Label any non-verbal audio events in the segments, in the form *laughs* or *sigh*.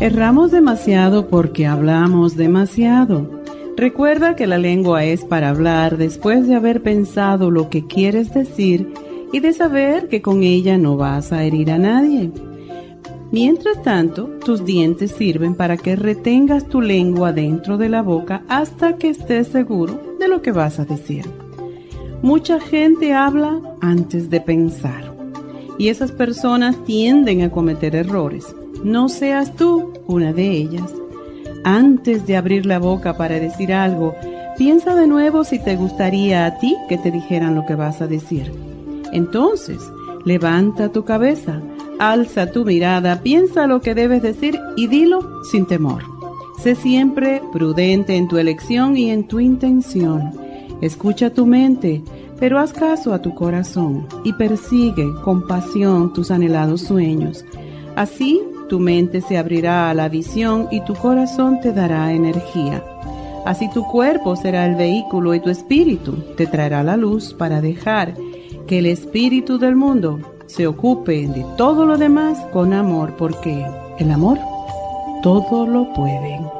Erramos demasiado porque hablamos demasiado. Recuerda que la lengua es para hablar después de haber pensado lo que quieres decir y de saber que con ella no vas a herir a nadie. Mientras tanto, tus dientes sirven para que retengas tu lengua dentro de la boca hasta que estés seguro de lo que vas a decir. Mucha gente habla antes de pensar y esas personas tienden a cometer errores. No seas tú una de ellas. Antes de abrir la boca para decir algo, piensa de nuevo si te gustaría a ti que te dijeran lo que vas a decir. Entonces, levanta tu cabeza, alza tu mirada, piensa lo que debes decir y dilo sin temor. Sé siempre prudente en tu elección y en tu intención. Escucha tu mente, pero haz caso a tu corazón y persigue con pasión tus anhelados sueños. Así tu mente se abrirá a la visión y tu corazón te dará energía. Así tu cuerpo será el vehículo y tu espíritu te traerá la luz para dejar que el espíritu del mundo se ocupe de todo lo demás con amor, porque el amor todo lo puede.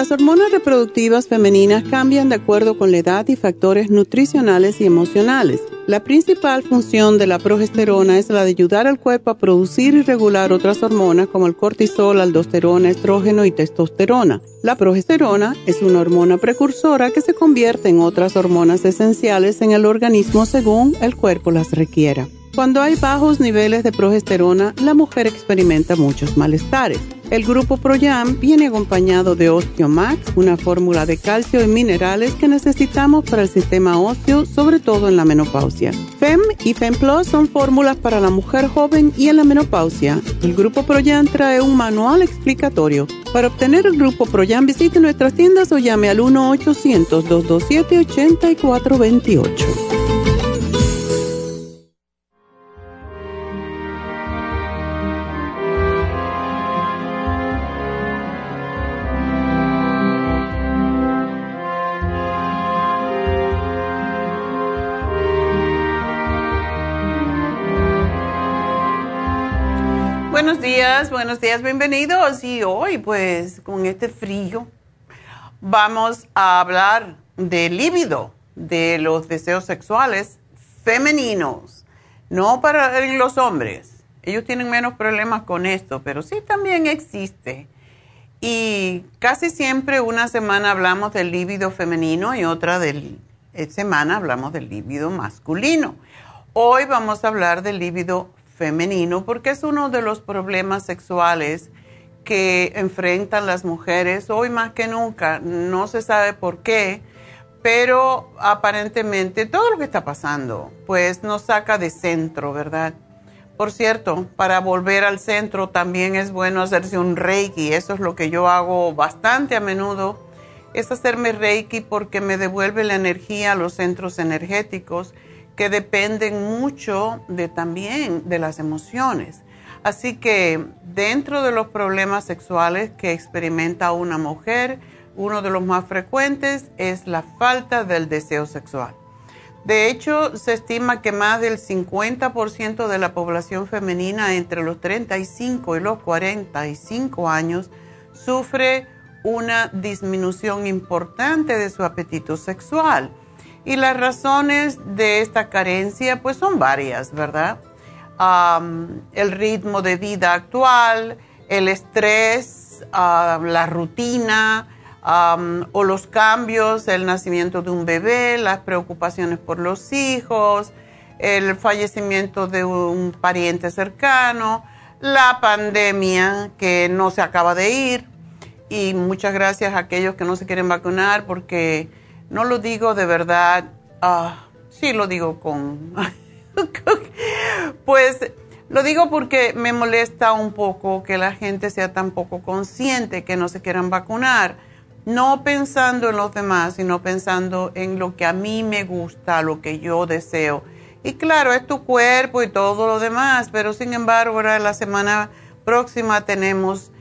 Las hormonas reproductivas femeninas cambian de acuerdo con la edad y factores nutricionales y emocionales. La principal función de la progesterona es la de ayudar al cuerpo a producir y regular otras hormonas como el cortisol, aldosterona, estrógeno y testosterona. La progesterona es una hormona precursora que se convierte en otras hormonas esenciales en el organismo según el cuerpo las requiera. Cuando hay bajos niveles de progesterona, la mujer experimenta muchos malestares. El grupo ProYam viene acompañado de Osteomax, una fórmula de calcio y minerales que necesitamos para el sistema óseo, sobre todo en la menopausia. FEM y FEM Plus son fórmulas para la mujer joven y en la menopausia. El grupo ProYam trae un manual explicatorio. Para obtener el grupo ProYam visite nuestras tiendas o llame al 1-800-227-8428. Buenos días, bienvenidos. Y hoy, pues, con este frío, vamos a hablar del líbido, de los deseos sexuales femeninos, no para los hombres. Ellos tienen menos problemas con esto, pero sí también existe. Y casi siempre una semana hablamos del líbido femenino y otra del, eh, semana hablamos del líbido masculino. Hoy vamos a hablar del líbido femenino porque es uno de los problemas sexuales que enfrentan las mujeres hoy más que nunca. No se sabe por qué, pero aparentemente todo lo que está pasando pues nos saca de centro, ¿verdad? Por cierto, para volver al centro también es bueno hacerse un reiki. Eso es lo que yo hago bastante a menudo. Es hacerme reiki porque me devuelve la energía a los centros energéticos que dependen mucho de también de las emociones. Así que dentro de los problemas sexuales que experimenta una mujer, uno de los más frecuentes es la falta del deseo sexual. De hecho, se estima que más del 50% de la población femenina entre los 35 y los 45 años sufre una disminución importante de su apetito sexual Y las razones de esta carencia pues son varias, ¿verdad? el ritmo de vida actual, el estrés, la rutina o los cambios, el nacimiento de un bebé, las preocupaciones por los hijos, el fallecimiento de un pariente cercano, la pandemia que no se acaba de ir y muchas gracias a aquellos que no se quieren vacunar porque no lo digo de verdad, ah, sí lo digo con... *laughs* pues lo digo porque me molesta un poco que la gente sea tan poco consciente que no se quieran vacunar, no pensando en los demás, sino pensando en lo que a mí me gusta, lo que yo deseo. Y claro, es tu cuerpo y todo lo demás, pero sin embargo, ahora la semana próxima tenemos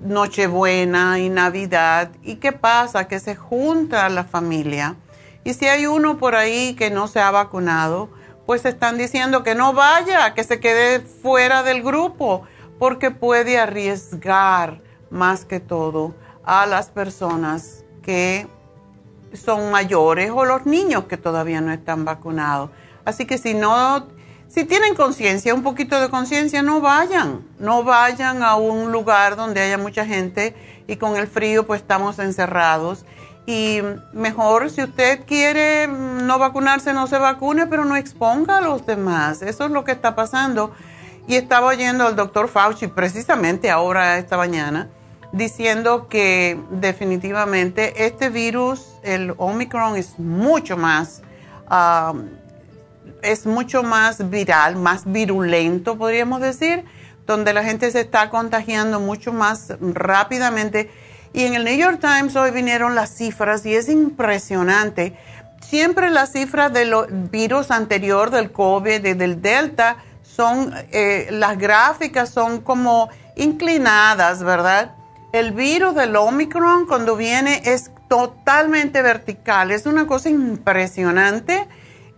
Nochebuena y Navidad. ¿Y qué pasa? Que se junta la familia. Y si hay uno por ahí que no se ha vacunado, pues están diciendo que no vaya, que se quede fuera del grupo, porque puede arriesgar más que todo a las personas que son mayores o los niños que todavía no están vacunados. Así que si no, si tienen conciencia, un poquito de conciencia, no vayan, no vayan a un lugar donde haya mucha gente y con el frío pues estamos encerrados. Y mejor si usted quiere no vacunarse, no se vacune, pero no exponga a los demás. Eso es lo que está pasando. Y estaba oyendo al doctor Fauci precisamente ahora, esta mañana, diciendo que definitivamente este virus, el Omicron, es mucho más ah, es mucho más viral, más virulento, podríamos decir, donde la gente se está contagiando mucho más rápidamente. Y en el New York Times hoy vinieron las cifras y es impresionante. Siempre las cifras del virus anterior, del COVID, del Delta, son, eh, las gráficas son como inclinadas, ¿verdad? El virus del Omicron cuando viene es totalmente vertical, es una cosa impresionante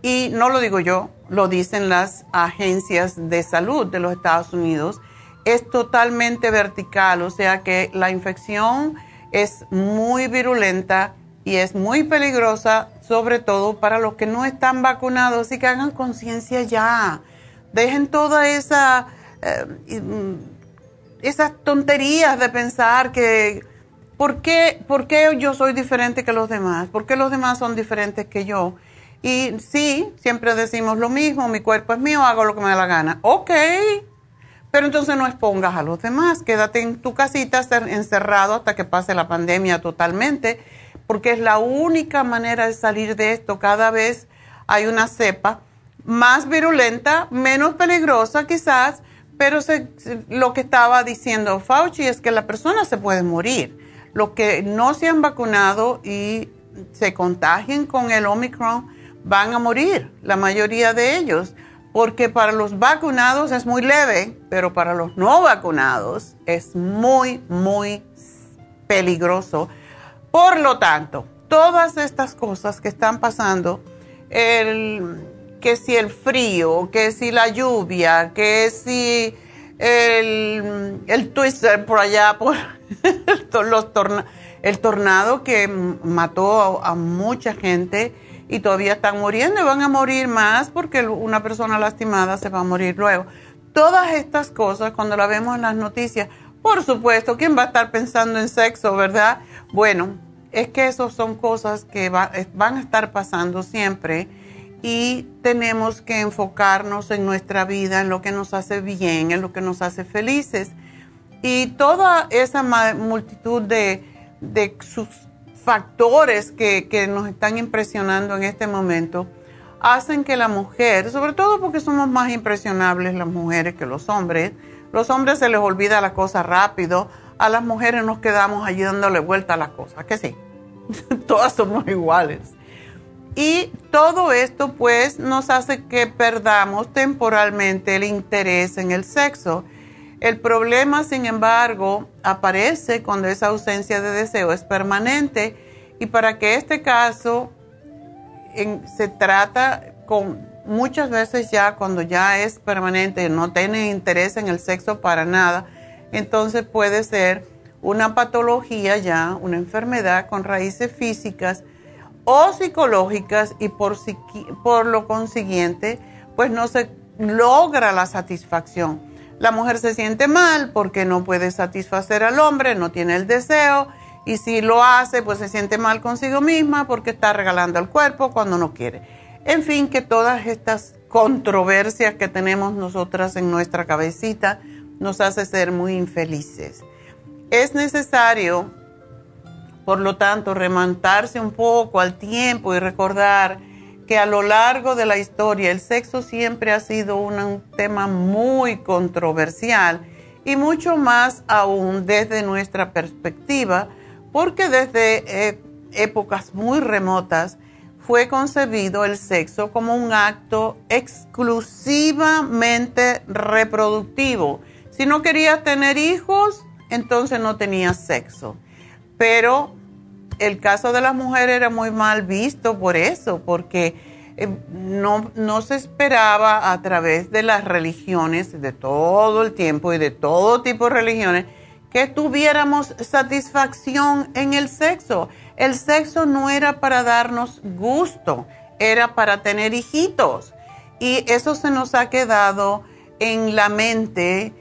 y no lo digo yo, lo dicen las agencias de salud de los Estados Unidos. Es totalmente vertical, o sea que la infección es muy virulenta y es muy peligrosa, sobre todo para los que no están vacunados. Así que hagan conciencia ya. Dejen toda esa, eh, mm, esas tonterías de pensar que, ¿por qué, ¿por qué yo soy diferente que los demás? ¿Por qué los demás son diferentes que yo? Y sí, siempre decimos lo mismo, mi cuerpo es mío, hago lo que me da la gana. Ok, pero entonces no expongas a los demás, quédate en tu casita encerrado hasta que pase la pandemia totalmente, porque es la única manera de salir de esto. Cada vez hay una cepa más virulenta, menos peligrosa quizás, pero lo que estaba diciendo Fauci es que la persona se puede morir. Los que no se han vacunado y se contagien con el Omicron, van a morir, la mayoría de ellos, porque para los vacunados es muy leve, pero para los no vacunados es muy, muy peligroso. Por lo tanto, todas estas cosas que están pasando, que si el frío, que si la lluvia, que si el, el twister por allá, por *laughs* los el tornado que mató a mucha gente, y todavía están muriendo y van a morir más porque una persona lastimada se va a morir luego. Todas estas cosas, cuando las vemos en las noticias, por supuesto, ¿quién va a estar pensando en sexo, verdad? Bueno, es que esas son cosas que van a estar pasando siempre y tenemos que enfocarnos en nuestra vida, en lo que nos hace bien, en lo que nos hace felices. Y toda esa multitud de, de factores que, nos están impresionando en este momento hacen que la mujer, sobre todo porque somos más impresionables las mujeres que los hombres, los hombres se les olvida la cosa rápido, a las mujeres nos quedamos allí dándole vuelta a las cosas, que sí, *laughs* todas somos iguales. Y todo esto pues nos hace que perdamos temporalmente el interés en el sexo. El problema, sin embargo, aparece cuando esa ausencia de deseo es permanente y para que este caso se trata con muchas veces ya cuando ya es permanente, no tiene interés en el sexo para nada, entonces puede ser una patología ya, una enfermedad con raíces físicas o psicológicas y por, por lo consiguiente, pues no se logra la satisfacción. La mujer se siente mal porque no puede satisfacer al hombre, no tiene el deseo y si lo hace, pues se siente mal consigo misma porque está regalando el cuerpo cuando no quiere. En fin, que todas estas controversias que tenemos nosotras en nuestra cabecita nos hace ser muy infelices. Es necesario, por lo tanto, remontarse un poco al tiempo y recordar que a lo largo de la historia el sexo siempre ha sido un tema muy controversial y mucho más aún desde nuestra perspectiva, porque desde eh, épocas muy remotas fue concebido el sexo como un acto exclusivamente reproductivo. Si no querías tener hijos, entonces no tenías sexo. Pero el caso de las mujeres era muy mal visto por eso, porque eh, no, no, se esperaba a través de las religiones de todo el tiempo y de todo tipo de religiones que tuviéramos satisfacción en el sexo. El sexo no era para darnos gusto, era para tener hijitos. Y eso se nos ha quedado en la mente,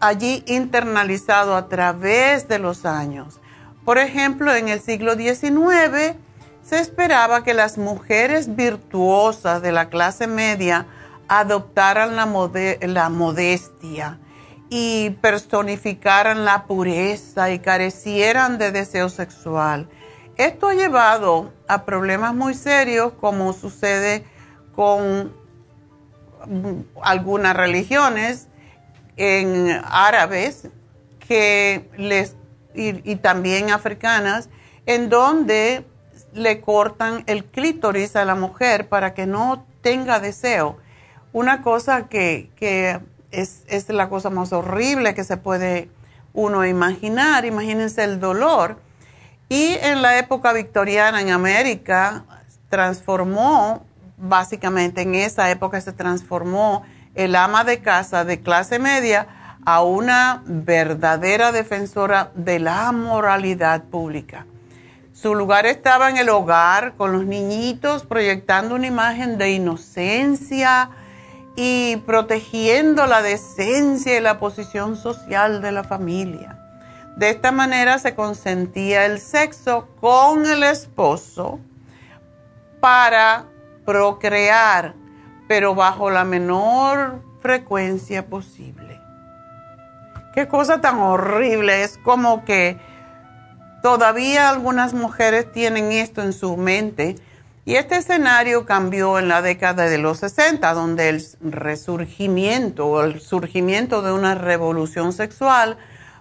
allí internalizado a través de los años. Por ejemplo, en el siglo XIX se esperaba que las mujeres virtuosas de la clase media adoptaran la, modestia y personificaran la pureza y carecieran de deseo sexual. Esto ha llevado a problemas muy serios como sucede con algunas religiones en árabes que les y, también africanas, en donde le cortan el clítoris a la mujer para que no tenga deseo. Una cosa que, es, es, la cosa más horrible que se puede uno imaginar. Imagínense el dolor. Y en la época victoriana en América transformó, básicamente en esa época se transformó el ama de casa de clase media a una verdadera defensora de la moralidad pública. Su lugar estaba en el hogar con los niñitos, proyectando una imagen de inocencia y protegiendo la decencia y la posición social de la familia. De esta manera se consentía el sexo con el esposo para procrear, pero bajo la menor frecuencia posible. Qué cosa tan horrible. Es como que todavía algunas mujeres tienen esto en su mente. Y este escenario cambió en la década de los 60, donde el resurgimiento o el surgimiento de una revolución sexual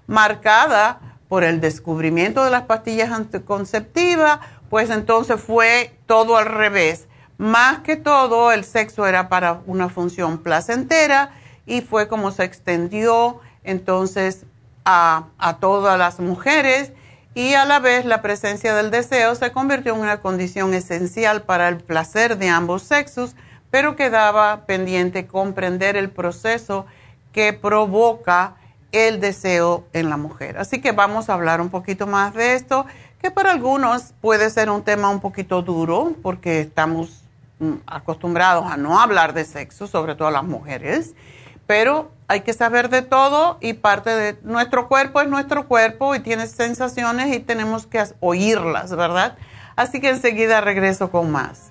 marcada por el descubrimiento de las pastillas anticonceptivas, pues entonces fue todo al revés. Más que todo, el sexo era para una función placentera y fue como se extendió entonces a, todas las mujeres y a la vez la presencia del deseo se convirtió en una condición esencial para el placer de ambos sexos, pero quedaba pendiente comprender el proceso que provoca el deseo en la mujer. Así que vamos a hablar un poquito más de esto, que para algunos puede ser un tema un poquito duro porque estamos mm, acostumbrados a no hablar de sexo, sobre todo las mujeres pero hay que saber de todo y parte de nuestro cuerpo es nuestro cuerpo y tiene sensaciones y tenemos que oírlas, ¿verdad? Así que enseguida regreso con más.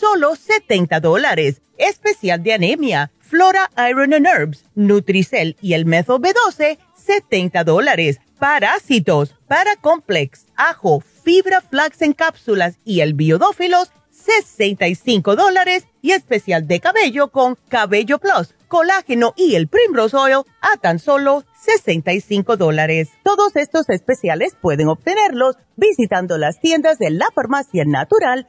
solo 70 dólares. Especial de anemia Flora Iron and Herbs, Nutricel y el Metho B12, 70 dólares. Parásitos, Paracomplex, Ajo, Fibra Flax en cápsulas y el Biodófilos, 65 dólares. Y especial de cabello con Cabello Plus, Colágeno y el Primrose Oil a tan solo 65 dólares. Todos estos especiales pueden obtenerlos visitando las tiendas de la Farmacia Natural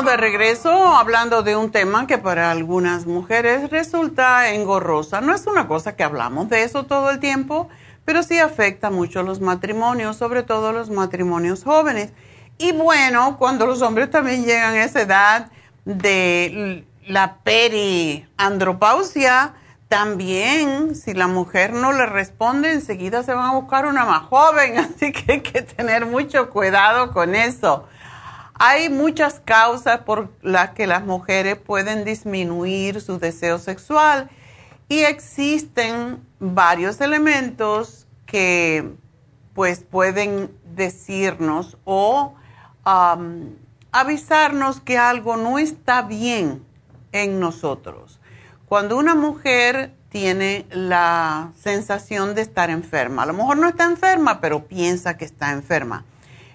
De regreso hablando de un tema que para algunas mujeres resulta engorrosa. No es una cosa que hablamos de eso todo el tiempo, pero sí afecta mucho a los matrimonios, sobre todo los matrimonios jóvenes. Y bueno, cuando los hombres también llegan a esa edad de la periandropausia, también si la mujer no le responde, enseguida se van a buscar una más joven, *laughs* así que hay que tener mucho cuidado con eso. Hay muchas causas por las que las mujeres pueden disminuir su deseo sexual y existen varios elementos que pues pueden decirnos o avisarnos que algo no está bien en nosotros. Cuando una mujer tiene la sensación de estar enferma, a lo mejor no está enferma, pero piensa que está enferma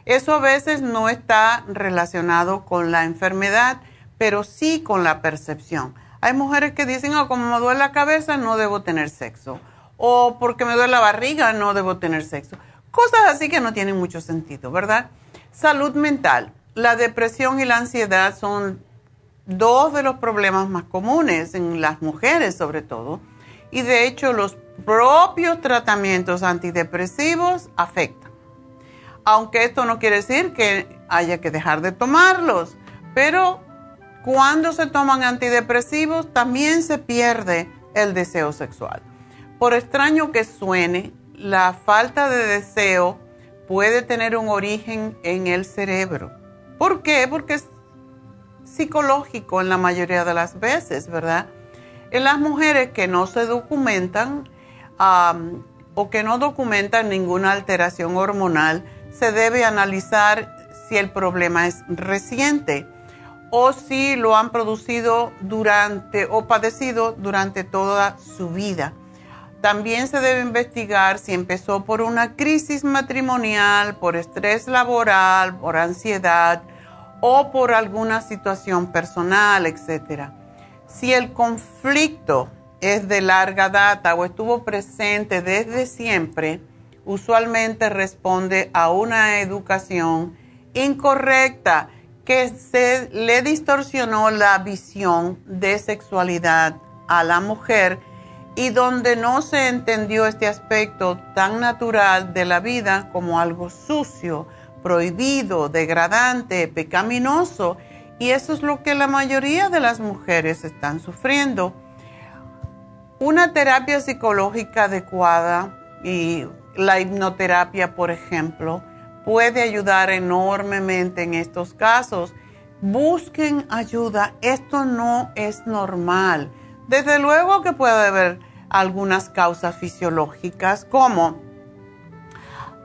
eso a veces no está relacionado con la enfermedad, pero sí con la percepción. Hay mujeres que dicen, oh, como me duele la cabeza, no debo tener sexo. O porque me duele la barriga, no debo tener sexo. Cosas así que no tienen mucho sentido, ¿verdad? Salud mental. La depresión y la ansiedad son dos de los problemas más comunes en las mujeres sobre todo. Y de hecho los propios tratamientos antidepresivos afectan aunque esto no quiere decir que haya que dejar de tomarlos, pero cuando se toman antidepresivos también se pierde el deseo sexual. Por extraño que suene, la falta de deseo puede tener un origen en el cerebro. ¿Por qué? Porque es psicológico en la mayoría de las veces, ¿verdad? En las mujeres que no se documentan o que no documentan ninguna alteración hormonal, se debe analizar si el problema es reciente o si lo han producido durante o padecido durante toda su vida. También se debe investigar si empezó por una crisis matrimonial, por estrés laboral, por ansiedad o por alguna situación personal, etc. Si el conflicto es de larga data o estuvo presente desde siempre, usualmente responde a una educación incorrecta que se le distorsionó la visión de sexualidad a la mujer y donde no se entendió este aspecto tan natural de la vida como algo sucio, prohibido, degradante, pecaminoso. Y eso es lo que la mayoría de las mujeres están sufriendo. Una terapia psicológica adecuada y la hipnoterapia, por ejemplo, puede ayudar enormemente en estos casos. Busquen ayuda, esto no es normal. Desde luego que puede haber algunas causas fisiológicas como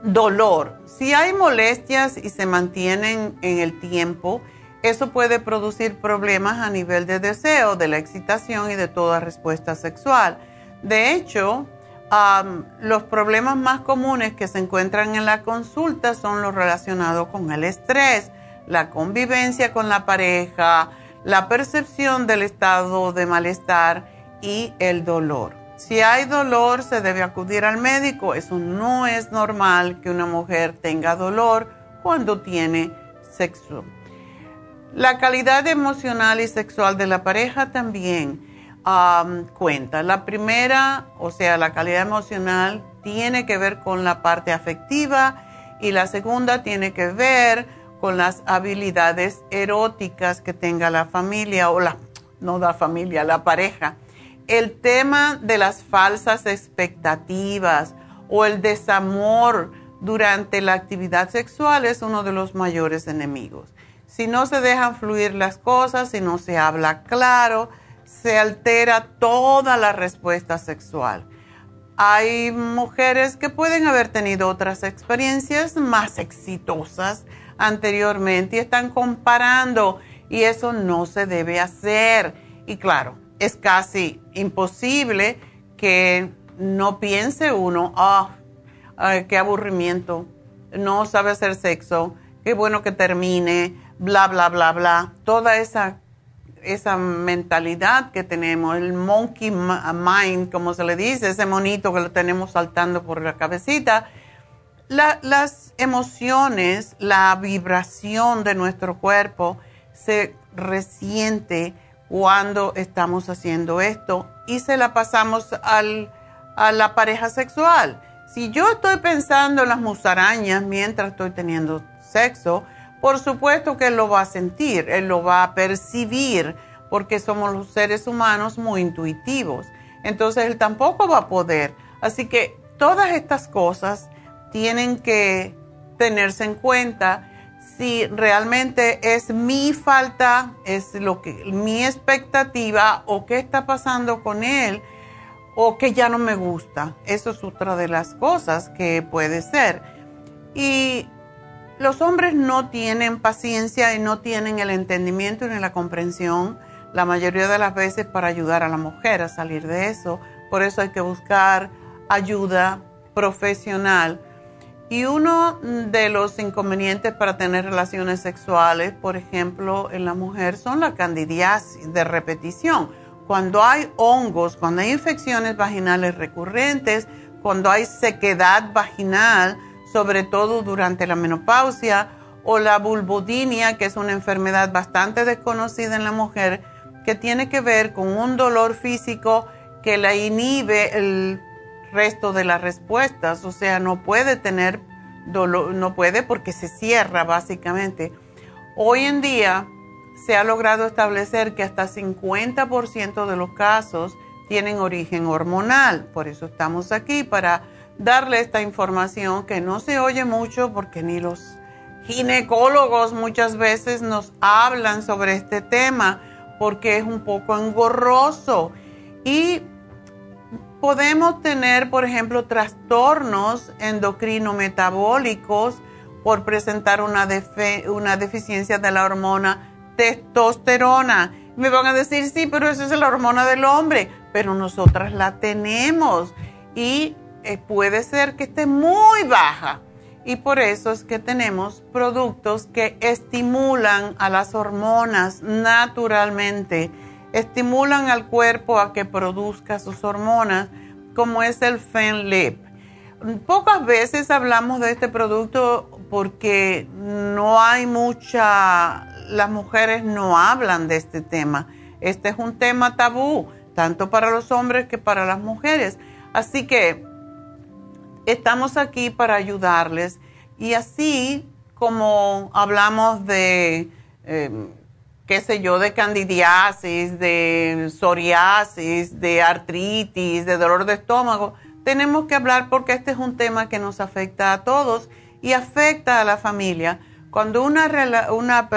dolor. Si hay molestias y se mantienen en el tiempo, eso puede producir problemas a nivel de deseo, de la excitación y de toda respuesta sexual. De hecho, los problemas más comunes que se encuentran en la consulta son los relacionados con el estrés, la convivencia con la pareja, la percepción del estado de malestar y el dolor. Si hay dolor, se debe acudir al médico. Eso no es normal que una mujer tenga dolor cuando tiene sexo. La calidad emocional y sexual de la pareja también cuenta. La primera, o sea, la calidad emocional tiene que ver con la parte afectiva y la segunda tiene que ver con las habilidades eróticas que tenga la familia o la, no la familia, la pareja. El tema de las falsas expectativas o el desamor durante la actividad sexual es uno de los mayores enemigos. Si no se dejan fluir las cosas, si no se habla claro, se altera toda la respuesta sexual. Hay mujeres que pueden haber tenido otras experiencias más exitosas anteriormente y están comparando y eso no se debe hacer. Y claro, es casi imposible que no piense uno, ah, qué aburrimiento, no sabe hacer sexo, qué bueno que termine, bla, bla, bla, bla. Toda esa esa mentalidad que tenemos, el monkey mind, como se le dice, ese monito que lo tenemos saltando por la cabecita, las emociones, la vibración de nuestro cuerpo se resiente cuando estamos haciendo esto y se la pasamos al, a la pareja sexual. Si yo estoy pensando en las musarañas mientras estoy teniendo sexo, por supuesto que él lo va a sentir, él lo va a percibir, porque somos los seres humanos muy intuitivos. Entonces él tampoco va a poder. Así que todas estas cosas tienen que tenerse en cuenta si realmente es mi falta, es lo que mi expectativa o qué está pasando con él o que ya no me gusta. Eso es otra de las cosas que puede ser. Y los hombres no tienen paciencia y no tienen el entendimiento ni la comprensión la mayoría de las veces para ayudar a la mujer a salir de eso. Por eso hay que buscar ayuda profesional. Y uno de los inconvenientes para tener relaciones sexuales, por ejemplo, en la mujer, son la candidiasis de repetición. Cuando hay hongos, cuando hay infecciones vaginales recurrentes, cuando hay sequedad vaginal, sobre todo durante la menopausia, o la vulvodinia, que es una enfermedad bastante desconocida en la mujer, que tiene que ver con un dolor físico que la inhibe el resto de las respuestas, o sea, no puede tener dolor, no puede porque se cierra básicamente. Hoy en día se ha logrado establecer que hasta 50% de los casos tienen origen hormonal, por eso estamos aquí para darle esta información que no se oye mucho porque ni los ginecólogos muchas veces nos hablan sobre este tema porque es un poco engorroso y podemos tener, por ejemplo, trastornos endocrino-metabólicos por presentar una, una deficiencia de la hormona testosterona. Me van a decir, sí, pero esa es la hormona del hombre, pero nosotras la tenemos y eh, puede ser que esté muy baja. Y por eso es que tenemos productos que estimulan a las hormonas naturalmente, estimulan al cuerpo a que produzca sus hormonas, como es el FenLip. Pocas veces hablamos de este producto porque no hay mucha, las mujeres no hablan de este tema. Este es un tema tabú, tanto para los hombres que para las mujeres. Así que estamos aquí para ayudarles y así como hablamos de, em, qué sé yo, de candidiasis, de psoriasis, de artritis, de dolor de estómago, tenemos que hablar porque este es un tema que nos afecta a todos y afecta a la familia. Cuando una, una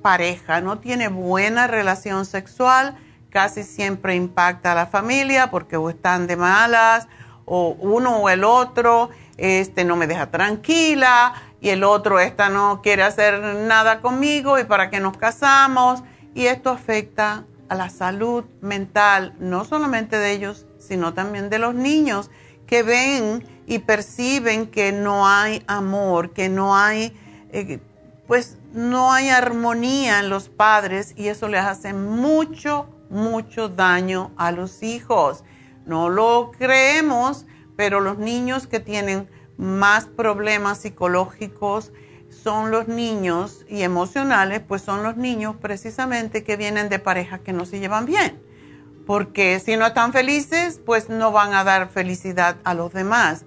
pareja no tiene buena relación sexual, casi siempre impacta a la familia porque o están de malas o uno o el otro, este no me deja tranquila y el otro esta no quiere hacer nada conmigo y para qué nos casamos y esto afecta a la salud mental no solamente de ellos, sino también de los niños que ven y perciben que no hay amor, que no hay, eh, pues no hay armonía en los padres y eso les hace mucho, mucho daño a los hijos. No lo creemos, pero los niños que tienen más problemas psicológicos son los niños y emocionales, pues son los niños precisamente que vienen de parejas que no se llevan bien porque si no están felices, pues no van a dar felicidad a los demás.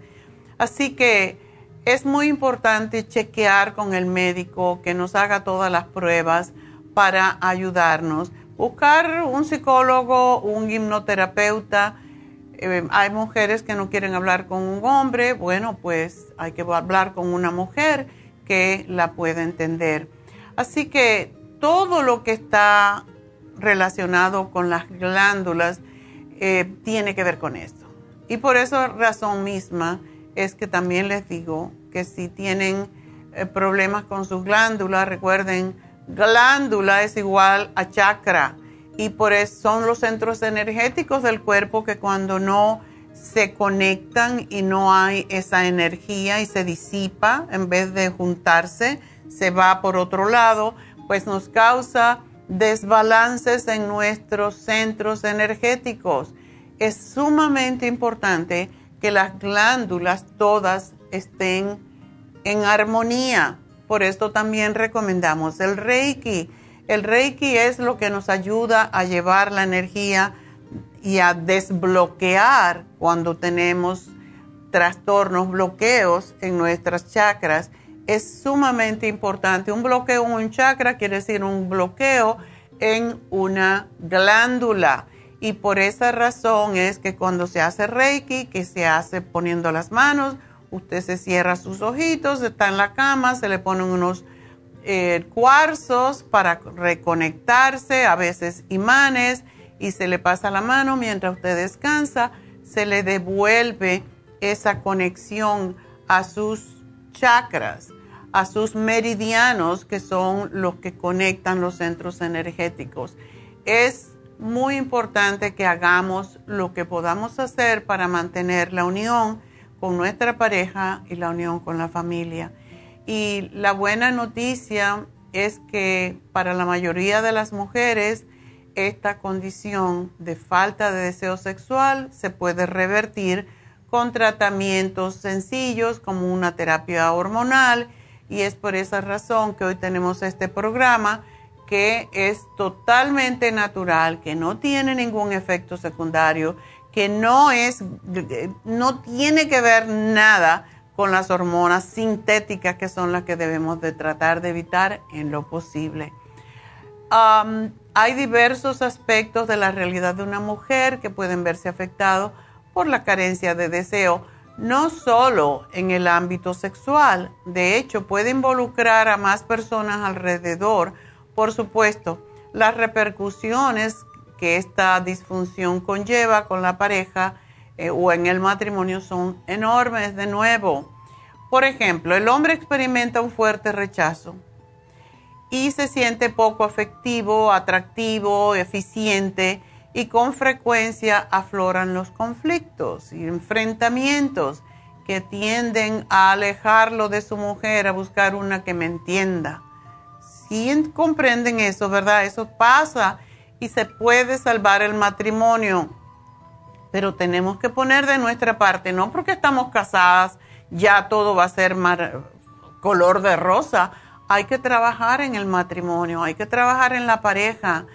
Así que es muy importante chequear con el médico que nos haga todas las pruebas para ayudarnos. Buscar un psicólogo, un hipnoterapeuta. Eh, hay mujeres que no quieren hablar con un hombre, bueno, pues hay que hablar con una mujer que la pueda entender. Así que todo lo que está relacionado con las glándulas eh, tiene que ver con esto. Y por esa razón misma es que también les digo que si tienen eh, problemas con sus glándulas, recuerden, glándula es igual a chakra y por eso son los centros energéticos del cuerpo que cuando no se conectan y no hay esa energía y se disipa en vez de juntarse, se va por otro lado, pues nos causa desbalances en nuestros centros energéticos. Es sumamente importante que las glándulas todas estén en armonía. Por esto también recomendamos el Reiki. El Reiki es lo que nos ayuda a llevar la energía y a desbloquear cuando tenemos trastornos, bloqueos en nuestras chakras es sumamente importante. Un bloqueo en un chakra quiere decir un bloqueo en una glándula. Y por esa razón es que cuando se hace Reiki, que se hace poniendo las manos, usted se cierra sus ojitos, está en la cama, se le ponen unos eh, cuarzos para reconectarse, a veces imanes, y se le pasa la mano mientras usted descansa, se le devuelve esa conexión a sus chakras a sus meridianos, que son los que conectan los centros energéticos. Es muy importante que hagamos lo que podamos hacer para mantener la unión con nuestra pareja y la unión con la familia. Y la buena noticia es que para la mayoría de las mujeres esta condición de falta de deseo sexual se puede revertir con tratamientos sencillos como una terapia hormonal. Y es por esa razón que hoy tenemos este programa que es totalmente natural, que no tiene ningún efecto secundario, que no es, no tiene que ver nada con las hormonas sintéticas que son las que debemos de tratar de evitar en lo posible. hay diversos aspectos de la realidad de una mujer que pueden verse afectados por la carencia de deseo no solo en el ámbito sexual, de hecho puede involucrar a más personas alrededor. Por supuesto, las repercusiones que esta disfunción conlleva con la pareja eh, o en el matrimonio son enormes de nuevo. Por ejemplo, el hombre experimenta un fuerte rechazo y se siente poco afectivo, atractivo, eficiente y con frecuencia afloran los conflictos y enfrentamientos que tienden a alejarlo de su mujer, a buscar una que me entienda. Si comprenden eso, ¿verdad? Eso pasa y se puede salvar el matrimonio, pero tenemos que poner de nuestra parte, no porque estamos casadas, ya todo va a ser color de rosa. Hay que trabajar en el matrimonio, hay que trabajar en la pareja.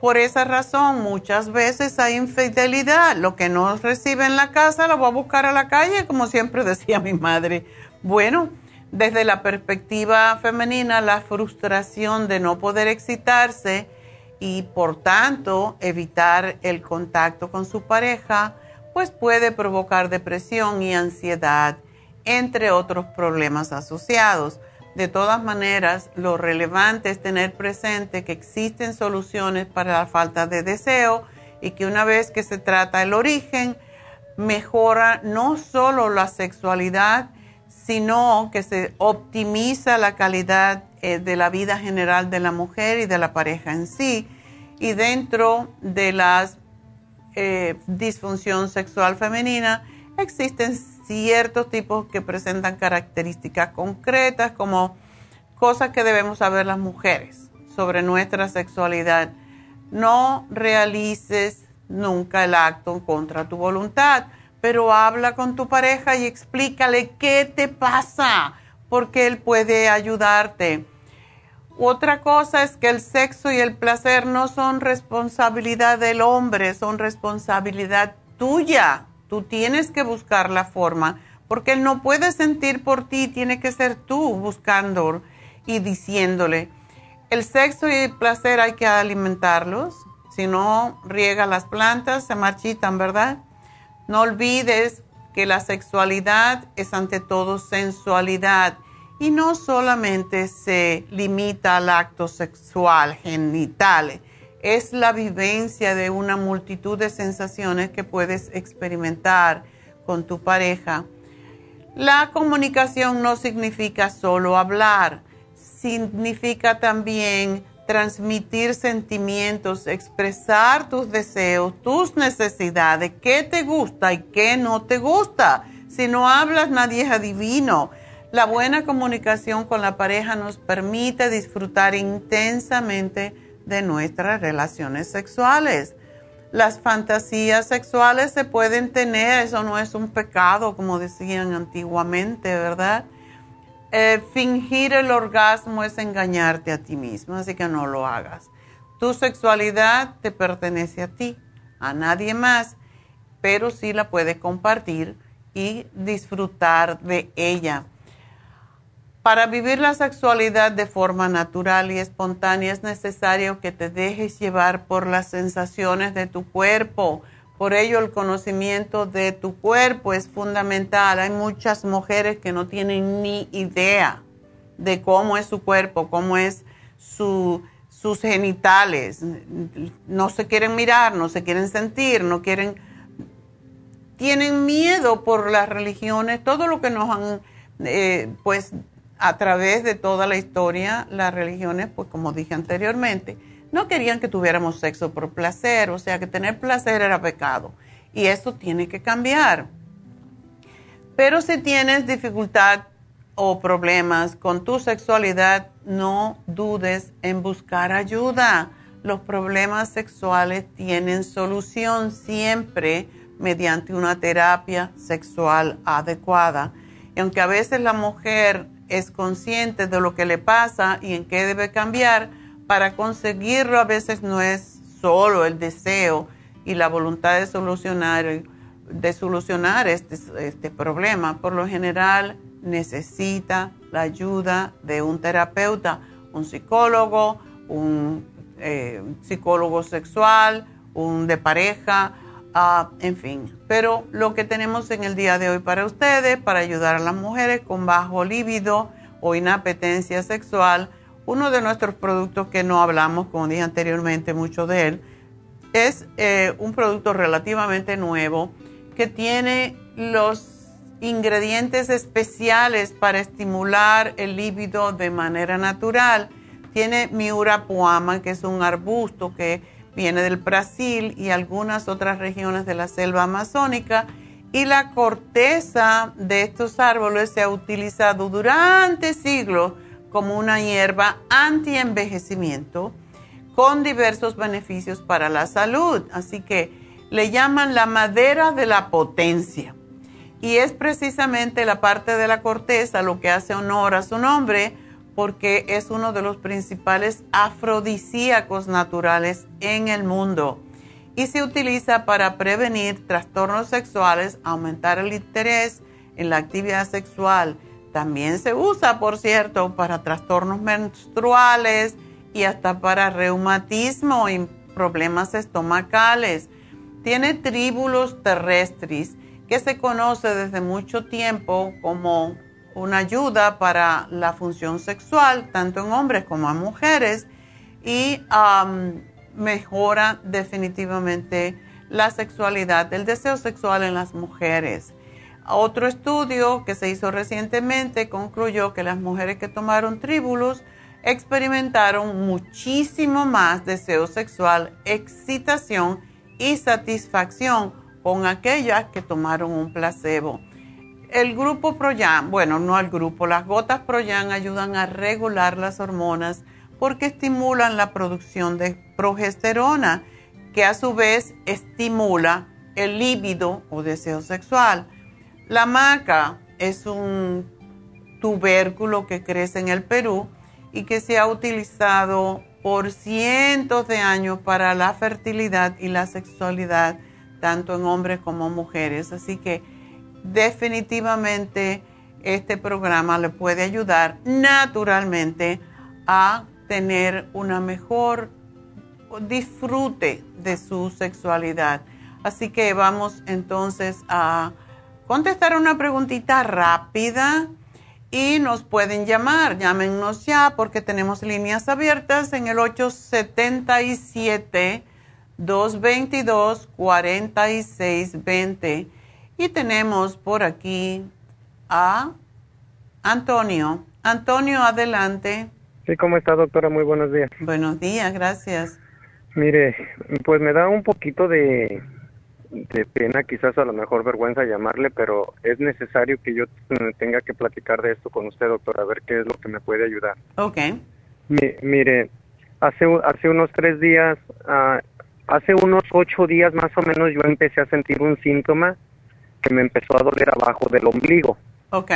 Por esa razón, muchas veces hay infidelidad. Lo que no recibe en la casa lo va a buscar a la calle, como siempre *laughs* decía mi madre. Bueno, Desde la perspectiva femenina, la frustración de no poder excitarse y por tanto evitar el contacto con su pareja, pues puede provocar depresión y ansiedad, entre otros problemas asociados. De todas maneras, lo relevante es tener presente que existen soluciones para la falta de deseo y que una vez que se trata el origen, mejora no solo la sexualidad, sino que se optimiza la calidad eh, de la vida general de la mujer y de la pareja en sí. Y dentro de la eh, disfunción sexual femenina existen ciertos tipos que presentan características concretas como cosas que debemos saber las mujeres sobre nuestra sexualidad. No realices nunca el acto contra tu voluntad pero habla con tu pareja y explícale qué te pasa, porque él puede ayudarte. Otra cosa es que el sexo y el placer no son responsabilidad del hombre, son responsabilidad tuya. Tú tienes que buscar la forma, porque él no puede sentir por ti, tiene que ser tú buscando y diciéndole. El sexo y el placer hay que alimentarlos, si no riega las plantas, se marchitan, ¿verdad? No olvides que la sexualidad es ante todo sensualidad y no solamente se limita al acto sexual genital, es la vivencia de una multitud de sensaciones que puedes experimentar con tu pareja. La comunicación no significa solo hablar, significa también transmitir sentimientos, expresar tus deseos, tus necesidades, qué te gusta y qué no te gusta. Si no hablas, nadie es adivino. La buena comunicación con la pareja nos permite disfrutar intensamente de nuestras relaciones sexuales. Las fantasías sexuales se pueden tener, eso no es un pecado, como decían antiguamente, ¿verdad? Eh, fingir el orgasmo es engañarte a ti mismo, así que no lo hagas. Tu sexualidad te pertenece a ti, a nadie más, pero sí la puedes compartir y disfrutar de ella. Para vivir la sexualidad de forma natural y espontánea es necesario que te dejes llevar por las sensaciones de tu cuerpo por ello el conocimiento de tu cuerpo es fundamental. Hay muchas mujeres que no tienen ni idea de cómo es su cuerpo, cómo es sus genitales. No se quieren mirar, no se quieren sentir, no quieren... Tienen miedo por las religiones, todo lo que nos han, eh, pues a través de toda la historia, las religiones, pues como dije anteriormente, no querían que tuviéramos sexo por placer, o sea que tener placer era pecado. Y eso tiene que cambiar. Pero si tienes dificultad o problemas con tu sexualidad, no dudes en buscar ayuda. Los problemas sexuales tienen solución siempre mediante una terapia sexual adecuada. Y aunque a veces la mujer es consciente de lo que le pasa y en qué debe cambiar, para conseguirlo a veces no es solo el deseo y la voluntad de solucionar, de solucionar este, este problema. Por lo general necesita la ayuda de un terapeuta, un psicólogo, un eh, psicólogo sexual, un de pareja, ah, en fin. Pero lo que tenemos en el día de hoy para ustedes, para ayudar a las mujeres con bajo líbido o inapetencia sexual, uno de nuestros productos que no hablamos, como dije anteriormente, mucho de él, es eh, un producto relativamente nuevo que tiene los ingredientes especiales para estimular el líbido de manera natural. Tiene Miura puama, que es un arbusto que viene del Brasil y algunas otras regiones de la selva amazónica. Y la corteza de estos árboles se ha utilizado durante siglos como una hierba anti-envejecimiento con diversos beneficios para la salud. Así que le llaman la madera de la potencia. Y es precisamente la parte de la corteza lo que hace honor a su nombre porque es uno de los principales afrodisíacos naturales en el mundo y se utiliza para prevenir trastornos sexuales, aumentar el interés en la actividad sexual, también se usa, por cierto, para trastornos menstruales y hasta para reumatismo y problemas estomacales. Tiene tríbulos terrestres, que se conoce desde mucho tiempo como una ayuda para la función sexual, tanto en hombres como en mujeres, y mejora definitivamente la sexualidad, el deseo sexual en las mujeres. Otro estudio que se hizo recientemente concluyó que las mujeres que tomaron tríbulos experimentaron muchísimo más deseo sexual, excitación y satisfacción con aquellas que tomaron un placebo. El grupo Proyan, bueno, no el grupo, las gotas Proyan ayudan a regular las hormonas porque estimulan la producción de progesterona, que a su vez estimula el líbido o deseo sexual. La maca es un tubérculo que crece en el Perú y que se ha utilizado por cientos de años para la fertilidad y la sexualidad, tanto en hombres como mujeres. Así que definitivamente este programa le puede ayudar naturalmente a tener una mejor disfrute de su sexualidad. Así que vamos entonces a contestar una preguntita rápida y nos pueden llamar. Llámenos ya porque tenemos líneas abiertas en el 877-222-4620. Y tenemos por aquí a Antonio. Antonio, adelante. Sí, ¿cómo está, doctora? Muy buenos días. Buenos días, gracias. Mire, pues me da un poquito de, de pena, quizás a lo mejor vergüenza llamarle, pero es necesario que yo tenga que platicar de esto con usted, doctor, a ver qué es lo que me puede ayudar. Ok. mire, hace, hace unos tres días, uh, hace unos ocho días más o menos yo empecé a sentir un síntoma que me empezó a doler abajo del ombligo. Ok.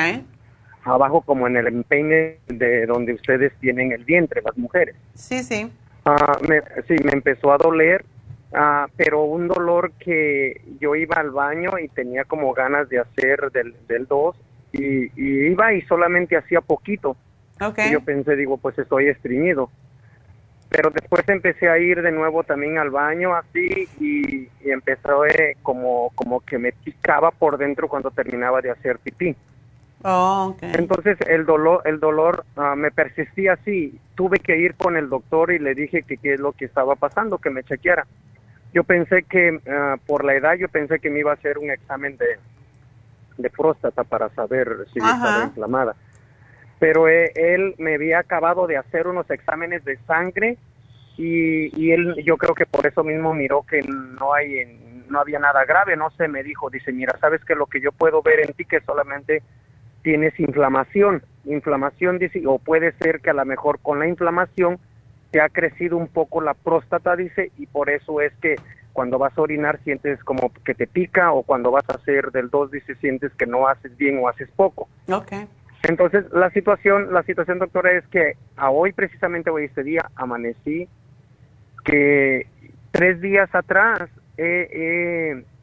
Abajo como en el empeine de donde ustedes tienen el vientre, las mujeres. Sí, sí. Uh, me, sí, me empezó a doler Ah, pero un dolor que yo iba al baño y tenía como ganas de hacer del, del 2 y, iba y solamente hacía poquito. Okay. Y yo pensé, digo, pues estoy estreñido. Pero después empecé a ir de nuevo también al baño así y, y empezó eh, como, como que me picaba por dentro cuando terminaba de hacer pipí. Oh, okay. Entonces el dolor, el dolor ah, me persistía así. Tuve que ir con el doctor y le dije que qué es lo que estaba pasando, que me chequeara yo pensé que ah, por la edad yo pensé que me iba a hacer un examen de, de próstata para saber si estaba inflamada. Pero eh, él me había acabado de hacer unos exámenes de sangre y, y, él yo creo que por eso mismo miró que no hay no había nada grave, no sé, me dijo, dice, mira, sabes que lo que yo puedo ver en ti que solamente tienes inflamación, inflamación dice, o puede ser que a lo mejor con la inflamación te ha crecido un poco la próstata, dice, y por eso es que cuando vas a orinar sientes como que te pica o cuando vas a hacer del 2 dice sientes que no haces bien o haces poco. Okay. Entonces la situación, la situación doctora es que a hoy precisamente hoy este día amanecí que tres días atrás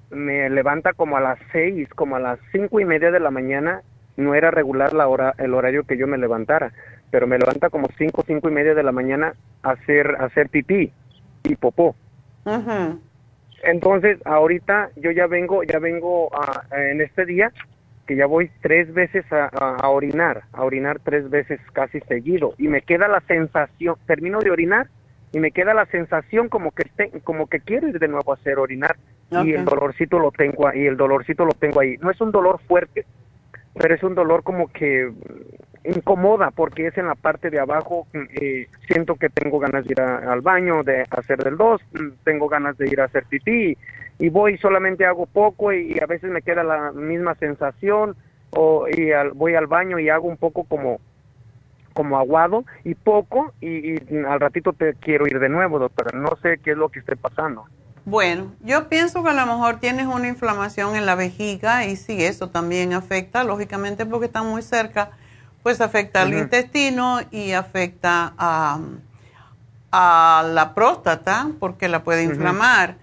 me levanta como a las seis, como a las cinco y media de la mañana, no era regular la hora, el horario que yo me levantara pero me levanta como cinco, cinco y media de la mañana a hacer, hacer pipí y popó. Entonces, ahorita yo ya vengo, ya vengo en este día que ya voy tres veces a, orinar, a orinar tres veces casi seguido. Y me queda la sensación, termino de orinar y me queda la sensación como que como que quiero ir de nuevo a hacer orinar. Y el dolorcito lo tengo ahí, el dolorcito lo tengo ahí. No es un dolor fuerte, pero es un dolor como que incomoda porque es en la parte de abajo, eh, siento que tengo ganas de ir al baño, de hacer del dos, tengo ganas de ir a hacer pipí y voy solamente hago poco y, a veces me queda la misma sensación o y voy al baño y hago un poco como como aguado y poco y, al ratito te quiero ir de nuevo, doctora. No sé qué es lo que esté pasando. Bueno, yo pienso que a lo mejor tienes una inflamación en la vejiga y sí, eso también afecta, lógicamente porque está muy cerca pues afecta al intestino y afecta a, la próstata porque la puede inflamar.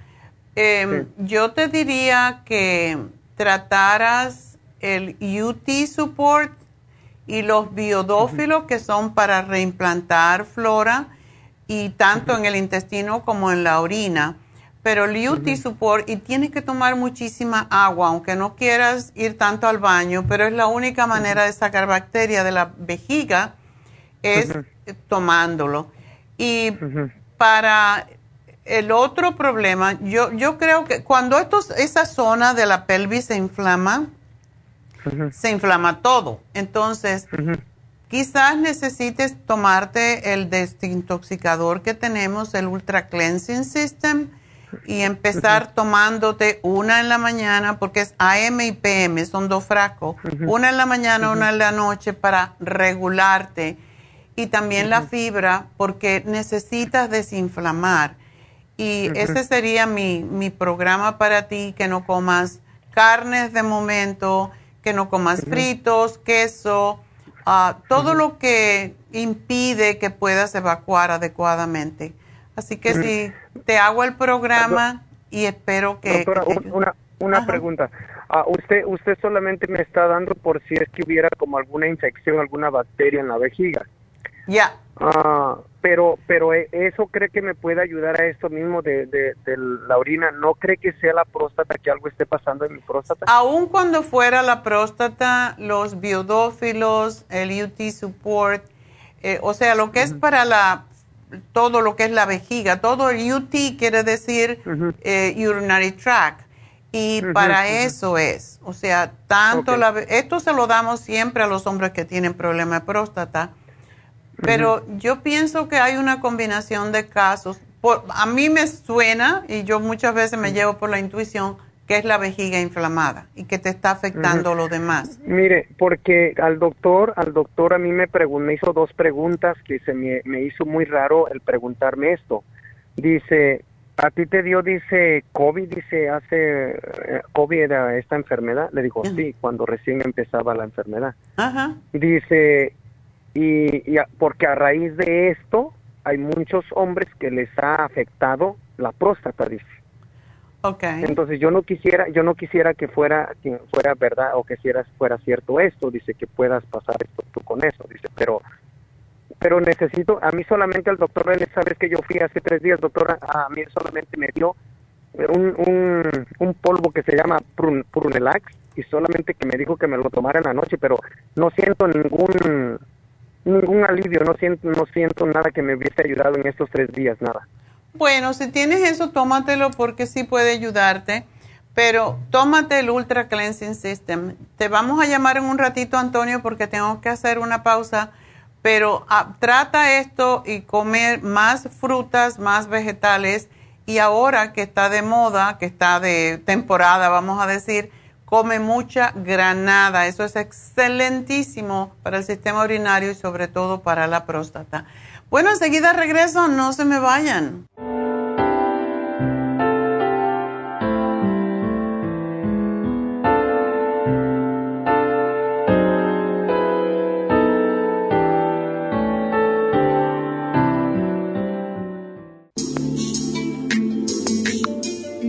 Em, yo te diría que trataras el UT Support y los biodófilos que son para reimplantar flora y tanto en el intestino como en la orina. Pero el UT Support, y tienes que tomar muchísima agua, aunque no quieras ir tanto al baño, pero es la única manera de sacar bacteria de la vejiga, es tomándolo. Y para el otro problema, yo, yo creo que cuando estos, esa zona de la pelvis se inflama, se inflama todo. Entonces, quizás necesites tomarte el desintoxicador que tenemos, el Ultra Cleansing System, y empezar tomándote una en la mañana, porque es AM y PM, son dos frascos, una en la mañana, una en la noche para regularte. Y también la fibra, porque necesitas desinflamar. Y ese sería mi, mi programa para ti, que no comas carnes de momento, que no comas fritos, queso, ah, todo lo que impide que puedas evacuar adecuadamente. Así que si te hago el programa y espero que... Doctora, una, una pregunta. Ah, usted, usted solamente me está dando por si es que hubiera como alguna infección, alguna bacteria en la vejiga. Ya. Ah, pero, pero e, eso cree que me puede ayudar a esto mismo de, de, la orina. ¿No cree que sea la próstata, que algo esté pasando en mi próstata? Aún cuando fuera la próstata, los biodófilos, el UT support, eh, o sea, lo que es para la todo lo que es la vejiga, todo el UT quiere decir eh, urinary tract. Y para eso es, o sea, tanto la, esto se lo damos siempre a los hombres que tienen problema de próstata, pero yo pienso que hay una combinación de casos. a mí me suena, y yo muchas veces me llevo por la intuición, que es la vejiga inflamada y que te está afectando lo demás. Mire, porque al doctor, al doctor a mí me, me hizo dos preguntas que se me, me hizo muy raro el preguntarme esto. Dice, a ti te dio, dice, COVID, dice, hace, eh, COVID era esta enfermedad. Le digo, sí, cuando recién empezaba la enfermedad. Ajá. Dice, y, porque a raíz de esto hay muchos hombres que les ha afectado la próstata, dice. Okay. Entonces yo no quisiera, yo no quisiera que fuera, que fuera verdad o que fuera cierto esto, dice que puedas pasar esto tú con eso, dice, pero, pero necesito, a mí solamente el doctor, sabes que yo fui hace tres días, doctora, a mí solamente me dio un, un, un polvo que se llama Prunelax y solamente que me dijo que me lo tomara en la noche, pero no siento ningún ningún alivio, no siento, no siento nada que me hubiese ayudado en estos tres días, nada. Bueno, si tienes eso, tómatelo porque sí puede ayudarte, pero tómate el Ultra Cleansing System. Te vamos a llamar en un ratito, Antonio, porque tengo que hacer una pausa, pero ah, trata esto y comer más frutas, más vegetales, y ahora que está de moda, que está de temporada, vamos a decir, come mucha granada. Eso es excelentísimo para el sistema urinario y sobre todo para la próstata. Bueno, enseguida regreso, no se me vayan.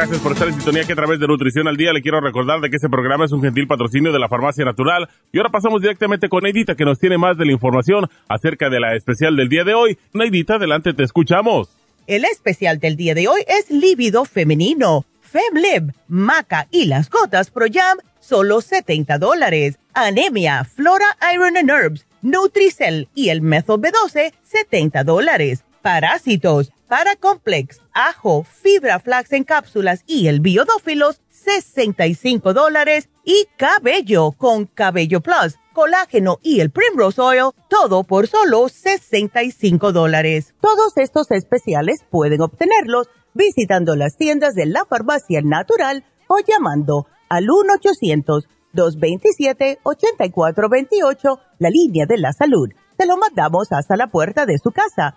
Gracias por estar en sintonía que a través de Nutrición al Día le quiero recordar de que este programa es un gentil patrocinio de la Farmacia Natural. Y ahora pasamos directamente con Neidita que nos tiene más de la información acerca de la especial del día de hoy. Neidita, adelante, te escuchamos. El especial del día de hoy es lívido femenino. FemLib, Maca y las gotas Pro Jam, solo 70 dólares. Anemia, Flora Iron and Herbs, Nutricel y el Methyl B12, 70 dólares. Parásitos, Paracomplex, ajo, fibra flax en cápsulas y el biodófilos, 65 dólares. Y cabello con Cabello Plus, colágeno y el Primrose Oil, todo por solo 65 dólares. Todos estos especiales pueden obtenerlos visitando las tiendas de la farmacia natural o llamando al 1-800-227-8428, la línea de la salud. Se lo mandamos hasta la puerta de su casa.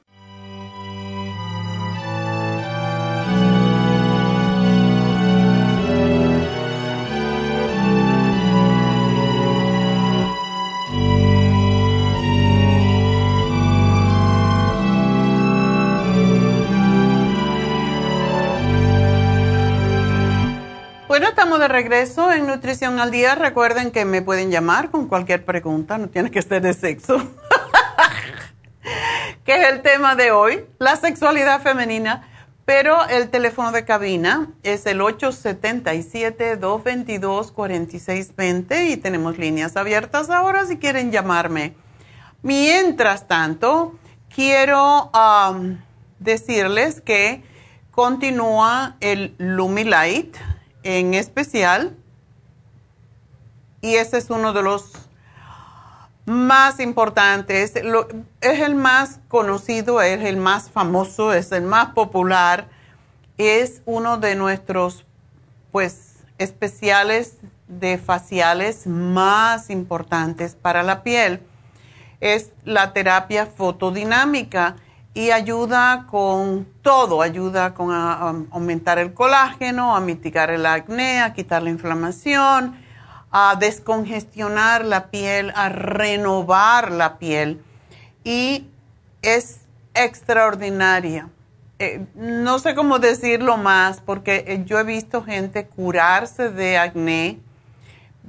De regreso en Nutrición al Día. Recuerden que me pueden llamar con cualquier pregunta, no tiene que ser de sexo. *laughs* que es el tema de hoy, la sexualidad femenina. Pero el teléfono de cabina es el 877-222-4620 y tenemos líneas abiertas ahora si quieren llamarme. Mientras tanto, quiero decirles que continúa el Lumilight en especial. Y ese es uno de los más importantes, es el más conocido, es el más famoso, es el más popular, es uno de nuestros pues especiales de faciales más importantes para la piel. Es la terapia fotodinámica y ayuda con todo, ayuda con aumentar el colágeno, a mitigar el acné, a quitar la inflamación, a descongestionar la piel, a renovar la piel y es extraordinaria. Eh, no sé cómo decirlo más porque eh, yo he visto gente curarse de acné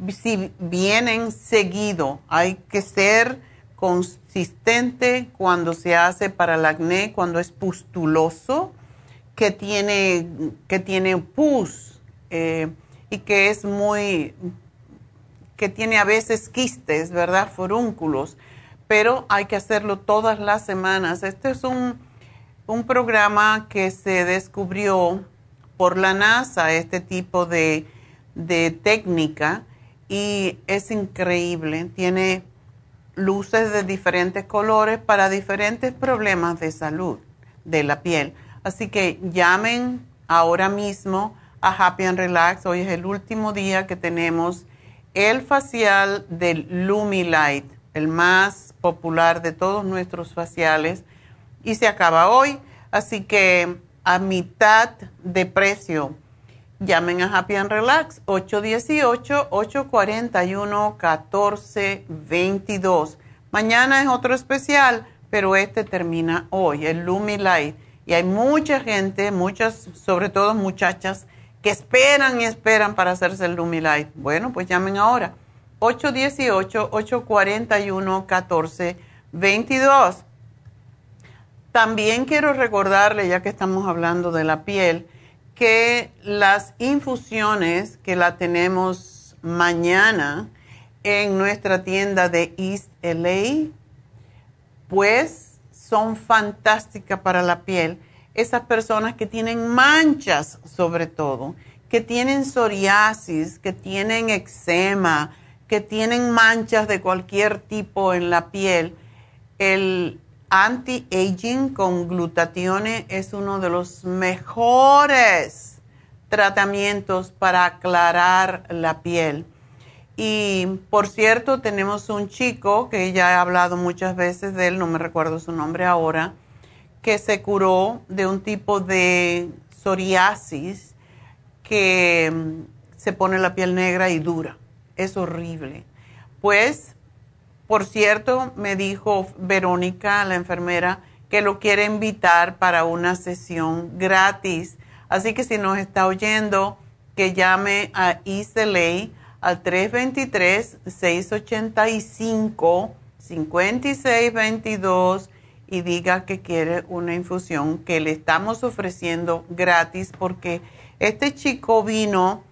si vienen seguido. Hay que ser consistente cuando se hace para el acné, cuando es pustuloso, que tiene, que tiene pus eh, y que es muy, que tiene a veces quistes, ¿verdad? Forúnculos, pero hay que hacerlo todas las semanas. Este es un, un programa que se descubrió por la NASA, este tipo de, de técnica, y es increíble. Tiene luces de diferentes colores para diferentes problemas de salud de la piel. Así que llamen ahora mismo a Happy and Relax. Hoy es el último día que tenemos el facial del Lumilight, el más popular de todos nuestros faciales, y se acaba hoy. Así que a mitad de precio Llamen a Happy and Relax 818-841-1422. Mañana es otro especial, pero este termina hoy, el Lumi Light. Y hay mucha gente, muchas, sobre todo muchachas, que esperan y esperan para hacerse el Lumi Light. Bueno, pues llamen ahora. 818-841-1422. También quiero recordarle, ya que estamos hablando de la piel, que las infusiones que la tenemos mañana en nuestra tienda de East LA, pues son fantásticas para la piel. Esas personas que tienen manchas sobre todo, que tienen psoriasis, que tienen eczema, que tienen manchas de cualquier tipo en la piel, el anti-aging con glutatione es uno de los mejores tratamientos para aclarar la piel. Y por cierto, tenemos un chico que ya he hablado muchas veces de él, no me recuerdo su nombre ahora, que se curó de un tipo de psoriasis que mm, se pone la piel negra y dura. Es horrible pues, por cierto, me dijo Verónica, la enfermera, que lo quiere invitar para una sesión gratis. Así que si nos está oyendo, que llame a Iseley al 323-685-5622 y diga que quiere una infusión que le estamos ofreciendo gratis porque este chico vino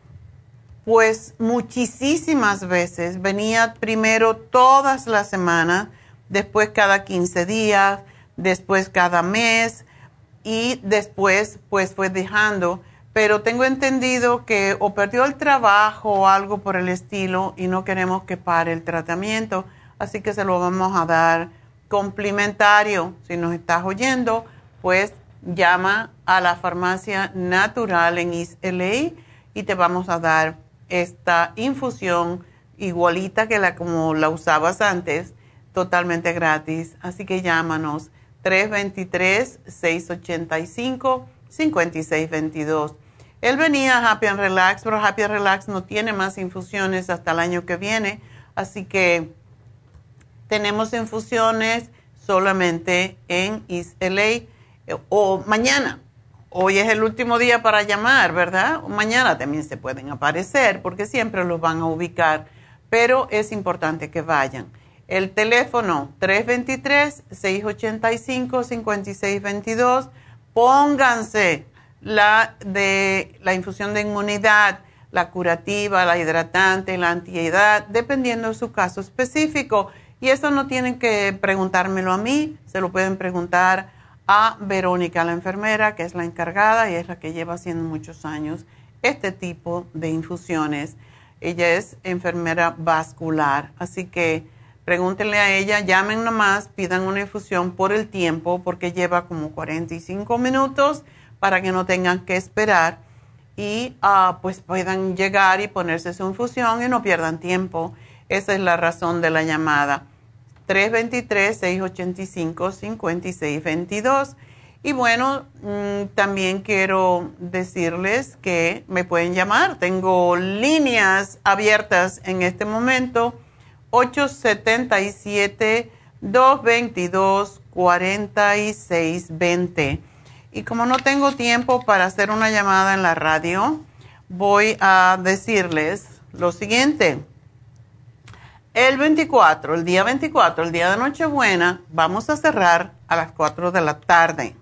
pues muchísimas veces, venía primero todas las semanas, después cada 15 días, después cada mes y después pues fue dejando, pero tengo entendido que o perdió el trabajo o algo por el estilo y no queremos que pare el tratamiento, así que se lo vamos a dar complementario. Si nos estás oyendo, pues llama a la farmacia natural en East LA y te vamos a dar esta infusión igualita que la como la usabas antes, totalmente gratis. Así que llámanos 323-685-5622. Él venía a Happy and Relax, pero Happy and Relax no tiene más infusiones hasta el año que viene, así que tenemos infusiones solamente en East LA eh, o mañana. Hoy es el último día para llamar, ¿verdad? Mañana también se pueden aparecer porque siempre los van a ubicar, pero es importante que vayan. El teléfono 323-685-5622. Pónganse la de la infusión de inmunidad, la curativa, la hidratante, la antiedad, dependiendo de su caso específico. Y eso no tienen que preguntármelo a mí, se lo pueden preguntar a Verónica, la enfermera, que es la encargada y es la que lleva haciendo muchos años este tipo de infusiones. Ella es enfermera vascular, así que Pregúntenle a ella, llamen nomás, pidan una infusión por el tiempo, porque lleva como 45 minutos para que no tengan que esperar y uh, pues puedan llegar y ponerse su infusión y no pierdan tiempo. Esa es la razón de la llamada. 323-685-5622. Y bueno, mm, también quiero decirles que me pueden llamar. Tengo líneas abiertas en este momento 877-222-4620. Y como no tengo tiempo para hacer una llamada en la radio, voy a decirles lo siguiente. El 24, el día 24, el día de Nochebuena, vamos a cerrar a las 4 de la tarde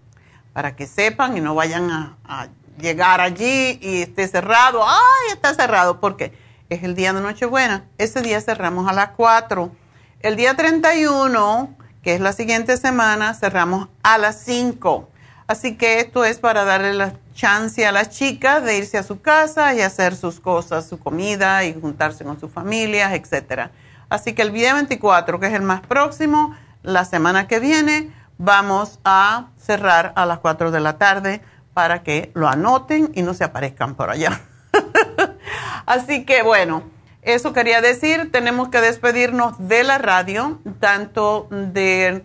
para que sepan y no vayan a, llegar allí y esté cerrado. ¡Ay, está cerrado! ¿Por qué? es el día de Nochebuena. Ese día cerramos a las 4. El día 31, que es la siguiente semana, cerramos a las 5. Así que esto es para darle la chance a las chicas de irse a su casa y hacer sus cosas, su comida y juntarse con sus familias, etc. Así que el día 24, que es el más próximo, la semana que viene, vamos a cerrar a las 4 de la tarde para que lo anoten y no se aparezcan por allá. *laughs* Así que bueno, eso quería decir, tenemos que despedirnos de la radio, tanto de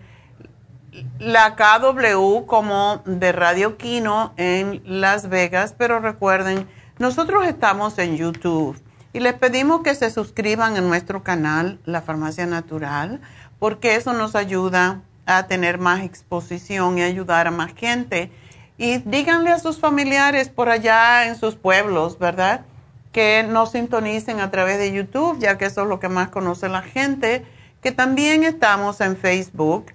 la KW como de Radio Kino en Las Vegas, pero recuerden, nosotros estamos en YouTube y les pedimos que se suscriban a nuestro canal, La Farmacia Natural, porque eso nos ayuda a tener más exposición y ayudar a más gente. Y díganle a sus familiares por allá en sus pueblos, ¿verdad? que nos sintonicen a través de YouTube, ya que eso es lo que más conoce la gente, que también estamos en Facebook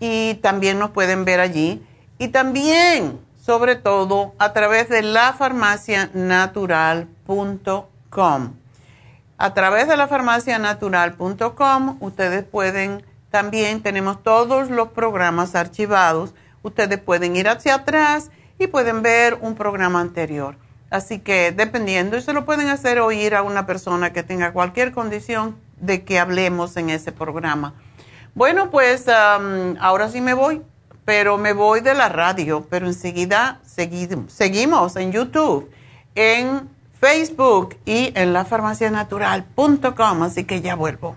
y también nos pueden ver allí. Y también, sobre todo, a través de lafarmacianatural.com. A través de lafarmacianatural.com, ustedes pueden, también tenemos todos los programas archivados. Ustedes pueden ir hacia atrás y pueden ver un programa anterior. Así que dependiendo, y se lo pueden hacer oír a una persona que tenga cualquier condición de que hablemos en ese programa. Bueno, pues ahora sí me voy, pero me voy de la radio, pero enseguida seguimos en YouTube, en Facebook y en lafarmacianatural.com, así que ya vuelvo.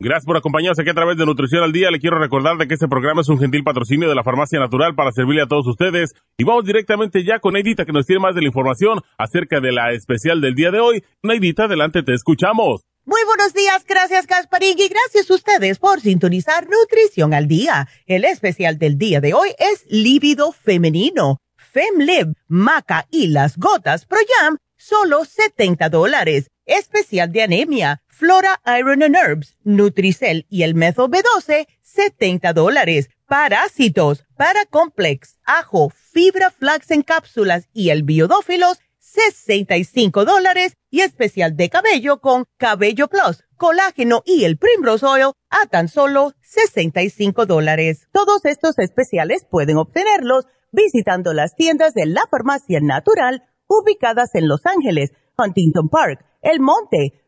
Gracias por acompañarnos aquí a través de Nutrición al Día. Le quiero recordar de que este programa es un gentil patrocinio de la Farmacia Natural para servirle a todos ustedes. Y vamos directamente ya con Neidita que nos tiene más de la información acerca de la especial del día de hoy. Neidita, adelante, te escuchamos. Muy buenos días, gracias Gasparín y gracias a ustedes por sintonizar Nutrición al Día. El especial del día de hoy es líbido femenino. FemLib, Maca y las gotas Pro Jam, solo 70 dólares. Especial de anemia Flora Iron and Herbs, Nutricel y el Metho B12, 70 dólares. Parásitos, Paracomplex, Ajo, Fibra Flax en cápsulas y el Biodófilos, 65 dólares. Y especial de cabello con Cabello Plus, Colágeno y el Primrose Oil a tan solo 65 dólares. Todos estos especiales pueden obtenerlos visitando las tiendas de la Farmacia Natural ubicadas en Los Ángeles, Huntington Park, El Monte,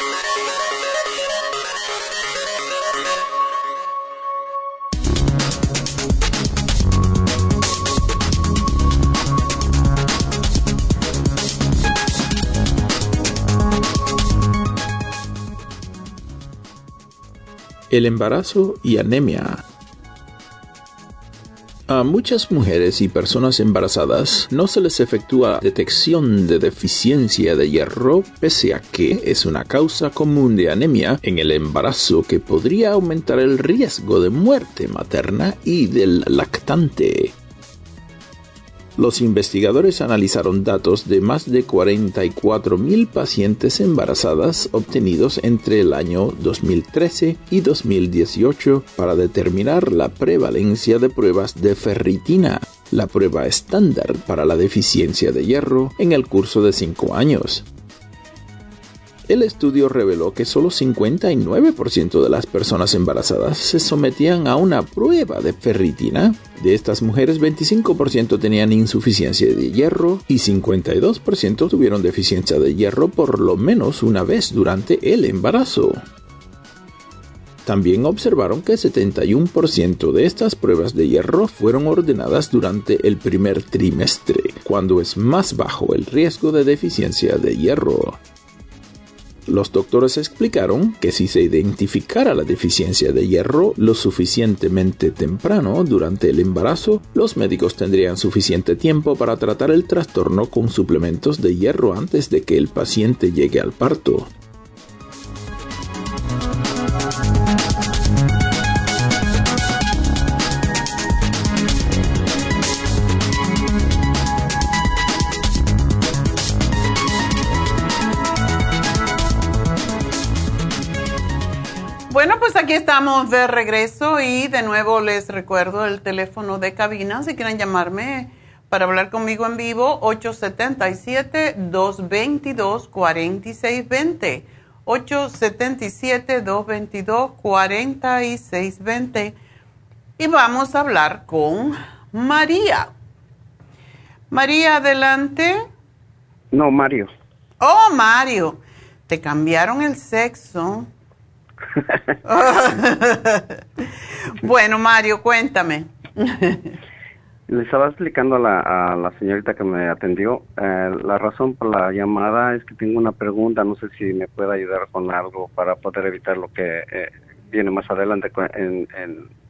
El embarazo y anemia. A muchas mujeres y personas embarazadas no se les efectúa detección de deficiencia de hierro pese a que es una causa común de anemia en el embarazo que podría aumentar el riesgo de muerte materna y del lactante. Los investigadores analizaron datos de más de 44.000 pacientes embarazadas obtenidos entre el año 2013 y 2018 para determinar la prevalencia de pruebas de ferritina, la prueba estándar para la deficiencia de hierro en el curso de 5 años. El estudio reveló que solo 59% de las personas embarazadas se sometían a una prueba de ferritina. De estas mujeres, 25% tenían insuficiencia de hierro y 52% tuvieron deficiencia de hierro por lo menos una vez durante el embarazo. También observaron que 71% de estas pruebas de hierro fueron ordenadas durante el primer trimestre, cuando es más bajo el riesgo de deficiencia de hierro. Los doctores explicaron que si se identificara la deficiencia de hierro lo suficientemente temprano durante el embarazo, los médicos tendrían suficiente tiempo para tratar el trastorno con suplementos de hierro antes de que el paciente llegue al parto. Estamos de regreso y de nuevo les recuerdo el teléfono de cabina si quieren llamarme para hablar conmigo en vivo 877-222-4620. 877-222-4620. Y vamos a hablar con María. María, adelante. No, Mario. Oh, Mario. Te cambiaron el sexo. *laughs* bueno, Mario, cuéntame. Le estaba explicando a la, señorita que me atendió. Eh, la razón por la llamada es que tengo una pregunta. No sé si me puede ayudar con algo para poder evitar lo que eh, viene más adelante en,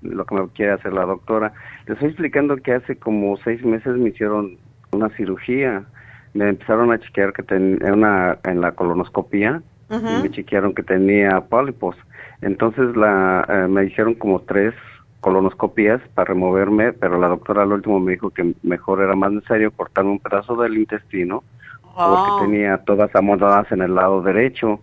lo que me quiere hacer la doctora. Le estoy explicando que hace como seis meses me hicieron una cirugía. Me empezaron a chequear que tenía una en la y me chequearon que tenía pólipos. Entonces la eh, me hicieron como tres colonoscopías para removerme, pero la doctora al último me dijo que mejor era más necesario cortarme un pedazo del intestino porque oh. tenía todas amontonadas en el lado derecho.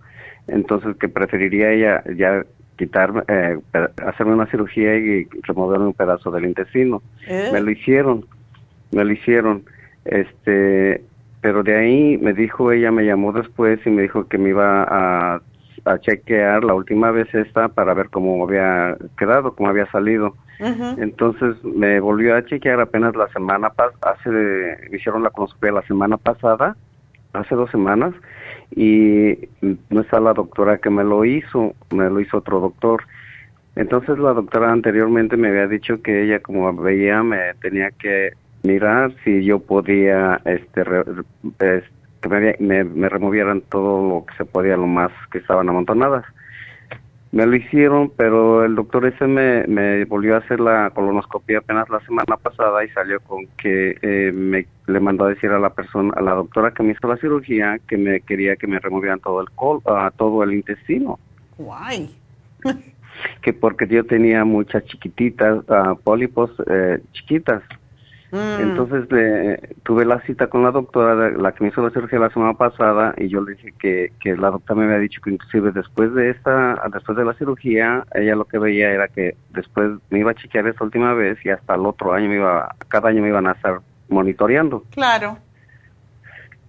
Entonces que preferiría ella ya quitar, eh, hacerme una cirugía y removerme un pedazo del intestino. ¿Eh? Me lo hicieron, me lo hicieron. Este, pero de ahí me dijo, ella me llamó después y me dijo que me iba a a chequear la última vez esta para ver cómo había quedado, cómo había salido. Entonces me volvió a chequear apenas la semana pasada, hace, hicieron la colonoscopia la semana pasada, hace dos semanas, y no está la doctora que me lo hizo, me lo hizo otro doctor. Entonces la doctora anteriormente me había dicho que ella como veía me tenía que mirar si yo podía este, este que me, me, removieran todo lo que se podía, lo más que estaban amontonadas. Me lo hicieron, pero el doctor ese me, me volvió a hacer la colonoscopia apenas la semana pasada y salió con que eh, me le mandó a decir a la persona, a la doctora que me hizo la cirugía, que me quería que me removieran todo el col, uh, todo el intestino. Guay. que porque yo tenía muchas chiquititas, uh, pólipos eh, chiquitas. Mm. Entonces le, tuve la cita con la doctora, la que me hizo la cirugía la semana pasada, y yo le dije que, que la doctora me había dicho que inclusive después de esta, después de la cirugía, ella lo que veía era que después me iba a chequear esta última vez y hasta el otro año me iba, cada año me iban a estar monitoreando. Claro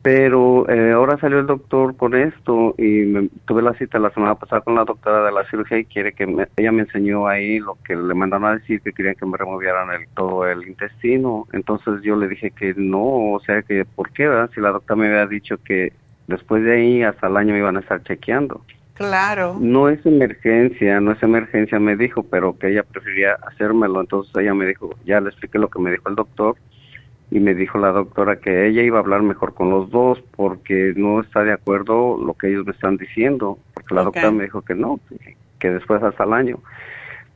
pero eh, ahora salió el doctor con esto y tuve la cita la semana pasada con la doctora de la cirugía y quiere que ella me enseñó ahí lo que le mandaron a decir que querían que me removieran el, todo el intestino. Entonces yo le dije que no o sea que por qué si la doctora me había dicho que después de ahí hasta el año me iban a estar chequeando. Claro. No es emergencia no es emergencia me dijo pero que ella prefería hacérmelo. Entonces ella me dijo ya le expliqué lo que me dijo el doctor y me dijo la doctora que ella iba a hablar mejor con los dos porque no está de acuerdo lo que ellos me están diciendo, porque la doctora me dijo que no, que después hasta el año.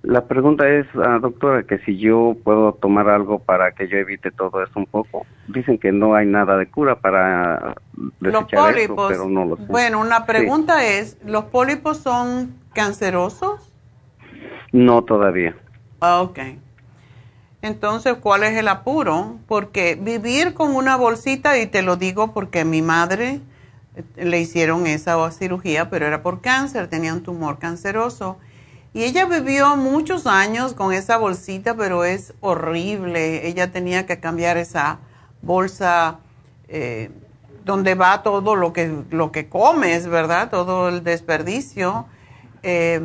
La pregunta es, ah, doctora, que si yo puedo tomar algo para que yo evite todo esto un poco. Dicen que no hay nada de cura para los pólipos. pero no lo sé. Bueno, una pregunta es, ¿los pólipos son cancerosos? No todavía. Ah, ok. Entonces, ¿cuál es el apuro? Porque vivir con una bolsita, y te lo digo porque mi madre eh, le hicieron esa cirugía, pero era por cáncer, tenía un tumor canceroso. Y ella vivió muchos años con esa bolsita, pero es horrible. Ella tenía que cambiar esa bolsa eh, donde va todo lo que, lo que comes, ¿verdad? Todo el desperdicio. Eh,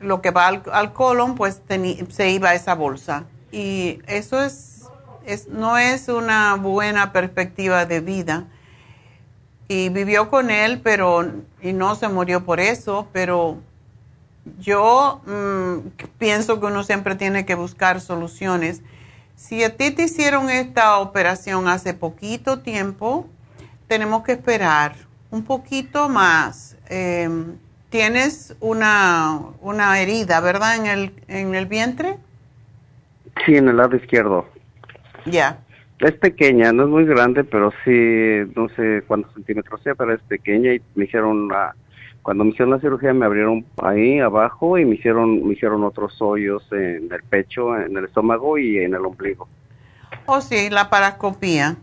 lo que va al, colon, pues se iba a esa bolsa. Y eso es, es, no es una buena perspectiva de vida. Y vivió con él, pero, y no se murió por eso, pero yo mm, pienso que uno siempre tiene que buscar soluciones. Si a ti te hicieron esta operación hace poquito tiempo, tenemos que esperar un poquito más. Em, tienes una, una herida, ¿verdad? En el, en el vientre. Sí, en el lado izquierdo. Ya. Es pequeña, no es muy grande, pero sí, no sé cuántos centímetros sea, pero es pequeña y me hicieron la, cuando me hicieron la cirugía me abrieron ahí abajo y me hicieron, me hicieron otros hoyos en el pecho, en el estómago y en el ombligo. Oh, sí, la parascopía.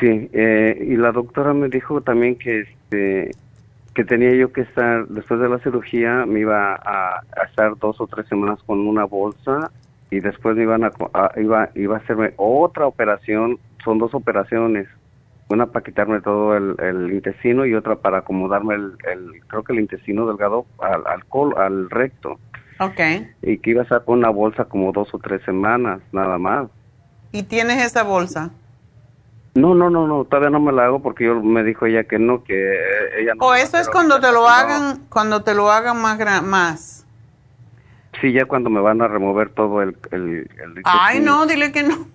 Sí, eh, y la doctora me dijo también que este que tenía yo que estar, después de la cirugía, me iba a, estar dos o tres semanas con una bolsa y después me iban a, iba, iba a hacerme otra operación, son dos operaciones, una para quitarme todo el, intestino y otra para acomodarme el, creo que el intestino delgado al, al, col, al recto. Okay. Y que iba a estar con una bolsa como dos o tres semanas, nada más. ¿Y tienes esa bolsa? No, no, no, no, todavía no me la hago porque yo me dijo ella que no, que ella no. O eso es cuando te lo hagan, cuando te lo hagan más más. Sí, ya cuando me van a remover todo el... el, Ay, no, dile que no.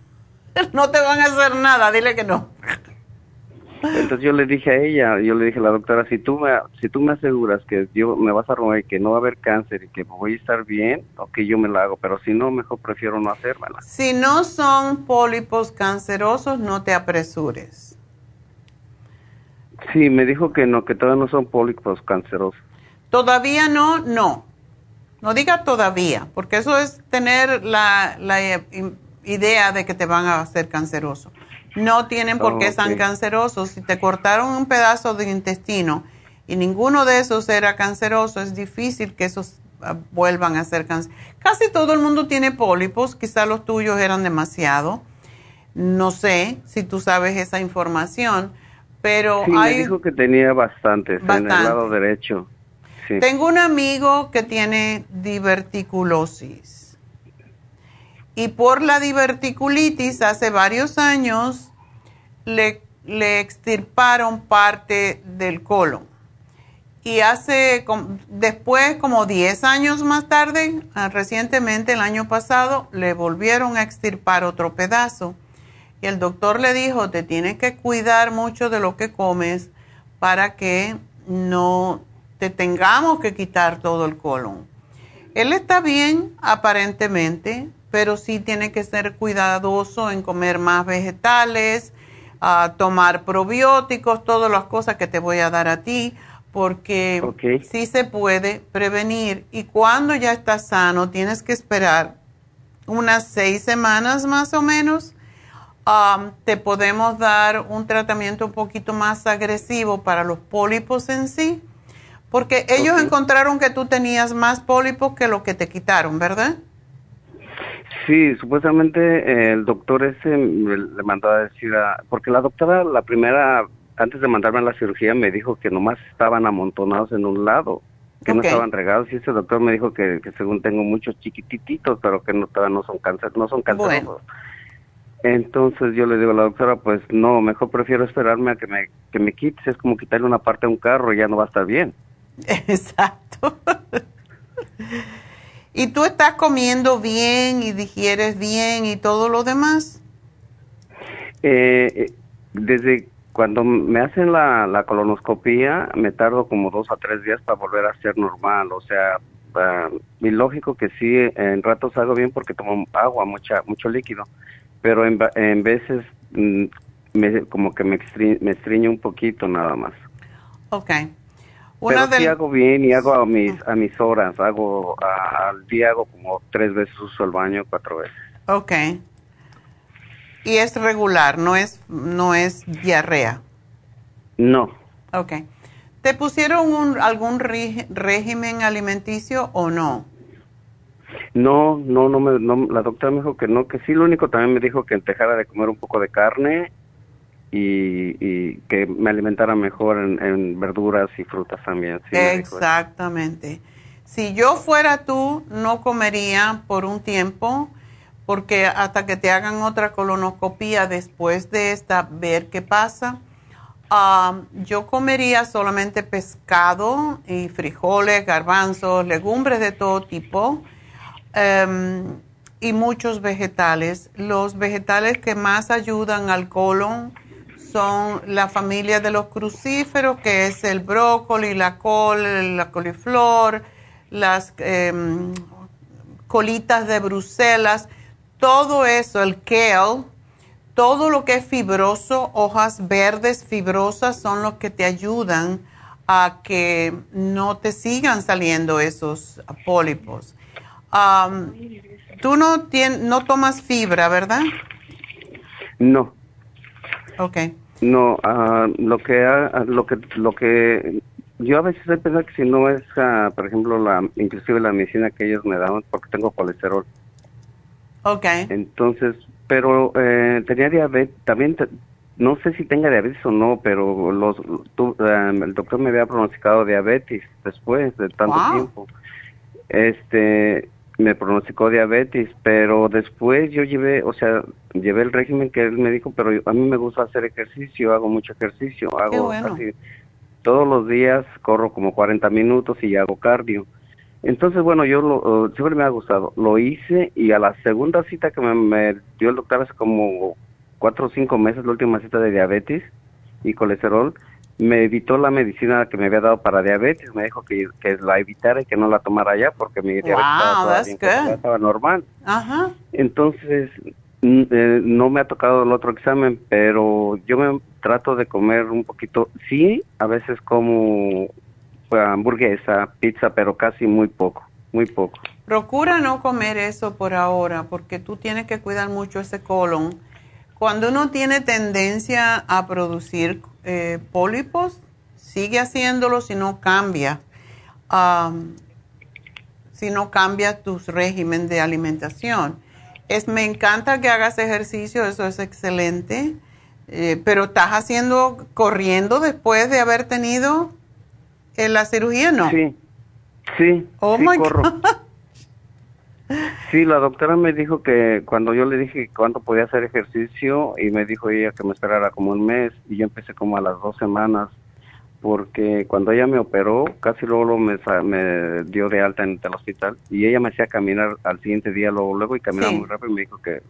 *laughs* No te van a hacer nada, dile que no. Entonces yo le dije a ella, yo le dije a la doctora, si tú me, si tú me aseguras que yo me vas a remover, que no va a haber cáncer y que voy a estar bien, ok, yo me la hago, pero si no, mejor prefiero no hacérmela. Si no son pólipos cancerosos, no te apresures. Sí, me dijo que no, que todavía no son pólipos cancerosos. Todavía no, no. No diga todavía, porque eso es tener la, idea de que te van a hacer canceroso. No tienen por qué ser cancerosos. Si te cortaron un pedazo de intestino y ninguno de esos era canceroso, es difícil que esos ah, vuelvan a ser cancerosos. Casi todo el mundo tiene pólipos, quizá los tuyos eran demasiado. No sé si tú sabes esa información, pero sí, me dijo que tenía bastantes en el lado derecho. Tengo un amigo que tiene diverticulosis. Y por la diverticulitis hace varios años le, le extirparon parte del colon. Y hace, después, como 10 años más tarde, ah, recientemente el año pasado, le volvieron a extirpar otro pedazo. Y el doctor le dijo, te tienes que cuidar mucho de lo que comes para que no tengamos que quitar todo el colon. Él está bien aparentemente, pero sí tiene que ser cuidadoso en comer más vegetales, a tomar probióticos, todas las cosas que te voy a dar a ti, porque sí se puede prevenir. Y cuando ya estás sano, tienes que esperar unas seis semanas más o menos. Um, te podemos dar un tratamiento un poquito más agresivo para los pólipos en sí porque ellos encontraron que tú tenías más pólipos que lo que te quitaron, ¿verdad? Sí, supuestamente eh, el doctor ese le mandó a decir a... Porque la doctora, la primera, antes de mandarme a la cirugía, me dijo que nomás estaban amontonados en un lado, que no estaban regados. Y ese doctor me dijo que, según tengo muchos chiquititos, pero que no, no son cáncer, no son cancerosos. Entonces yo le digo a la doctora, pues no, mejor prefiero esperarme a que me, que me quites. Es como quitarle una parte a un carro y ya no va a estar bien. *laughs* Exacto. ¿Y tú estás comiendo bien y digieres bien y todo lo demás? Eh, eh, desde cuando me hacen la, la, colonoscopía, me tardo como dos a tres días para volver a ser normal. O sea, uh, y lógico que sí, en ratos hago bien porque tomo agua, mucha, mucho líquido, pero en, en veces mm, me, como que me, me estriño un poquito nada más. Ok. Pero sí hago bien y hago a mis, a mis horas. Hago al día hago como tres veces uso el baño, cuatro veces. Ok. Y es regular, no es, no es diarrea. No. Ok. ¿Te pusieron un, algún régimen alimenticio o no? No, no, no, me, no, la doctora me dijo que no, que sí, lo único también me dijo que dejara de comer un poco de carne y, que me alimentara mejor en, verduras y frutas también. Exactamente. Si yo fuera tú, no comería por un tiempo, porque hasta que te hagan otra colonoscopía después de esta, ver qué pasa. yo comería solamente pescado y frijoles, garbanzos, legumbres de todo tipo em, y muchos vegetales. Los vegetales que más ayudan al colon son la familia de los crucíferos, que es el brócoli, la col, la coliflor, las em, colitas de Bruselas, todo eso, el kale, todo lo que es fibroso, hojas verdes fibrosas son los que te ayudan a que no te sigan saliendo esos pólipos. Tú no, no tomas fibra, ¿verdad? No. Ok. No, uh, lo que lo que lo que yo a veces he pensado que si no es, uh, por ejemplo, la inclusive la medicina que ellos me dan porque tengo colesterol. Okay. Entonces, pero eh, tenía diabetes, también no sé si tenga diabetes o no, pero los um, el doctor me había pronosticado diabetes después de tanto tiempo. Este, me pronosticó diabetes, pero después yo llevé, o sea, llevé el régimen que él me dijo, pero a mí me gusta hacer ejercicio, hago mucho ejercicio, hago casi todos los días, corro como 40 minutos y hago cardio. Entonces, bueno, yo lo, siempre me ha gustado. Lo hice y a la segunda cita que me, me dio el doctor hace como cuatro o cinco meses, la última cita de diabetes y colesterol, me evitó la medicina que me había dado para diabetes. Me dijo que, que la evitara y que no la tomara ya porque mi diabetes estaba, bien, estaba, normal. Ajá. Entonces, eh, no me ha tocado el otro examen, pero yo me trato de comer un poquito. Sí, a veces como pues, hamburguesa, pizza, pero casi muy poco, muy poco. Procura no comer eso por ahora, porque tú tienes que cuidar mucho ese colon. Cuando uno tiene tendencia a producir eh, pólipos, sigue haciéndolo si no cambia. si no cambia tu régimen de alimentación. Es, me encanta que hagas ejercicio, eso es excelente, eh, pero estás haciendo, corriendo después de haber tenido eh, la cirugía, ¿no? Sí, sí, oh sí corro. Sí, la doctora me dijo que cuando yo le dije cuánto podía hacer ejercicio y me dijo ella que me esperara como un mes y yo empecé como a las dos semanas porque cuando ella me operó casi luego, me, me, dio de alta en el hospital y ella me hacía caminar al siguiente día luego luego y caminaba muy rápido y me dijo que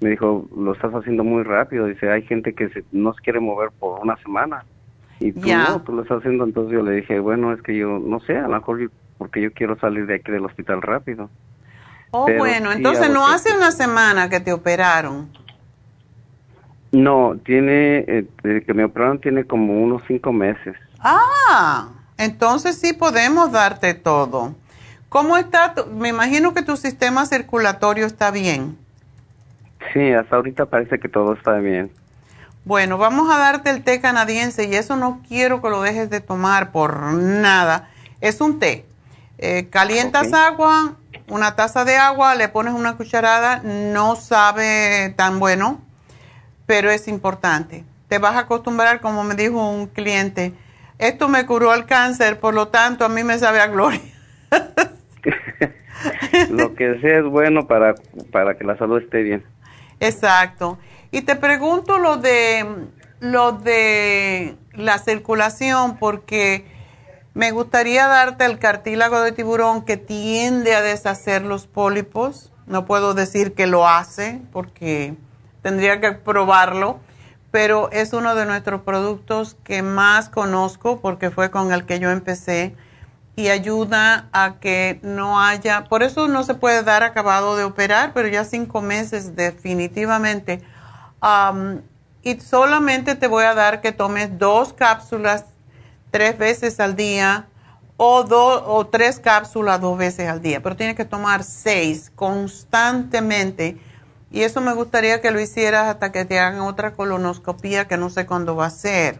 me dijo lo estás haciendo muy rápido dice hay gente que se, no se quiere mover por una semana y tú no tú lo estás haciendo entonces yo le dije bueno es que yo no sé a lo mejor porque yo quiero salir de aquí del hospital rápido Oh, bueno, entonces no hace una semana que te operaron. No, tiene, eh, que me operaron tiene como unos cinco meses. Ah, entonces sí podemos darte todo. ¿Cómo está? me imagino que tu sistema circulatorio está bien. Sí, hasta ahorita parece que todo está bien. Bueno, vamos a darte el té canadiense y eso no quiero que lo dejes de tomar por nada. Es un té. Eh, calientas agua, una taza de agua, le pones una cucharada, no sabe tan bueno, pero es importante. Te vas a acostumbrar, como me dijo un cliente, esto me curó el cáncer, por lo tanto a mí me sabe a gloria. *laughs* lo que sea es bueno para, para que la salud esté bien. Exacto. Y te pregunto lo de lo de la circulación porque me gustaría darte el cartílago de tiburón que tiende a deshacer los pólipos. No puedo decir que lo hace porque tendría que probarlo, pero es uno de nuestros productos que más conozco porque fue con el que yo empecé y ayuda a que no haya, por eso no se puede dar acabado de operar, pero ya cinco meses definitivamente. y solamente te voy a dar que tomes dos cápsulas tres veces al día o, dos o tres cápsulas dos veces al día, pero tienes que tomar seis constantemente. Y eso me gustaría que lo hicieras hasta que te hagan otra colonoscopía que no sé cuándo va a ser.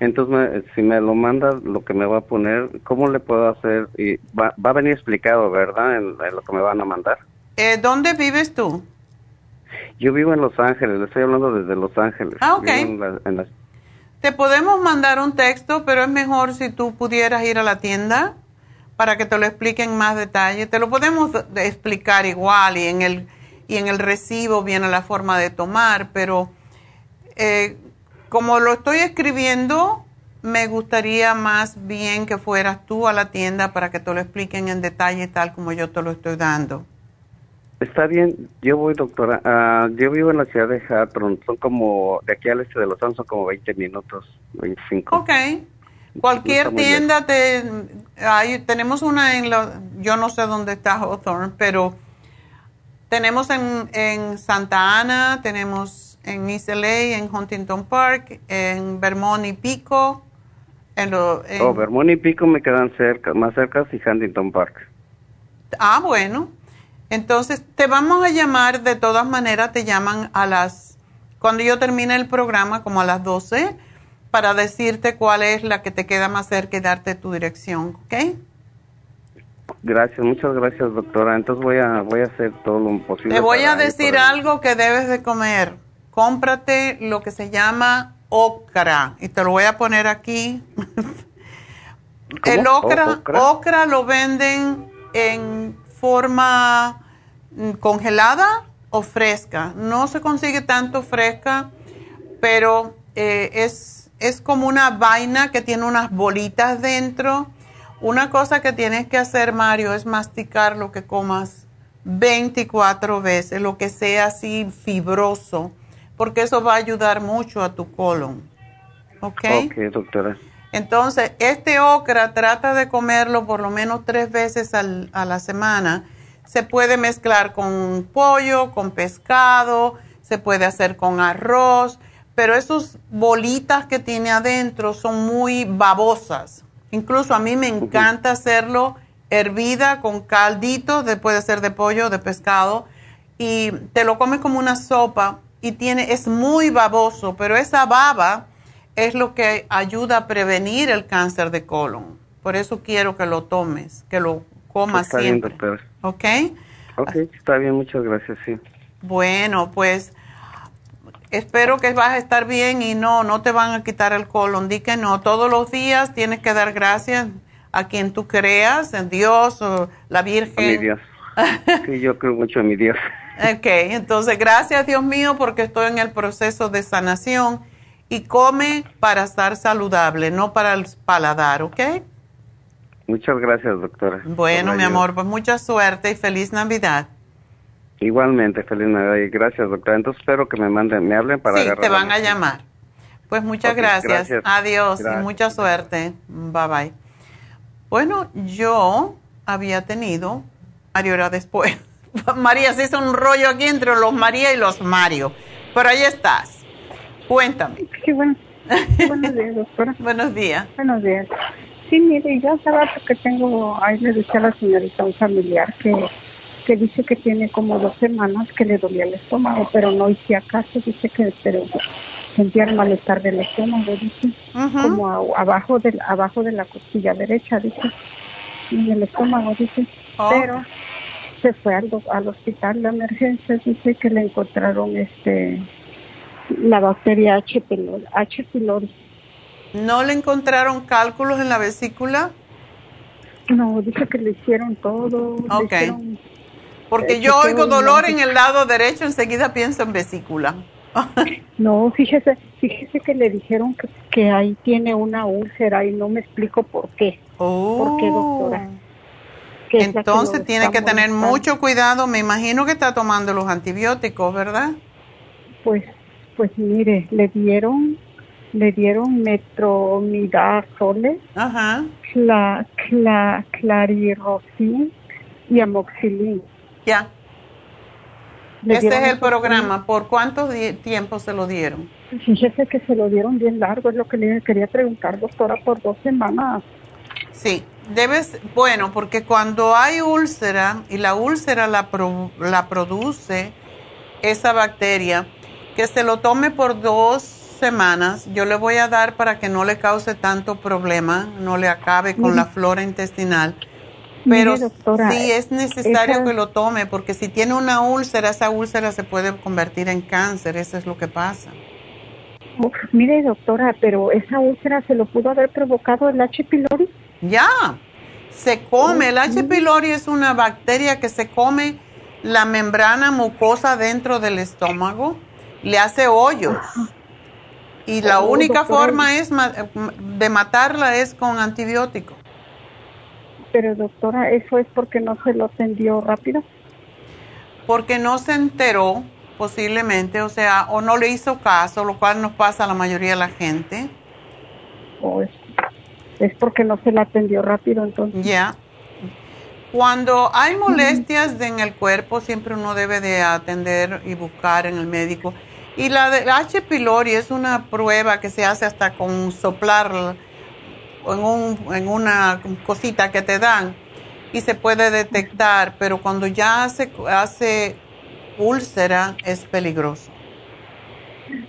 Entonces, si me lo mandas, lo que me va a poner, ¿cómo le puedo hacer? Y va, a venir explicado, ¿verdad? En, lo que me van a mandar. Eh, ¿Dónde vives tú? Yo vivo en Los Ángeles, le estoy hablando desde Los Ángeles. Ah, ok. Te podemos mandar un texto, pero es mejor si tú pudieras ir a la tienda para que te lo expliquen más detalle. Te lo podemos explicar igual y en el, y en el recibo viene la forma de tomar, pero eh, como lo estoy escribiendo, me gustaría más bien que fueras tú a la tienda para que te lo expliquen en detalle tal como yo te lo estoy dando. Está bien, yo voy, doctora. Ah, yo vivo en la ciudad de Hatron. Son como, de aquí al este de Los Ángeles, son como 20 minutos, 25. Ok. Cualquier tienda, te, hay, tenemos una en la, yo no sé dónde está Hawthorne, pero tenemos en, en Santa Ana, tenemos en East LA, en Huntington Park, en Vermont y Pico. En lo, oh, Vermont y Pico me quedan cerca, más cerca y Huntington Park. Ah, bueno. Entonces, te vamos a llamar, de todas maneras, te llaman a las, cuando yo termine el programa, como a las 12, para decirte cuál es la que te queda más cerca y darte tu dirección, ¿ok? Gracias, muchas gracias, doctora. Entonces voy a, voy a hacer todo lo posible. Te voy a decir algo que debes de comer. Cómprate lo que se llama ocra y te lo voy a poner aquí. El ocra, ocra lo venden en forma congelada o fresca. No se consigue tanto fresca, pero eh, es, es como una vaina que tiene unas bolitas dentro. Una cosa que tienes que hacer, Mario, es masticar lo que comas 24 veces, lo que sea así fibroso, porque eso va a ayudar mucho a tu colon. ¿Ok? Ok, doctora. Entonces, este ocra trata de comerlo por lo menos tres veces al- a la semana. Se puede mezclar con pollo, con pescado, se puede hacer con arroz, pero esas bolitas que tiene adentro son muy babosas. Incluso a mí me encanta hacerlo hervida con caldito, de- puede ser de pollo, de pescado, y te lo comes como una sopa y tiene, es muy baboso, pero esa baba es lo que ayuda a prevenir el cáncer de colon. Por eso quiero que lo tomes, que lo comas Está siempre. ¿Ok? Ok, está bien, muchas gracias, sí. Bueno, pues espero que vas a estar bien y no, no te van a quitar el colon. Di que no. Todos los días tienes que dar gracias a quien tú creas, en Dios o la A mi Virgen. Dios. *laughs* Sí, yo creo mucho en mi Dios. Ok, entonces gracias Dios mío porque estoy en el proceso de sanación y come para estar saludable, no para el paladar, ¿ok? Muchas gracias, doctora. Bueno, mi amor, pues mucha suerte y feliz Navidad. Igualmente, feliz Navidad y gracias, doctora. Entonces espero que me manden, me hablen para sí, agarrar te van a llamar. Pues muchas gracias. gracias. Adiós y mucha suerte. Bye bye. Bueno, yo había tenido, Mario era después. *laughs* María se hizo un rollo aquí entre los María y los Mario. Pero ahí estás. Cuéntame. Sí, bueno. Buenos *laughs* días, doctora. Buenos días. Buenos días. Sí, mire, yo hace rato que tengo, ahí le decía a la señorita un familiar que, que dice que tiene como dos semanas que le dolía el estómago, pero no hice acaso, dice que pero sentía el malestar del estómago, dice, como a- abajo, del, abajo de la costilla derecha, dice, en el estómago, dice, Oh. pero se fue al, al hospital de emergencia, dice que le encontraron este la bacteria H. pylori. H. pylori. ¿No le encontraron cálculos en la vesícula? No, dice que le hicieron todo. Ok. hicieron- Porque Eh, yo oigo dolor en el lado derecho, enseguida pienso en vesícula. *laughs* No, fíjese, fíjese que le dijeron que, que ahí tiene una úlcera y no me explico por qué. ¿Por qué, doctora? La que Entonces tiene que tener molestando. mucho cuidado. Me imagino que está tomando los antibióticos, ¿verdad? Pues, pues mire, le dieron, le dieron metronidazole, Ajá. cla, cla, y amoxicilin. Ya. Dieron es el programa. ¿Por cuánto tiempo se lo dieron? Fíjese que se lo dieron bien largo, es lo que le quería preguntar, doctora, por dos semanas. Sí, debes, bueno, porque cuando hay úlcera y la úlcera la, pro- la produce esa bacteria, que se lo tome por dos semanas, yo le voy a dar para que no le cause tanto problema, no le acabe con la flora intestinal. Pero Mire, doctora, sí es necesario esa- que lo tome, porque si tiene una úlcera, esa úlcera se puede convertir en cáncer, eso es lo que pasa. Mire, doctora, pero esa úlcera se lo pudo haber provocado el H. pylori. Ya, se come. El H. pylori es una bacteria que se come la membrana mucosa dentro del estómago, le hace hoyos. Y la Oh, única forma es ma- de matarla es con antibiótico. Pero, doctora, eso es porque no se lo atendió rápido. Porque no se enteró, posiblemente, o sea, o no le hizo caso, lo cual nos pasa a la mayoría de la gente. O es, es porque no se la atendió rápido, entonces. Ya. Cuando hay molestias en el cuerpo, siempre uno debe de atender y buscar en el médico. Y la de H. pylori es una prueba que se hace hasta con soplar en, un, en una cosita que te dan y se puede detectar, pero cuando ya hace, hace úlcera es peligroso.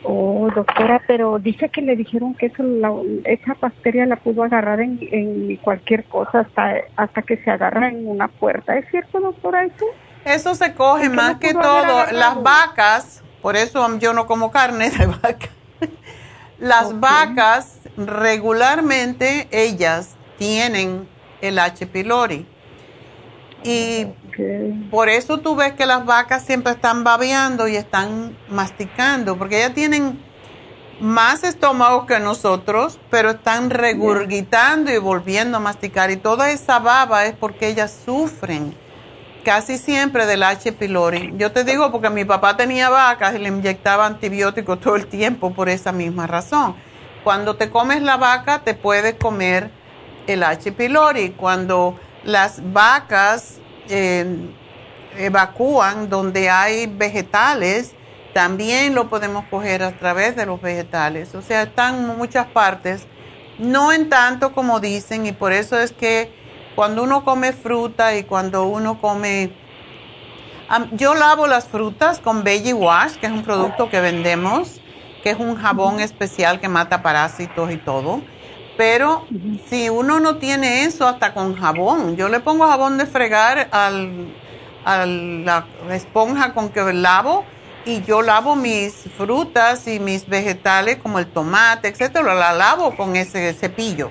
Oh, doctora, pero dice que le dijeron que eso, la- esa bacteria la pudo agarrar en, en cualquier cosa hasta, hasta que se agarra en una puerta. ¿Es cierto, doctora, eso? Eso se coge ¿Y qué más que todo. Las vacas, por eso yo no como carne de *laughs* vaca. Las vacas regularmente ellas tienen el H. pylori. Y por eso tú ves que las vacas siempre están babeando y están masticando, porque ellas tienen más estómago que nosotros, pero están regurgitando y volviendo a masticar. Y toda esa baba es porque ellas sufren casi siempre del H. pylori. Yo te digo porque mi papá tenía vacas y le inyectaba antibióticos todo el tiempo por esa misma razón. Cuando te comes la vaca, te puedes comer el H. pylori. Cuando las vacas eh, evacúan donde hay vegetales, también lo podemos coger a través de los vegetales. O sea, están en muchas partes, no en tanto como dicen, y por eso es que cuando uno come fruta y cuando uno come... yo lavo las frutas con Veggie Wash, que es un producto que vendemos, que es un jabón especial que mata parásitos y todo. Pero si uno no tiene eso, hasta con jabón. Yo le pongo jabón de fregar al, a la esponja con que lavo y yo lavo mis frutas y mis vegetales como el tomate, etcétera, la lavo con ese cepillo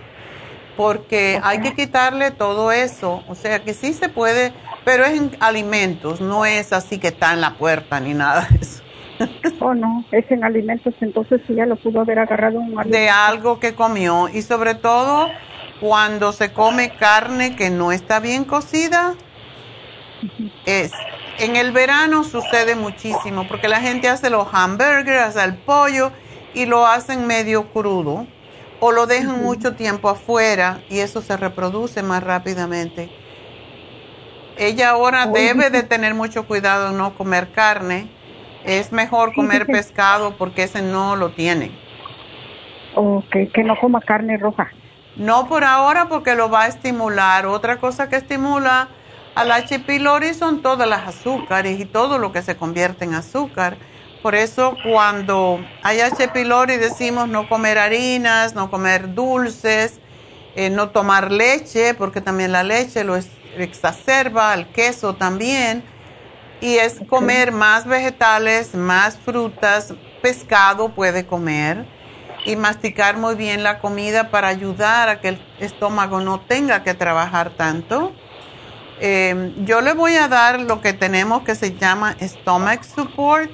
porque hay que quitarle todo eso, o sea que sí se puede, pero es en alimentos, no es así que está en la puerta ni nada de eso. Oh, no, es en alimentos, entonces sí ya lo pudo haber agarrado un De algo que comió y sobre todo cuando se come carne que no está bien cocida, es en el verano sucede muchísimo porque la gente hace los hamburgers, hace el pollo y lo hacen medio crudo o lo dejan mucho tiempo afuera y eso se reproduce más rápidamente. Ella ahora debe de tener mucho cuidado en no comer carne. Es mejor comer pescado porque ese no lo tiene. Ok, que no coma carne roja. No por ahora porque lo va a estimular. Otra cosa que estimula al H. pylori son todas las azúcares y todo lo que se convierte en azúcar. Por eso cuando hay H. pylori decimos no comer harinas, no comer dulces, eh, no tomar leche, porque también la leche lo exacerba, el queso también. Y es comer más vegetales, más frutas, pescado puede comer y masticar muy bien la comida para ayudar a que el estómago no tenga que trabajar tanto. Eh, yo le voy a dar lo que tenemos que se llama stomach support,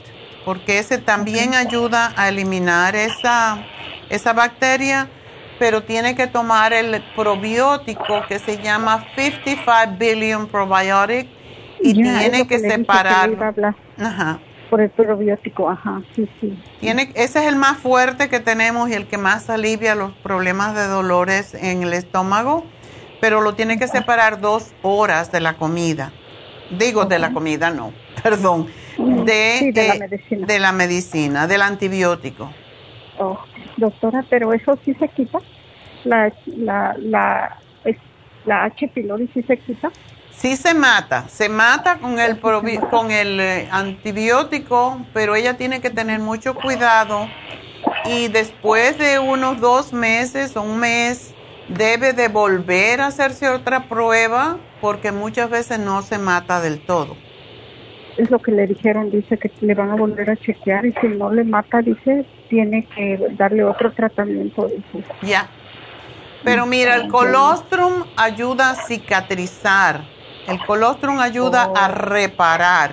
porque ese también ayuda a eliminar esa, esa bacteria, pero tiene que tomar el probiótico que se llama 55 billion probiotic y tiene que, separar. Por el probiótico, ajá, sí, sí. Tiene, ese es el más fuerte que tenemos y el que más alivia los problemas de dolores en el estómago pero lo tiene que separar dos horas de la comida. Digo, de la comida no, *laughs* perdón, de, de, la eh, medicina. de la medicina, del antibiótico. Oh, doctora, pero eso sí se quita. La, la, la, la H. pylori sí se quita. Sí se mata, se mata con el, con el eh, antibiótico, pero ella tiene que tener mucho cuidado y después de unos dos meses o un mes debe de volver a hacerse otra prueba porque muchas veces no se mata del todo. Es lo que le dijeron, dice que le van a volver a chequear y si no le mata, dice, tiene que darle otro tratamiento. Ya. Pero mira, el colostrum ayuda a cicatrizar, el colostrum ayuda a oh. reparar,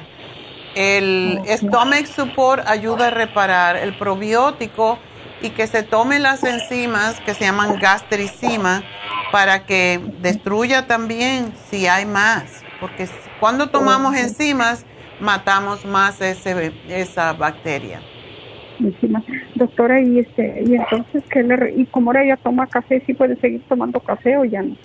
el stomach support ayuda a reparar, el probiótico y que se tomen las enzimas que se llaman gastricima para que destruya también si hay más, porque cuando tomamos enzimas matamos más ese, esa bacteria. Doctora, y este y entonces qué le y como ahora ella toma café, sí puede seguir tomando café o ya no?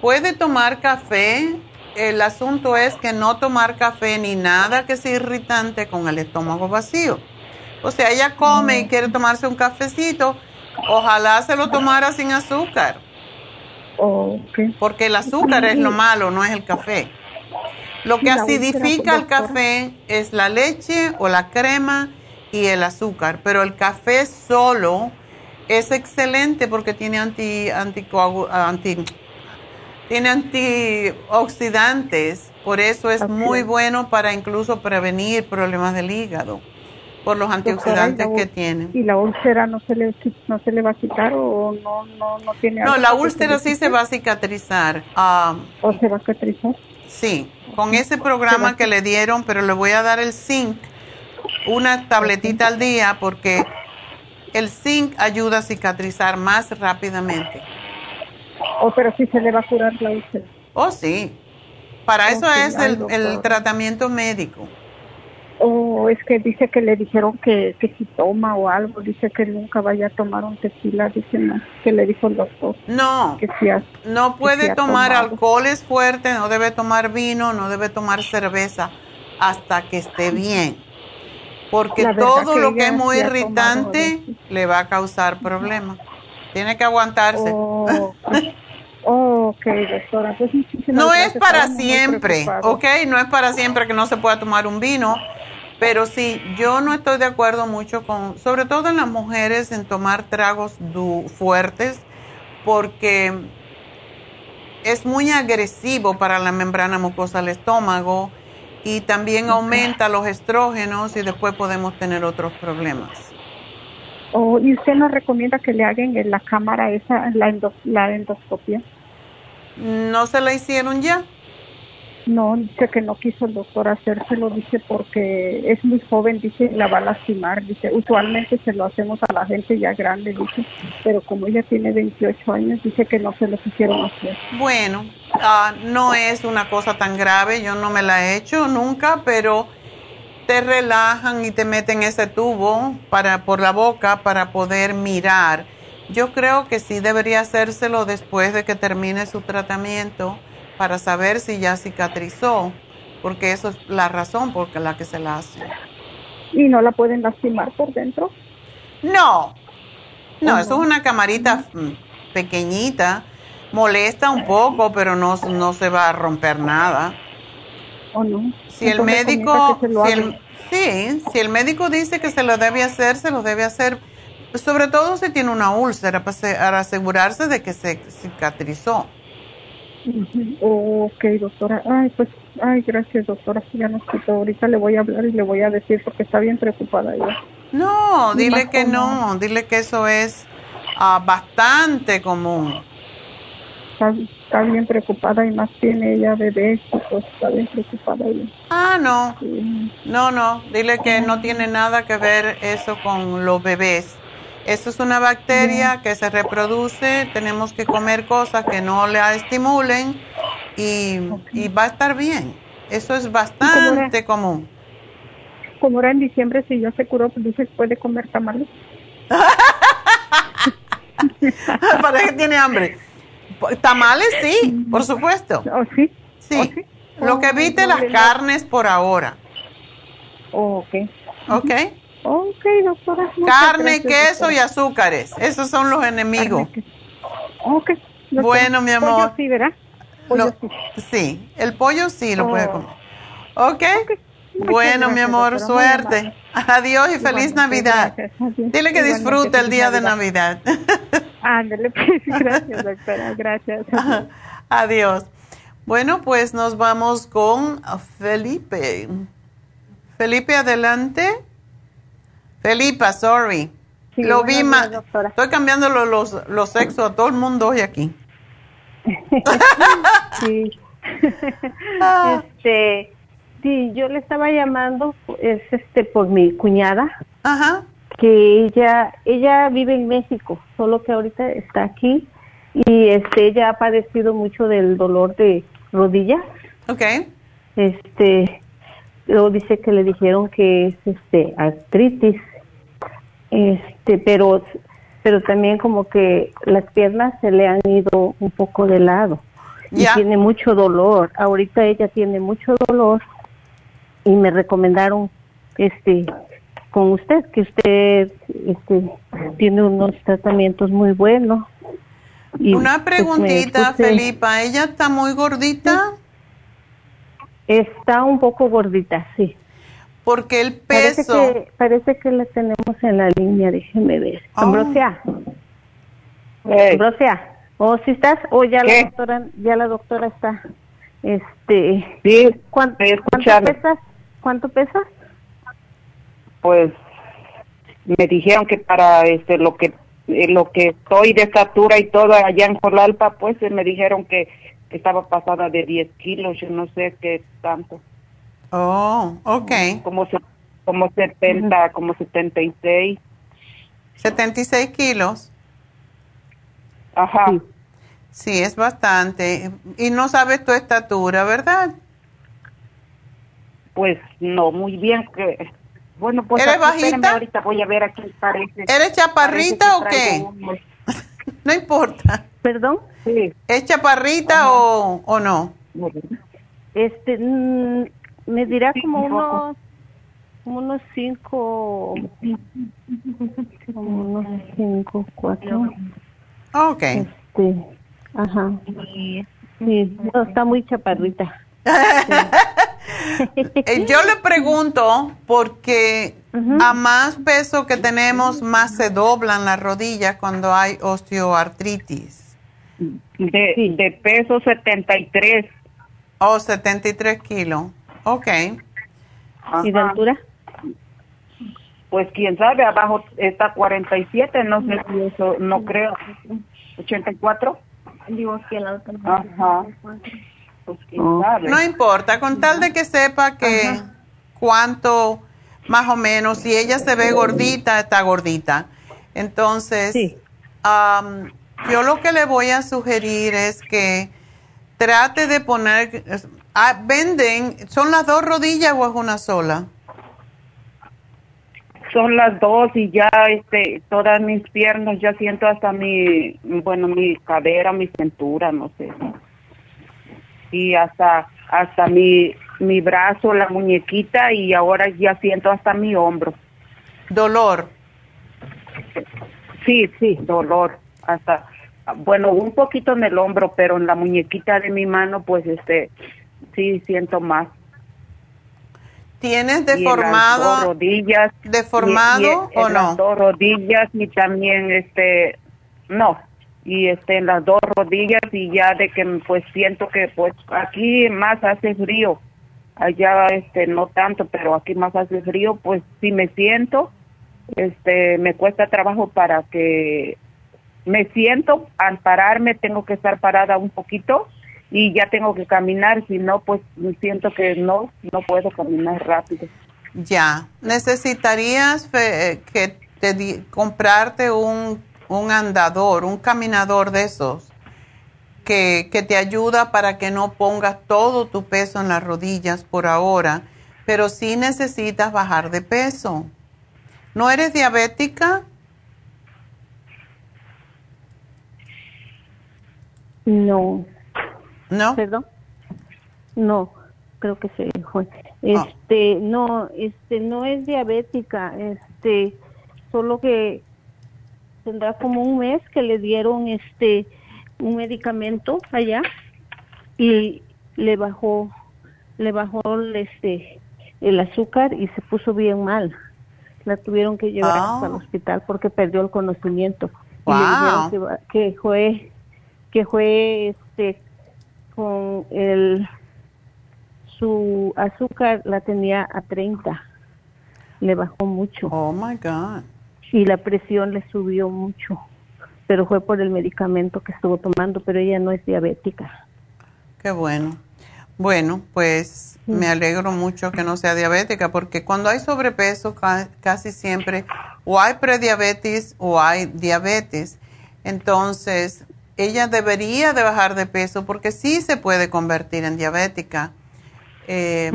Puede tomar café. El asunto es que no tomar café ni nada que sea irritante con el estómago vacío. O sea, ella come y quiere tomarse un cafecito, ojalá se lo tomara sin azúcar. Porque el azúcar es lo malo, no es el café. Lo que acidifica el café es la leche o la crema y el azúcar, pero el café solo es excelente porque tiene anti, anti, tiene antioxidantes, por eso es muy bueno para incluso prevenir problemas del hígado por los antioxidantes que tiene. ¿Y la úlcera no se le, no se le va a quitar o no, no, no tiene No, la úlcera sí se va a cicatrizar. Ah, ¿O se va a cicatrizar? Sí, con ese programa que le dieron, pero le voy a dar el zinc, una tabletita al día porque El zinc ayuda a cicatrizar más rápidamente. Oh, pero sí se le va a curar la úlcera. Oh, sí. Para eso es el, tratamiento médico. O es que dice que le dijeron que, que si toma o algo, dice que nunca vaya a tomar un tequila, dice no, que le dijo el doctor. No, Que si ha- no puede ha tomar alcoholes fuertes, no debe tomar vino, no debe tomar cerveza hasta que esté bien. Porque todo que lo que es muy tomado irritante le va a causar problemas. Tiene que aguantarse. Oh, oh, ok, doctora. Pues No es para siempre. ¿ok? No es para siempre que no se pueda tomar un vino, pero sí, yo no estoy de acuerdo mucho con, sobre todo en las mujeres, en tomar tragos du- fuertes, porque es muy agresivo para la membrana mucosa del estómago y también aumenta los estrógenos y después podemos tener otros problemas. Oh, ¿Y usted nos recomienda que le hagan en la cámara esa, la, endo- la endoscopia? ¿No se la hicieron ya? No, dice que no quiso el doctor hacérselo, dice porque es muy joven, dice, la va a lastimar, dice, usualmente se lo hacemos a la gente ya grande, dice, pero como ella tiene 28 años, dice que no se lo quisieron hacer. Bueno, ah, no es una cosa tan grave, yo no me la he hecho nunca, pero te relajan y te meten ese tubo para por la boca para poder mirar. Yo creo que sí debería hacérselo después de que termine su tratamiento para saber si ya cicatrizó, porque eso es la razón por la que se la hace. ¿Y no la pueden lastimar por dentro? No, no, eso es una camarita mm, pequeñita, molesta un poco, pero no, no se va a romper nada. ¿O no? Si el médico, si el- sí, si el médico dice que se lo debe hacer, se lo debe hacer, sobre todo si tiene una úlcera, para asegurarse de que se cicatrizó. Ok, doctora. Ay, pues, ay, gracias, doctora. Ya nos quitó. Ahorita le voy a hablar y le voy a decir porque está bien preocupada ella. No, dile más que no, dile que eso es ah, bastante común. Está, está bien preocupada y más tiene ella bebés, pues está bien preocupada ella. Ah, no, Sí. no, no, dile que no tiene nada que ver eso con los bebés. Eso es una bacteria que se reproduce, tenemos que comer cosas que no la estimulen y, y va a estar bien. Eso es bastante común. Como era en diciembre, si ya se curó, pues dice que puede comer tamales. *laughs* Parece que tiene hambre. Tamales, sí, por supuesto. ¿Oh, sí? Sí. Lo que evite las carnes por ahora. Oh, ok. ¿Ok? Ok, doctora. muchas Carne, gracias, queso doctora. y azúcares. Esos son los enemigos. Ok. doctora. Bueno, mi amor. Pollo sí, ¿verdad? Pollo Lo- sí. sí, el pollo sí lo Oh. puede comer. ¿Ok? Muchas Bueno, mi amor, doctora, suerte. Adiós y feliz Igualmente, Navidad. gracias. Dile que disfrute el día de Navidad. *laughs* Ándale, pues, gracias, doctora, gracias. Adiós. Bueno, pues nos vamos con Felipe. Felipe, adelante. Felipa, sorry. Sí, lo vi doctora. Estoy cambiando los, los, los sexos a todo el mundo hoy aquí. *laughs* Sí. Ah. Este, sí, yo le estaba llamando, es este por mi cuñada, Ajá. que ella, ella vive en México, solo que ahorita está aquí y este, ella ha padecido mucho del dolor de rodillas. Ok. Este, luego dice que le dijeron que es este artritis, este, pero, pero también como que las piernas se le han ido un poco de lado y Ya. tiene mucho dolor. Ahorita ella tiene mucho dolor y me recomendaron este con usted que usted este tiene unos tratamientos muy buenos. Y, Una pues, preguntita, Felipa. ¿Ella está muy gordita? Está un poco gordita, sí. Porque el Parece peso... que, parece que la tenemos en la línea, déjeme ver. Oh. Ambrosia. Ambrosia. ¿O si estás? ¿O ya la doctora, ya la doctora está? Este. Sí, ¿cuánto, estoy ¿Cuánto escuchando. pesas? ¿Cuánto pesas? Pues me dijeron que para este lo que eh, lo que estoy de estatura y todo allá en Jolalpa, pues eh, me dijeron que, que estaba pasada de 10 kilos, yo no sé qué tanto. Oh, ok. Como se, como 70, como 76. 76 kilos. Ajá. Sí, es bastante. Y no sabes tu estatura, ¿verdad? Pues no, muy bien que... Bueno, pues ¿Eres aquí, bajita? ahorita voy a ver aquí parece. ¿Eres chaparrita parece o qué? *laughs* No importa. ¿Perdón? Sí. ¿Es chaparrita o, o no? Este, mm, me dirá Sí, como unos, como unos cinco, como unos cinco, cuatro. Ok. Este, ajá. Sí, no, está muy chaparrita. *laughs* Eh, Yo le pregunto porque a más peso que tenemos, más se doblan las rodillas cuando hay osteoartritis. De, de peso 73. O 73 kilos. Ok. ¿Y de altura? Pues quién sabe, abajo está 47, no sé si eso, no creo. 84. Digo que la otra. Ajá. Pues quién Oh. sabe. No importa, con tal de que sepa que cuánto, más o menos, si ella se ve gordita, está gordita. Entonces, am, yo lo que le voy a sugerir es que trate de poner, ah, venden, ¿son las dos rodillas o es una sola? Son las dos y ya este todas mis piernas, ya siento hasta mi, bueno, mi cadera, mi cintura, no sé. Y hasta hasta mi mi brazo, la muñequita y ahora ya siento hasta mi hombro. Dolor. Sí, sí, dolor. Hasta bueno, un poquito en el hombro, pero en la muñequita de mi mano pues este sí siento más. ¿Tienes en las dos deformado, rodillas deformado y- y en o las no? dos rodillas y también este no. Y este en las dos rodillas y ya de que pues siento que pues aquí más hace frío. Allá este no tanto pero aquí más hace frío pues si me siento. Este me cuesta trabajo para que me siento. Al pararme tengo que estar parada un poquito y ya tengo que caminar si no pues siento que no no puedo caminar rápido Ya, necesitarías fe- que te di- comprarte un, un andador, un caminador de esos, que, que te ayuda para que no pongas todo tu peso en las rodillas por ahora, pero sí necesitas bajar de peso. ¿No eres diabética? No. ¿No? ¿Perdón? No, creo que se fue. Este, no, este, no es diabética, este, solo que tendrá como un mes que le dieron este un medicamento allá y le bajó, le bajó el, este el azúcar y se puso bien mal. La tuvieron que llevar Ah. hasta el hospital porque perdió el conocimiento. Y le dijeron que, que fue que fue este con el su azúcar la tenía a 30 le bajó mucho. Oh my god. Y la presión le subió mucho. Pero fue por el medicamento que estuvo tomando pero ella no es diabética. Qué bueno. Bueno, pues me alegro mucho que no sea diabética, porque cuando hay sobrepeso ca- casi siempre o hay prediabetes o hay diabetes. Entonces, ella debería de bajar de peso porque sí se puede convertir en diabética. Eh,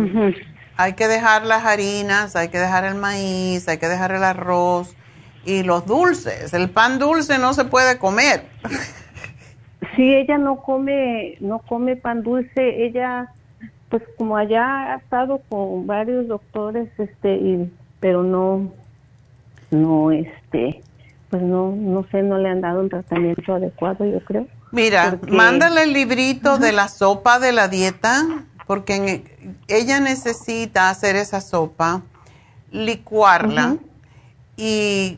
Hay que dejar las harinas, hay que dejar el maíz, hay que dejar el arroz y los dulces. El pan dulce no se puede comer. *laughs* sí ella no come no come pan dulce ella pues como allá ha estado con varios doctores este y pero no no este pues no no sé no le han dado un tratamiento adecuado yo creo. Mira, Porque- mándale el librito de la sopa de la dieta, porque en- ella necesita hacer esa sopa, licuarla y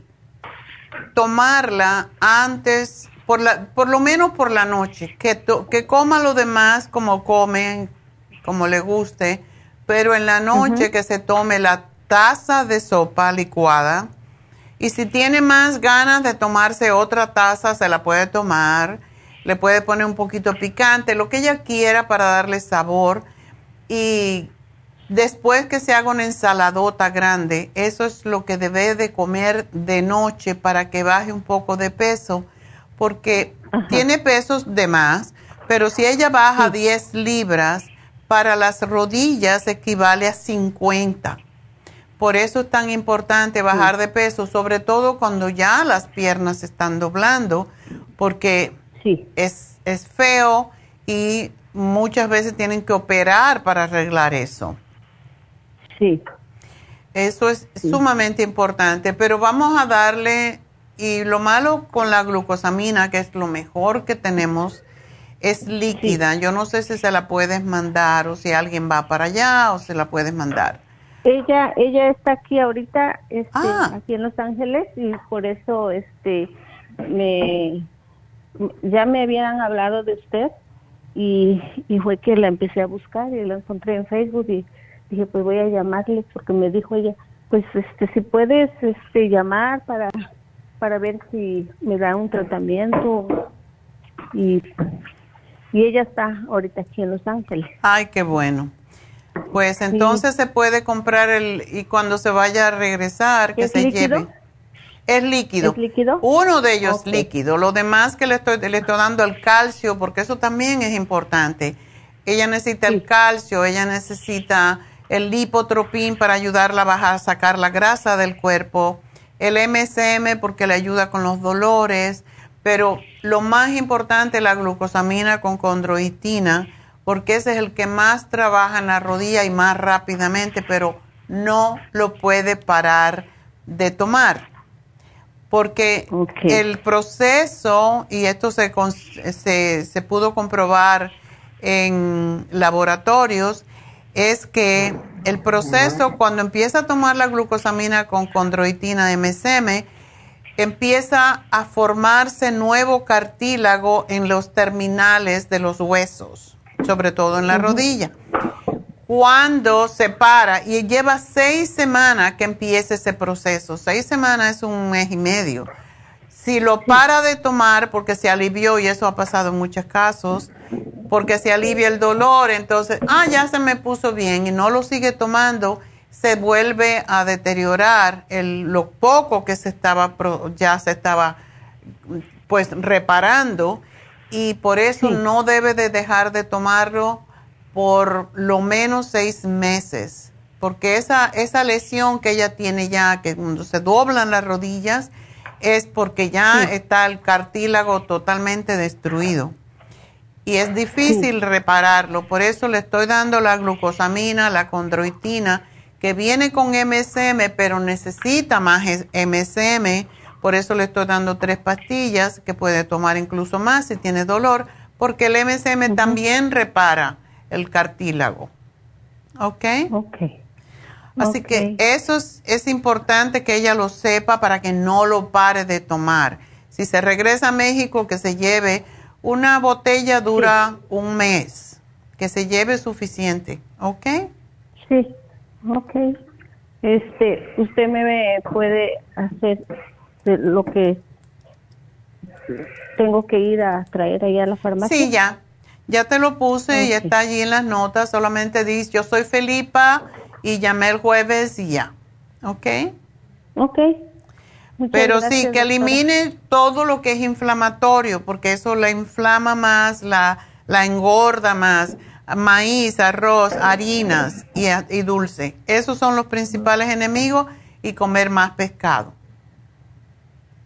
tomarla antes, por, la, por lo menos por la noche, que, to- que coma lo demás como come, como le guste, pero en la noche que se tome la taza de sopa licuada. Y si tiene más ganas de tomarse otra taza, se la puede tomar. Le puede poner un poquito picante, lo que ella quiera para darle sabor. Y Después que se haga una ensaladota grande, eso es lo que debe de comer de noche para que baje un poco de peso, porque tiene pesos de más, pero si ella baja 10 libras, para las rodillas equivale a 50. Por eso es tan importante bajar de peso, sobre todo cuando ya las piernas están doblando, porque es, es feo y muchas veces tienen que operar para arreglar eso. Sí. Eso es sumamente importante, pero vamos a darle, y lo malo con la glucosamina, que es lo mejor que tenemos, es líquida. Yo no sé si se la puedes mandar o si alguien va para allá o se la puedes mandar. Ella ella está aquí ahorita, este, ah. aquí en Los Ángeles y por eso este me ya me habían hablado de usted y, y fue que la empecé a buscar y la encontré en Facebook y dije pues voy a llamarle porque me dijo ella pues este si puedes este llamar para para ver si me da un tratamiento y y ella está ahorita aquí en Los Ángeles ay qué bueno pues entonces se puede comprar el y cuando se vaya a regresar que se lleve es líquido. ¿Es líquido? Uno de ellos es líquido. Lo demás que le estoy, le estoy dando el calcio, porque eso también es importante. Ella necesita el calcio, ella necesita el lipotropín para ayudarla a bajar, sacar la grasa del cuerpo, el MSM porque le ayuda con los dolores, pero lo más importante es la glucosamina con condroitina, porque ese es el que más trabaja en la rodilla y más rápidamente, pero no lo puede parar de tomar. Porque el proceso, y esto se, se, se pudo comprobar en laboratorios, es que el proceso, cuando empieza a tomar la glucosamina con condroitina MSM, empieza a formarse nuevo cartílago en los terminales de los huesos, sobre todo en la rodilla. Cuando se para, y lleva seis semanas que empiece ese proceso, seis semanas es un mes y medio. Si lo para de tomar porque se alivió, y eso ha pasado en muchos casos, porque se alivia el dolor, entonces, ah, ya se me puso bien y no lo sigue tomando, se vuelve a deteriorar el, lo poco que se estaba, ya se estaba pues reparando y por eso no debe de dejar de tomarlo por lo menos seis meses, porque esa, esa lesión que ella tiene ya, que cuando se doblan las rodillas, es porque ya está el cartílago totalmente destruido y es difícil repararlo. Por eso le estoy dando la glucosamina, la condroitina, que viene con MSM, pero necesita más MSM. Por eso le estoy dando tres pastillas que puede tomar incluso más si tiene dolor, porque el MSM también repara el cartílago. ¿Ok? Ok. Así que eso es, es importante que ella lo sepa para que no lo pare de tomar. Si se regresa a México, que se lleve una botella dura un mes, que se lleve suficiente, ¿ok? Sí, ok. Este, usted me puede hacer lo que tengo que ir a traer ahí a la farmacia. Sí, ya. Ya te lo puse y está allí en las notas. Solamente dice, yo soy Felipa y llamé el jueves y ya. ¿Ok? Ok. Pero sí, que elimine todo lo que es inflamatorio, porque eso la inflama más, la, la engorda más. Maíz, arroz, harinas y, y, dulce. Esos son los principales enemigos y comer más pescado.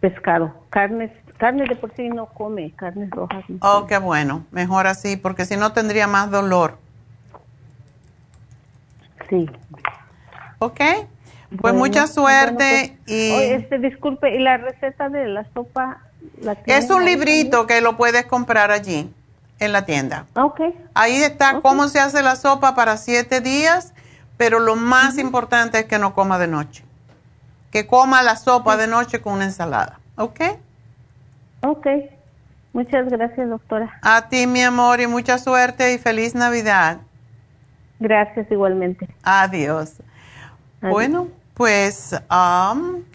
Pescado, carnes, carne de por sí no come, carnes rojas. Oh, qué bueno, mejor así, porque si no tendría más dolor. Sí. ¿Ok? Pues mucha suerte pues, y... este, disculpe, ¿y la receta de la sopa? La es un librito que lo puedes comprar allí, en la tienda. Ok. Ahí está cómo se hace la sopa para siete días, pero lo más importante es que no coma de noche. Que coma la sopa de noche con una ensalada, ¿ok? Ok. Muchas gracias, doctora. A ti, mi amor, y mucha suerte y feliz Navidad. Gracias igualmente. Adiós. Bueno, pues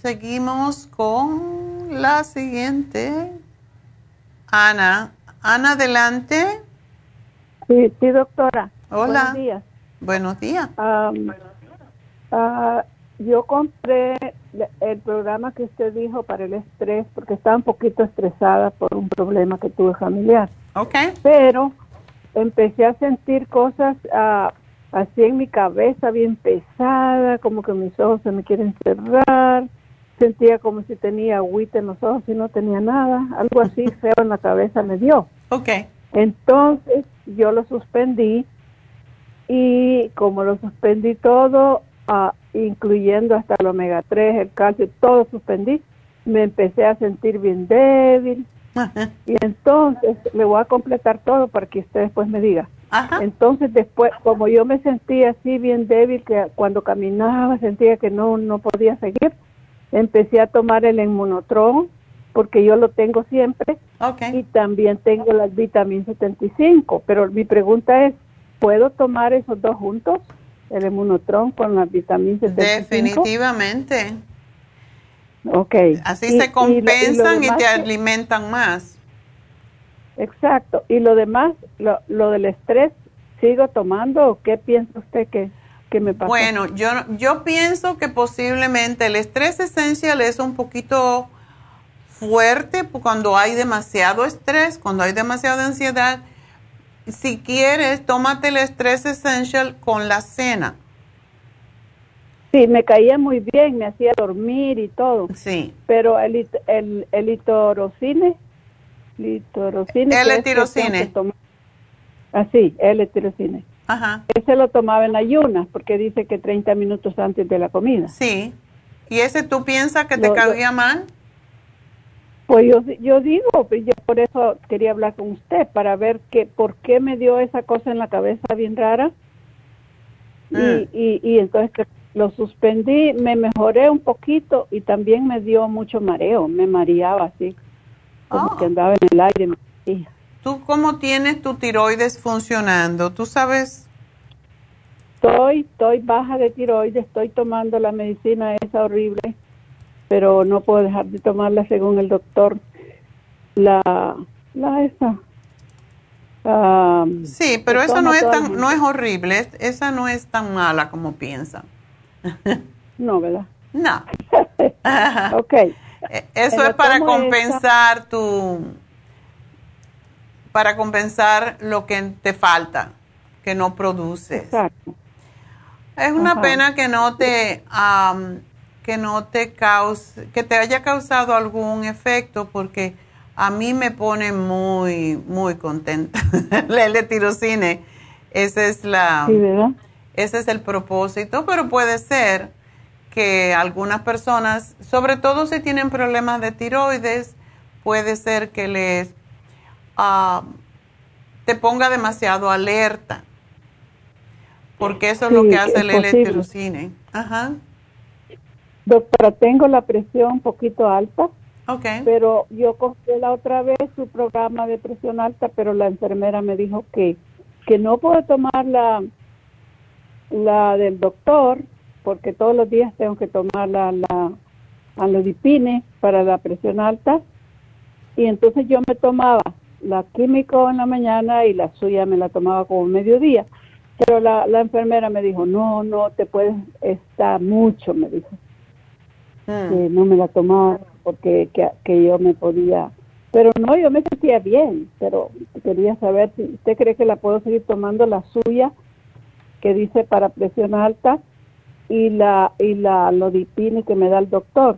seguimos con la siguiente. Ana. Ana, adelante. Sí, sí, doctora. Hola. Buenos días. Buenos días. Um, ah, yo compré el programa que usted dijo para el estrés porque estaba un poquito estresada por un problema que tuve familiar. Ok. Pero empecé a sentir cosas ah, así en mi cabeza bien pesada, como que mis ojos se me quieren cerrar. Sentía como si tenía agüita en los ojos y no tenía nada. Algo así *laughs* feo en la cabeza me dio. Ok. Entonces yo lo suspendí y como lo suspendí todo, ah, incluyendo hasta el omega 3, el calcio, todo suspendí, me empecé a sentir bien débil. Y entonces le voy a completar todo para que usted después me diga. Entonces después, como yo me sentía así bien débil, que cuando caminaba sentía que no, no podía seguir, empecé a tomar el inmunotron, porque yo lo tengo siempre, y también tengo las vitaminas 75. Pero mi pregunta es, ¿puedo tomar esos dos juntos? El inmunotron con las vitaminas 75. Definitivamente. Ok. Así se compensan y, te alimentan más. Exacto. ¿Y lo demás, lo, lo del estrés, sigo tomando o qué piensa usted que, que me pasa? Bueno, yo, yo pienso que posiblemente el estrés esencial es un poquito fuerte cuando hay demasiado estrés, cuando hay demasiada ansiedad. Si quieres, tómate el estrés essential con la cena. Sí, me caía muy bien, me hacía dormir y todo. Sí. Pero el, el, el litorocine, litorocine. El tirocine. Así, ah, el tirocine. Ajá. Ese lo tomaba en ayunas porque dice que 30 minutos antes de la comida. Sí. ¿Y ese tú piensas que te caía mal? Pues yo, yo digo, pues yo por eso quería hablar con usted, para ver que, por qué me dio esa cosa en la cabeza bien rara. Y, Mm. y, y entonces lo suspendí, me mejoré un poquito y también me dio mucho mareo, me mareaba así, como Oh. que andaba en el aire. me. ¿Tú cómo tienes tu tiroides funcionando? ¿Tú sabes? Estoy, estoy baja de tiroides, estoy tomando la medicina esa horrible, pero no puedo dejar de tomarla según el doctor. La, la esa. ah, Sí, pero eso no es tan, no es horrible, es- esa no es tan mala como piensan. No, ¿verdad? No. *laughs* ok. Eh, Eso es para esa. compensar tu, para compensar lo que te falta, que no produces. Exacto. Es una Ajá. pena que no te, am, que no te cause, que te haya causado algún efecto, porque a mí me pone muy, muy contenta. *laughs* La L-tirocine, ese es la, ese es el propósito, pero puede ser que algunas personas, sobre todo si tienen problemas de tiroides, puede ser que les ah, te ponga demasiado alerta, porque eso es lo que hace el. L-tirocine. Ajá, Doctora, tengo la presión un poquito alta, ok. pero yo compré la otra vez su programa de presión alta, pero la enfermera me dijo que, que no puedo tomar la, la del doctor, porque todos los días tengo que tomar la, la para la presión alta, y entonces yo me tomaba la químico en la mañana y la suya me la tomaba como mediodía. Pero la, la enfermera me dijo, no, no, te puedes estar mucho, me dijo. Mm. Que no me la tomaba porque que, que yo me podía... Pero no, yo me sentía bien, pero quería saber si usted cree que la puedo seguir tomando la suya, que dice para presión alta, y la y la lodipine que me da el doctor.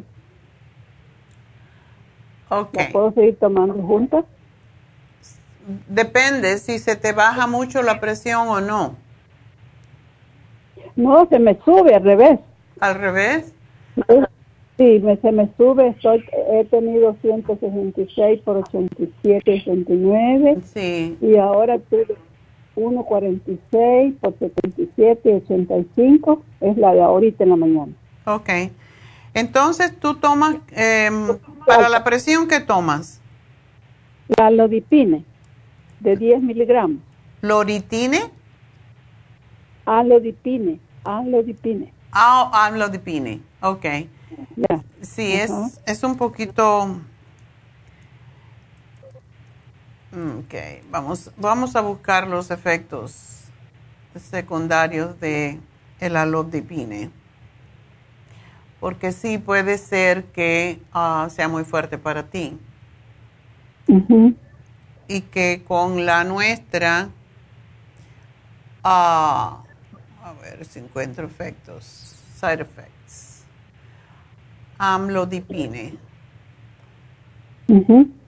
Ok. ¿La puedo seguir tomando juntas? Depende si se te baja mucho la presión o no. No, se me sube al revés. ¿Al revés? Sí, me, se me sube. Estoy, he tenido 166 por 87, 89. Sí. Y ahora tuve 146 por 77, 85. Es la de ahorita en la mañana. Ok. Entonces, tú tomas, em, para la presión, ¿qué tomas? La lodipine de 10 miligramos. ¿Loritine? Alodipine, alodipine. Ah, amlodipine. Ok. Ya. Sí, es, es un poquito... Ok, vamos, vamos a buscar los efectos secundarios de el alodipine. Porque sí puede ser que ah, sea muy fuerte para ti. Y que con la nuestra, ah, a ver si encuentro efectos, side effects. Amlodipine.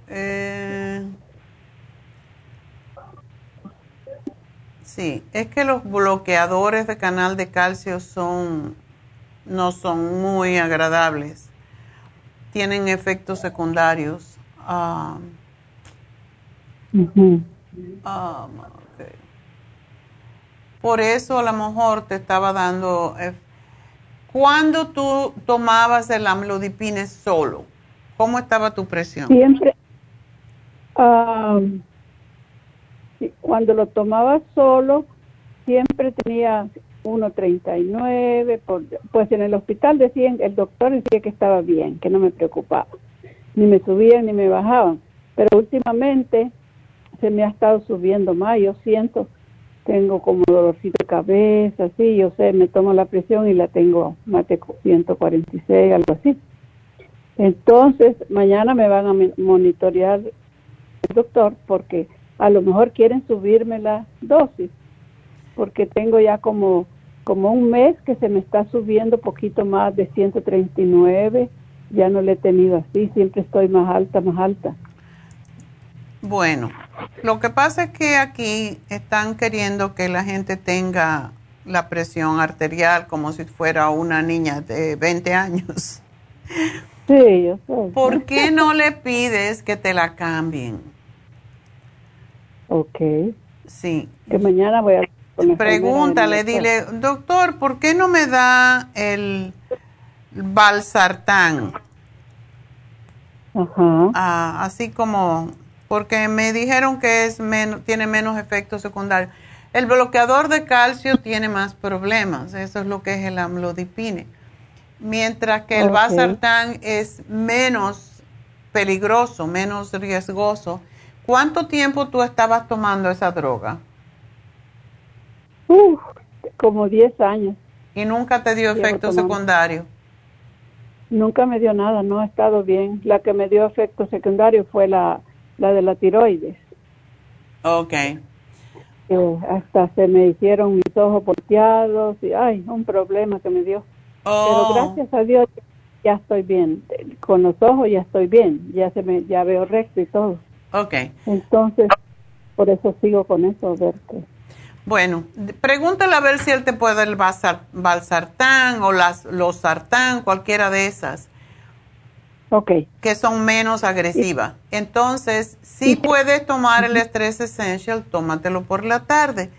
Eh, sí, es que los bloqueadores de canal de calcio son no son muy agradables. Tienen efectos secundarios. Um, Por eso a lo mejor te estaba dando... ¿Cuándo tú tomabas el amlodipine solo? ¿Cómo estaba tu presión? Siempre. cuando lo tomaba solo, siempre tenía 1.39, pues en el hospital decían, el doctor decía que estaba bien, que no me preocupaba, ni me subían ni me bajaban, pero últimamente se me ha estado subiendo más, yo siento, tengo como dolorcito de cabeza, sí, yo sé, me tomo la presión y la tengo más de 146, algo así. Entonces, mañana me van a monitorear el doctor porque a lo mejor quieren subirme la dosis porque tengo ya como, como un mes que se me está subiendo poquito más de 139, ya no le he tenido así, siempre estoy más alta, más alta. Bueno, lo que pasa es que aquí están queriendo que la gente tenga la presión arterial como si fuera una niña de 20 años. Sí, yo sé. ¿Por qué no le pides que te la cambien? Ok. Sí. Que mañana voy a Pregúntale, dile, doctor, ¿por qué no me da el balsartán? Ajá. Ah, así como, porque me dijeron que es menos, tiene menos efectos secundarios. El bloqueador de calcio tiene más problemas, eso es lo que es el amlodipine. Mientras que el balsartán es menos peligroso, menos riesgoso. ¿Cuánto tiempo tú estabas tomando esa droga? Uf, como 10 años. ¿Y nunca te dio efecto secundario? Nunca me dio nada, no ha estado bien. La que me dio efecto secundario fue la, la de la tiroides. Ok. hasta se me hicieron mis ojos volteados y, ay, un problema que me dio. Pero oh. gracias a Dios ya estoy bien. Con los ojos ya estoy bien, ya se me ya veo recto y todo. Ok. Entonces, por eso sigo con eso, a ver qué. Bueno, pregúntale a ver si él te puede el balsartán o las, los sartán, cualquiera de esas. Ok. Que son menos agresivas. Entonces, si puedes tomar el Stress Essential, tómatelo por la tarde.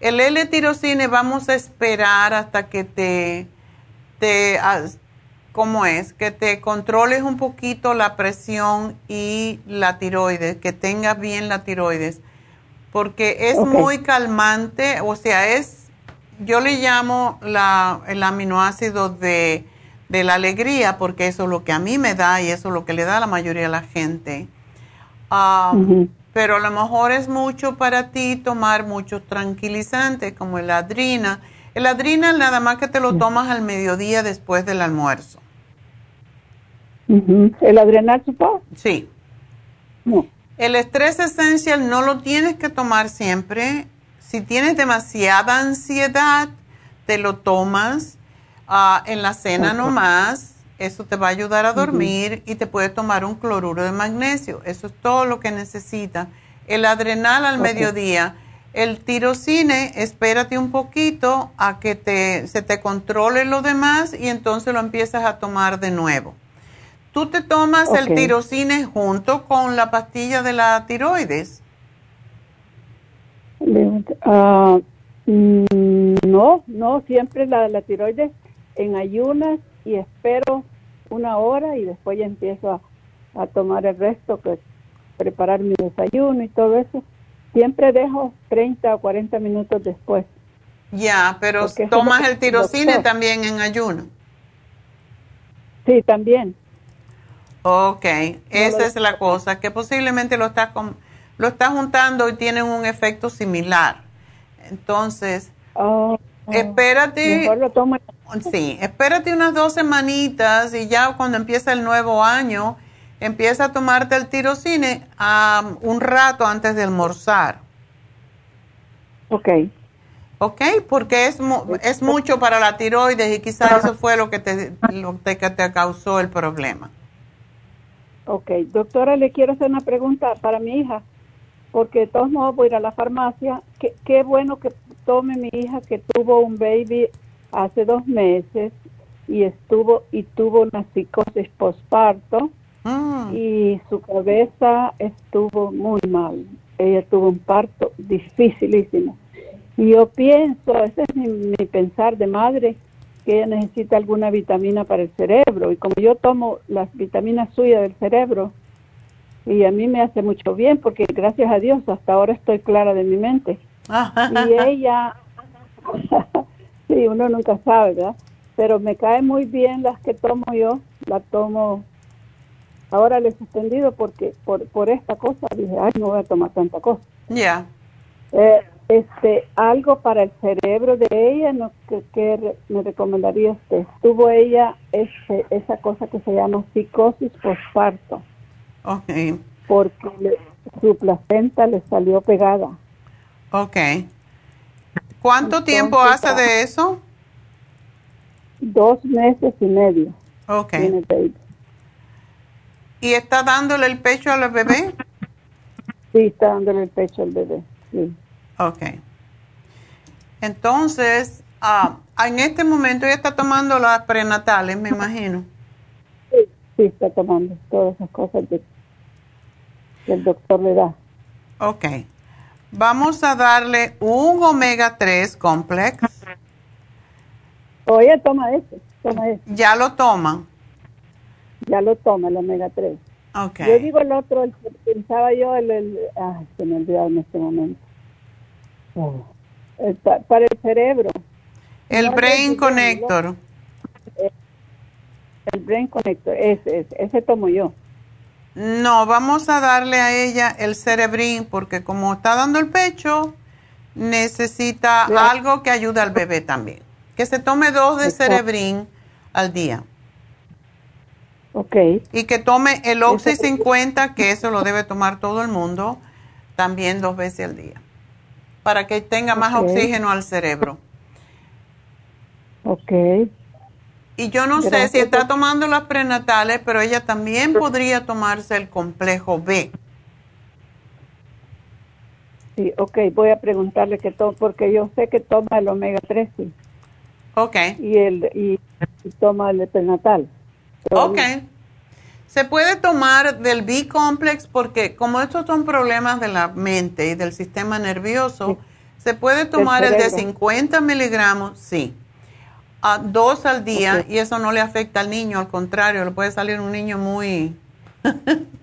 El L-tirocine vamos a esperar hasta que te, te, ¿cómo es? Que te controles un poquito la presión y la tiroides, que tengas bien la tiroides porque es muy calmante, o sea, es, yo le llamo la, el aminoácido de, la alegría, porque eso es lo que a mí me da y eso es lo que le da a la mayoría de la gente. Pero a lo mejor es mucho para ti tomar muchos tranquilizantes como el adrina. El adrina nada más que te lo tomas al mediodía después del almuerzo. ¿El adrenal supo? Sí. No. El estrés esencial no lo tienes que tomar siempre. Si tienes demasiada ansiedad, te lo tomas ah, en la cena nomás. Eso te va a ayudar a dormir y te puedes tomar un cloruro de magnesio. Eso es todo lo que necesitas. El adrenal al mediodía. El tirocine, espérate un poquito a que te, se te controle lo demás y entonces lo empiezas a tomar de nuevo. ¿Tú te tomas el tirocine junto con la pastilla de la tiroides? Ah, mm, no, no, siempre la, la tiroides en ayunas y espero una hora y después ya empiezo a, tomar el resto, pues preparar mi desayuno y todo eso. Siempre dejo 30 o 40 minutos después. Ya, pero tomas el tirocine también en ayuno. Sí, también. Ok, esa es la cosa, que posiblemente lo estás, lo estás juntando y tienen un efecto similar. Entonces, Oh, espérate. Mejor lo tomo. Sí, espérate unas dos semanitas y ya cuando empieza el nuevo año, empieza a tomarte el tirocine um, un rato antes de almorzar. Ok. Ok, porque es, es mucho para la tiroides y quizás eso fue lo que te, lo que te causó el problema. Ok, doctora, le quiero hacer una pregunta para mi hija, porque de todos modos voy a ir a la farmacia. Qué, qué bueno que tome mi hija que tuvo un baby hace dos meses y estuvo y tuvo una psicosis postparto Mm. y su cabeza estuvo muy mal. Ella tuvo un parto dificilísimo. Y yo pienso, ese es mi, mi pensar de madre, que ella necesita alguna vitamina para el cerebro. Y como yo tomo las vitaminas suyas del cerebro, y a mí me hace mucho bien, porque gracias a Dios hasta ahora estoy clara de mi mente. Y ella, *laughs* sí, uno nunca sabe, ¿verdad? Pero me caen muy bien las que tomo yo, la tomo Ahora le he suspendido porque por, por esta cosa dije, ay, no voy a tomar tanta cosa. Ya. Eh, este, algo para el cerebro de ella, ¿no? ¿Qué, qué me recomendaría usted? Tuvo ella ese, esa cosa que se llama psicosis postparto, Ok, porque le- su placenta le salió pegada. Ok. ¿Cuánto tiempo hace de eso? Dos meses y medio. Ok. tiene baby. ¿Y está dándole el pecho al bebé? Sí, está dándole el pecho al bebé. Sí. Ok. Entonces, ah, en este momento ella está tomando las prenatales, me imagino. Sí, sí, está tomando todas esas cosas que el doctor le da. Ok. Vamos a darle un omega 3 complex. O ella toma ese, toma ese. ¿Ya lo toma? Ya lo toma el omega 3. Ok. Yo digo el otro, el pensaba yo, el, el ay, se me olvidó en este momento. Oh. El pa- para el cerebro. El No, Brain el- Connector. El Brain Connector, ese, ese, ese tomo yo. No, vamos a darle a ella el Cerebrin porque como está dando el pecho, necesita algo que ayude al bebé también. Que se tome dos de Exacto. Cerebrin al día. Ok. Y que tome el Oxy 50, que eso lo debe tomar todo el mundo, también dos veces al día. Para que tenga más oxígeno al cerebro. Ok. Y yo no sé si está tomando las prenatales, pero ella también podría tomarse el complejo B. Sí, ok, voy a preguntarle que toma, porque yo sé que toma el omega 3 sí, Ok. y, el, y, y toma el prenatal. Ok. Se puede tomar del B-complex porque como estos son problemas de la mente y del sistema nervioso, se puede tomar el de cerebro. 50 miligramos, sí, dos al día y eso no le afecta al niño, al contrario, le puede salir un niño muy... *laughs*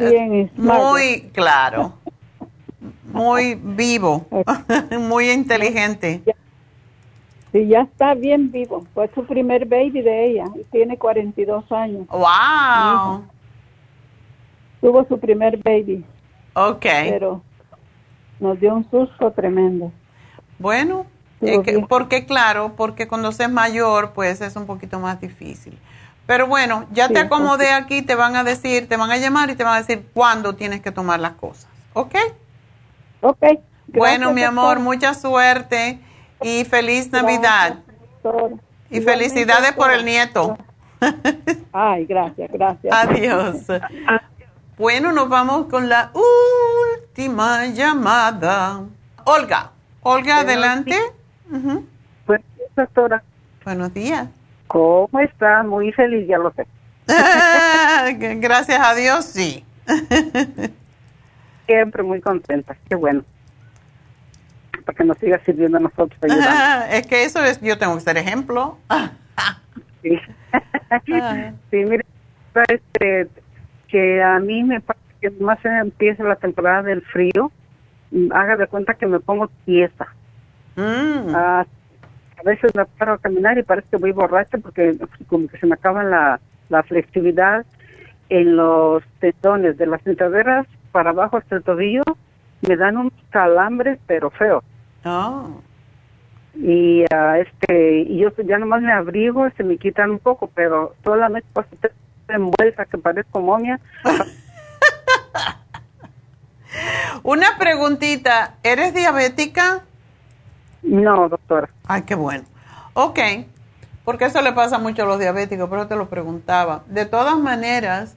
Bien, muy claro, *laughs* muy vivo, *laughs* muy inteligente. Sí, ya está bien vivo. Fue su primer baby de ella y tiene 42 años. ¡Wow! Tuvo su primer baby, Ok. pero nos dio un susto tremendo. Bueno, eh, que- porque claro, porque cuando se es mayor, pues es un poquito más difícil. Pero bueno, ya Sí, te acomodé aquí, te van a decir, te van a llamar y te van a decir cuándo tienes que tomar las cosas. ¿Ok? Ok. bueno, mi amor, doctor. mucha suerte y feliz Navidad. Y felicidades por el nieto. Ay, gracias, gracias. Adiós. Bueno, nos vamos con la última llamada. Olga. Olga, adelante. Ujú. Pues, doctora, Buenos días. ¿cómo está? Muy feliz, ya lo sé. *laughs* Gracias a Dios, sí. *laughs* Siempre muy contenta, qué bueno. Para que nos siga sirviendo a nosotros. ayudando. *laughs* es que eso es, yo tengo que ser ejemplo. Sí. sí, mire, este, que a mí me pasa que más empieza la temporada del frío, mm, haga de cuenta que me pongo tiesa. Mm. Ah, a veces me paro a caminar y parece que voy borracha porque como que se me acaba la, la flexibilidad en los tendones de las sentaderas para abajo hasta el tobillo. Me dan unos calambres, pero feos. Oh. y ah, este y yo ya nomás me abrigo se me quitan un poco pero solamente paso envuelta que parezco momia *laughs* una preguntita eres diabética no doctora ay qué bueno ok porque eso le pasa mucho a los diabéticos pero te lo preguntaba de todas maneras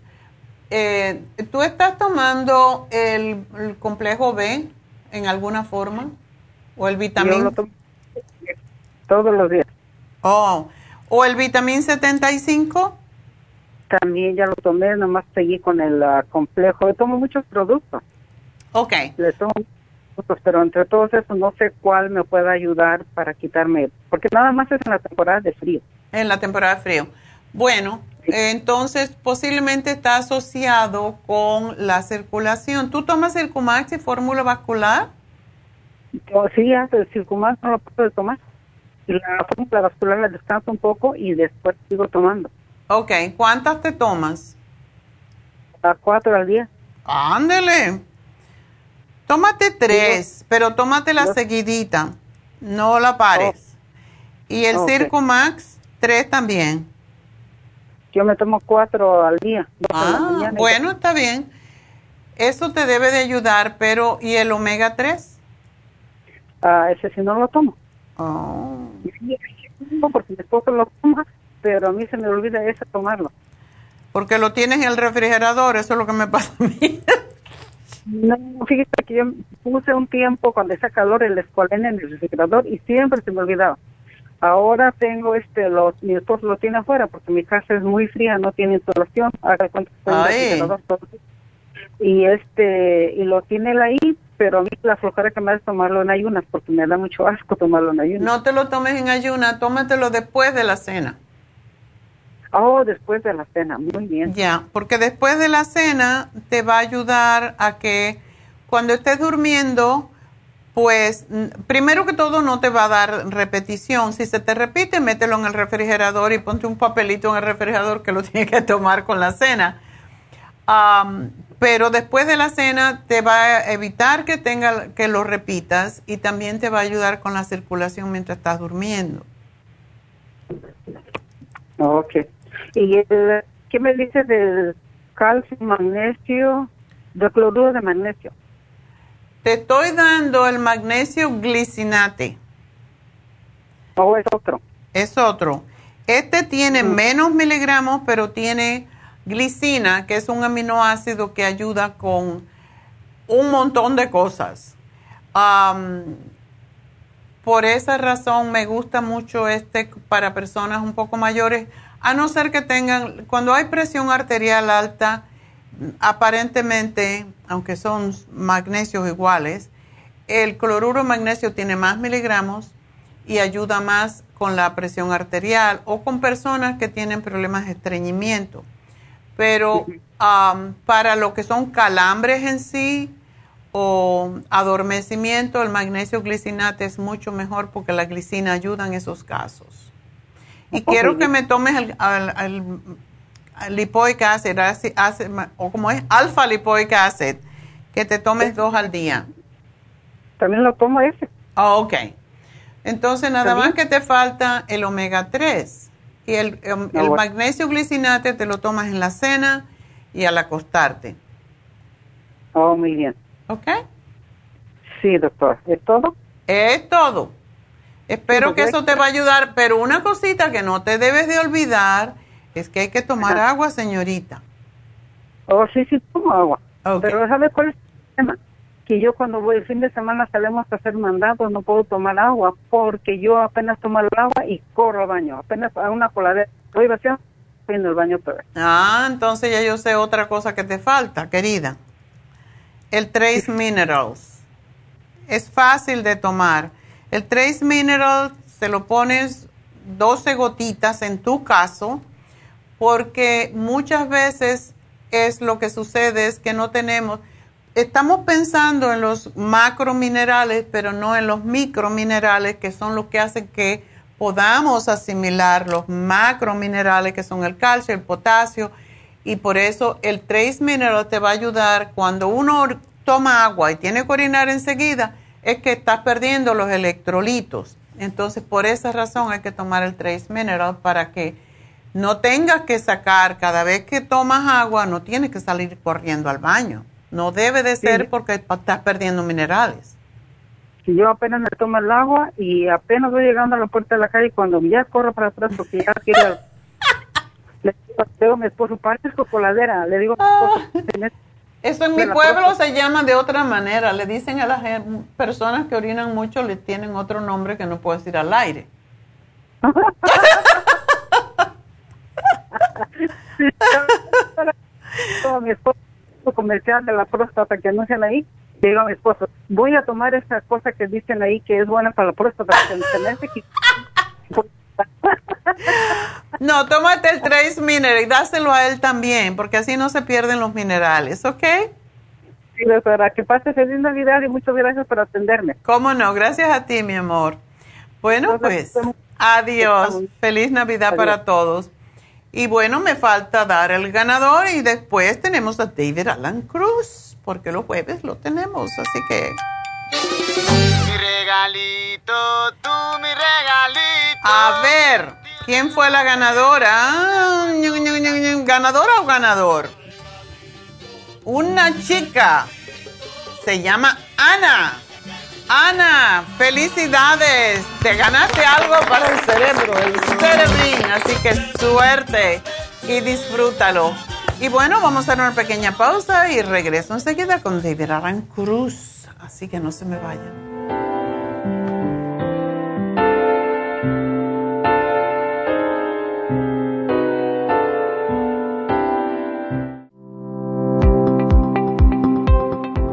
eh, ¿tú estás tomando el, el, complejo B en alguna forma? ¿O el vitamina? todos los días. Oh, ¿o el vitamín 75? También ya lo tomé, nomás seguí con el uh, complejo. Yo tomo muchos productos. Ok. Le tomo pero entre todos esos no sé cuál me pueda ayudar para quitarme, porque nada más es en la temporada de frío. En la temporada de frío. Bueno, entonces posiblemente está asociado con la circulación. ¿Tú tomas Circumax y fórmula vascular? Oh, sí, el Circumax no lo puedo tomar la fórmula vascular la descanso un poco y después sigo tomando. Ok, ¿cuántas te tomas? A cuatro al día. Ándele. Tómate tres, pero tómate la seguidita, no la pares. Y el okay. Circumax, tres también. Yo me tomo cuatro al día. Ah, bueno, está bien. Eso te debe de ayudar, pero ¿y el omega 3? Ah, ese sí no lo tomo. Oh. Porque mi esposo lo toma, pero a mí se me olvida ese tomarlo. Porque lo tienes en el refrigerador, eso es lo que me pasa a mí. *laughs* No, fíjate que yo puse un tiempo cuando hace calor el escualene en el refrigerador y siempre se me olvidaba. Ahora tengo este, los, mi esposo lo tiene afuera porque mi casa es muy fría, no tiene insolación. Haga cuenta que estoy en el refrigerador todo. Y este, y lo tiene él ahí, pero a mí la flojera que me hace tomarlo en ayunas, porque me da mucho asco tomarlo en ayunas. No te lo tomes en ayunas, tómatelo después de la cena. Oh, después de la cena, muy bien. Ya, porque después de la cena te va a ayudar a que cuando estés durmiendo, pues primero que todo no te va a dar repetición. Si se te repite, mételo en el refrigerador y ponte un papelito en el refrigerador que lo *laughs* tienes que tomar con la cena. Um, pero después de la cena te va a evitar que tenga que lo repitas y también te va a ayudar con la circulación mientras estás durmiendo. Ok. ¿Y el, qué me dices del calcio, magnesio, del cloruro de magnesio? Te estoy dando el magnesio glicinate. ¿O es otro? Es otro. Este tiene mm. menos miligramos, pero tiene glicina, que es un aminoácido que ayuda con un montón de cosas. Um, por esa razón me gusta mucho este para personas un poco mayores, a no ser que tengan, cuando hay presión arterial alta, aparentemente, aunque son magnesios iguales, el cloruro de magnesio tiene más miligramos y ayuda más con la presión arterial o con personas que tienen problemas de estreñimiento. Pero um, para lo que son calambres en sí o adormecimiento, el magnesio glicinate es mucho mejor porque la glicina ayuda en esos casos. Y quiero que me tomes el, el, el lipoic acid, acid, o como es alfa lipoic acid, que te tomes dos al día. También lo tomo ese. Oh, ok. Entonces, nada más que te falta el omega 3. Y el, el, el magnesio glicinate te lo tomas en la cena y al acostarte. Oh, muy bien. ¿Ok? Sí, doctor. ¿Es todo? Es todo. Espero que eso te va a ayudar, pero una cosita que no te debes de olvidar es que hay que tomar Ajá. agua, señorita. Oh, sí, sí, tomo agua. Okay. Pero ¿sabes cuál es el tema? Que yo cuando voy el fin de semana salimos a hacer mandados, no puedo tomar agua porque yo apenas tomo el agua y corro al baño. Apenas a una coladera, estoy vacía, estoy en el baño todo. Ah, entonces ya yo sé otra cosa que te falta, querida. El Trace Minerals. Es fácil de tomar. El Trace Minerals se lo pones 12 gotitas en tu caso porque muchas veces es lo que sucede es que no tenemos, estamos pensando en los macrominerales, pero no en los microminerales, que son los que hacen que podamos asimilar los macrominerales, que son el calcio, el potasio, y por eso el Trace Mineral te va a ayudar cuando uno toma agua y tiene que orinar enseguida, es que estás perdiendo los electrolitos. Entonces, por esa razón hay que tomar el Trace Mineral para que no tengas que sacar, cada vez que tomas agua, no tienes que salir corriendo al baño. No debe de ser porque estás perdiendo minerales. Si yo apenas me tomo el agua y apenas voy llegando a la puerta de la calle, cuando ya corro para atrás porque ya quiero... *laughs* le digo a mi esposo, parezco coladera. Le digo a mi esposo, Eso en mi pueblo se llama de otra manera. Le dicen a las personas que orinan mucho, le tienen otro nombre que no puedo decir al aire. *laughs* mi esposo comercial de la próstata que anuncian ahí, le digo a mi esposo, voy a tomar esa cosa que dicen ahí que es buena para la próstata. Que *laughs* no, tómate el Trace Mineral y dáselo a él también, porque así no se pierden los minerales, ¿ok? Sí, doctora, que pase feliz Navidad y muchas gracias por atenderme. ¿Cómo no? Gracias a ti, mi amor. Bueno, pues, adiós. Feliz Navidad para todos. Y bueno, me falta dar el ganador y después tenemos a David Alan Cruz, porque los jueves lo tenemos, así que... Regalito, tú mi regalito. A ver, ¿quién fue la ganadora? ¿Ganadora o ganador? Una chica, se llama Ana. Ana, felicidades. Te ganaste algo para el cerebro, el cerebrín. Así que suerte y disfrútalo. Y bueno, vamos a dar una pequeña pausa y regreso enseguida con David Aran Cruz. Así que no se me vayan.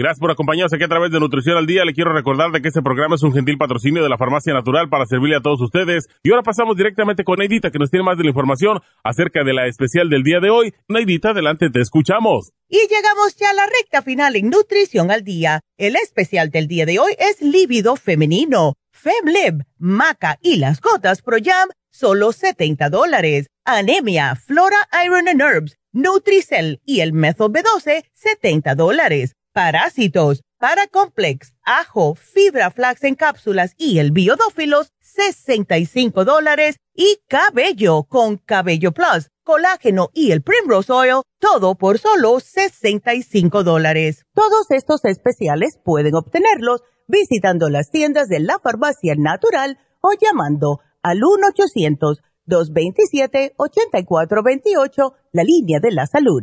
Gracias por acompañarnos aquí a través de Nutrición al Día. Le quiero recordar de que este programa es un gentil patrocinio de la Farmacia Natural para servirle a todos ustedes. Y ahora pasamos directamente con Neidita, que nos tiene más de la información acerca de la especial del día de hoy. Neidita, adelante, te escuchamos. Y llegamos ya a la recta final en Nutrición al Día. El especial del día de hoy es lívido femenino. FemLib, Maca y las gotas Pro Jam, solo 70 dólares. Anemia, Flora Iron and Herbs, Nutricel y el Methyl B12, 70 dólares parásitos, paracomplex, ajo, fibra flax en cápsulas y el biodófilos, 65 dólares y cabello con cabello plus, colágeno y el primrose oil, todo por solo 65 dólares. Todos estos especiales pueden obtenerlos visitando las tiendas de la farmacia natural o llamando al 1-800-227-8428, la línea de la salud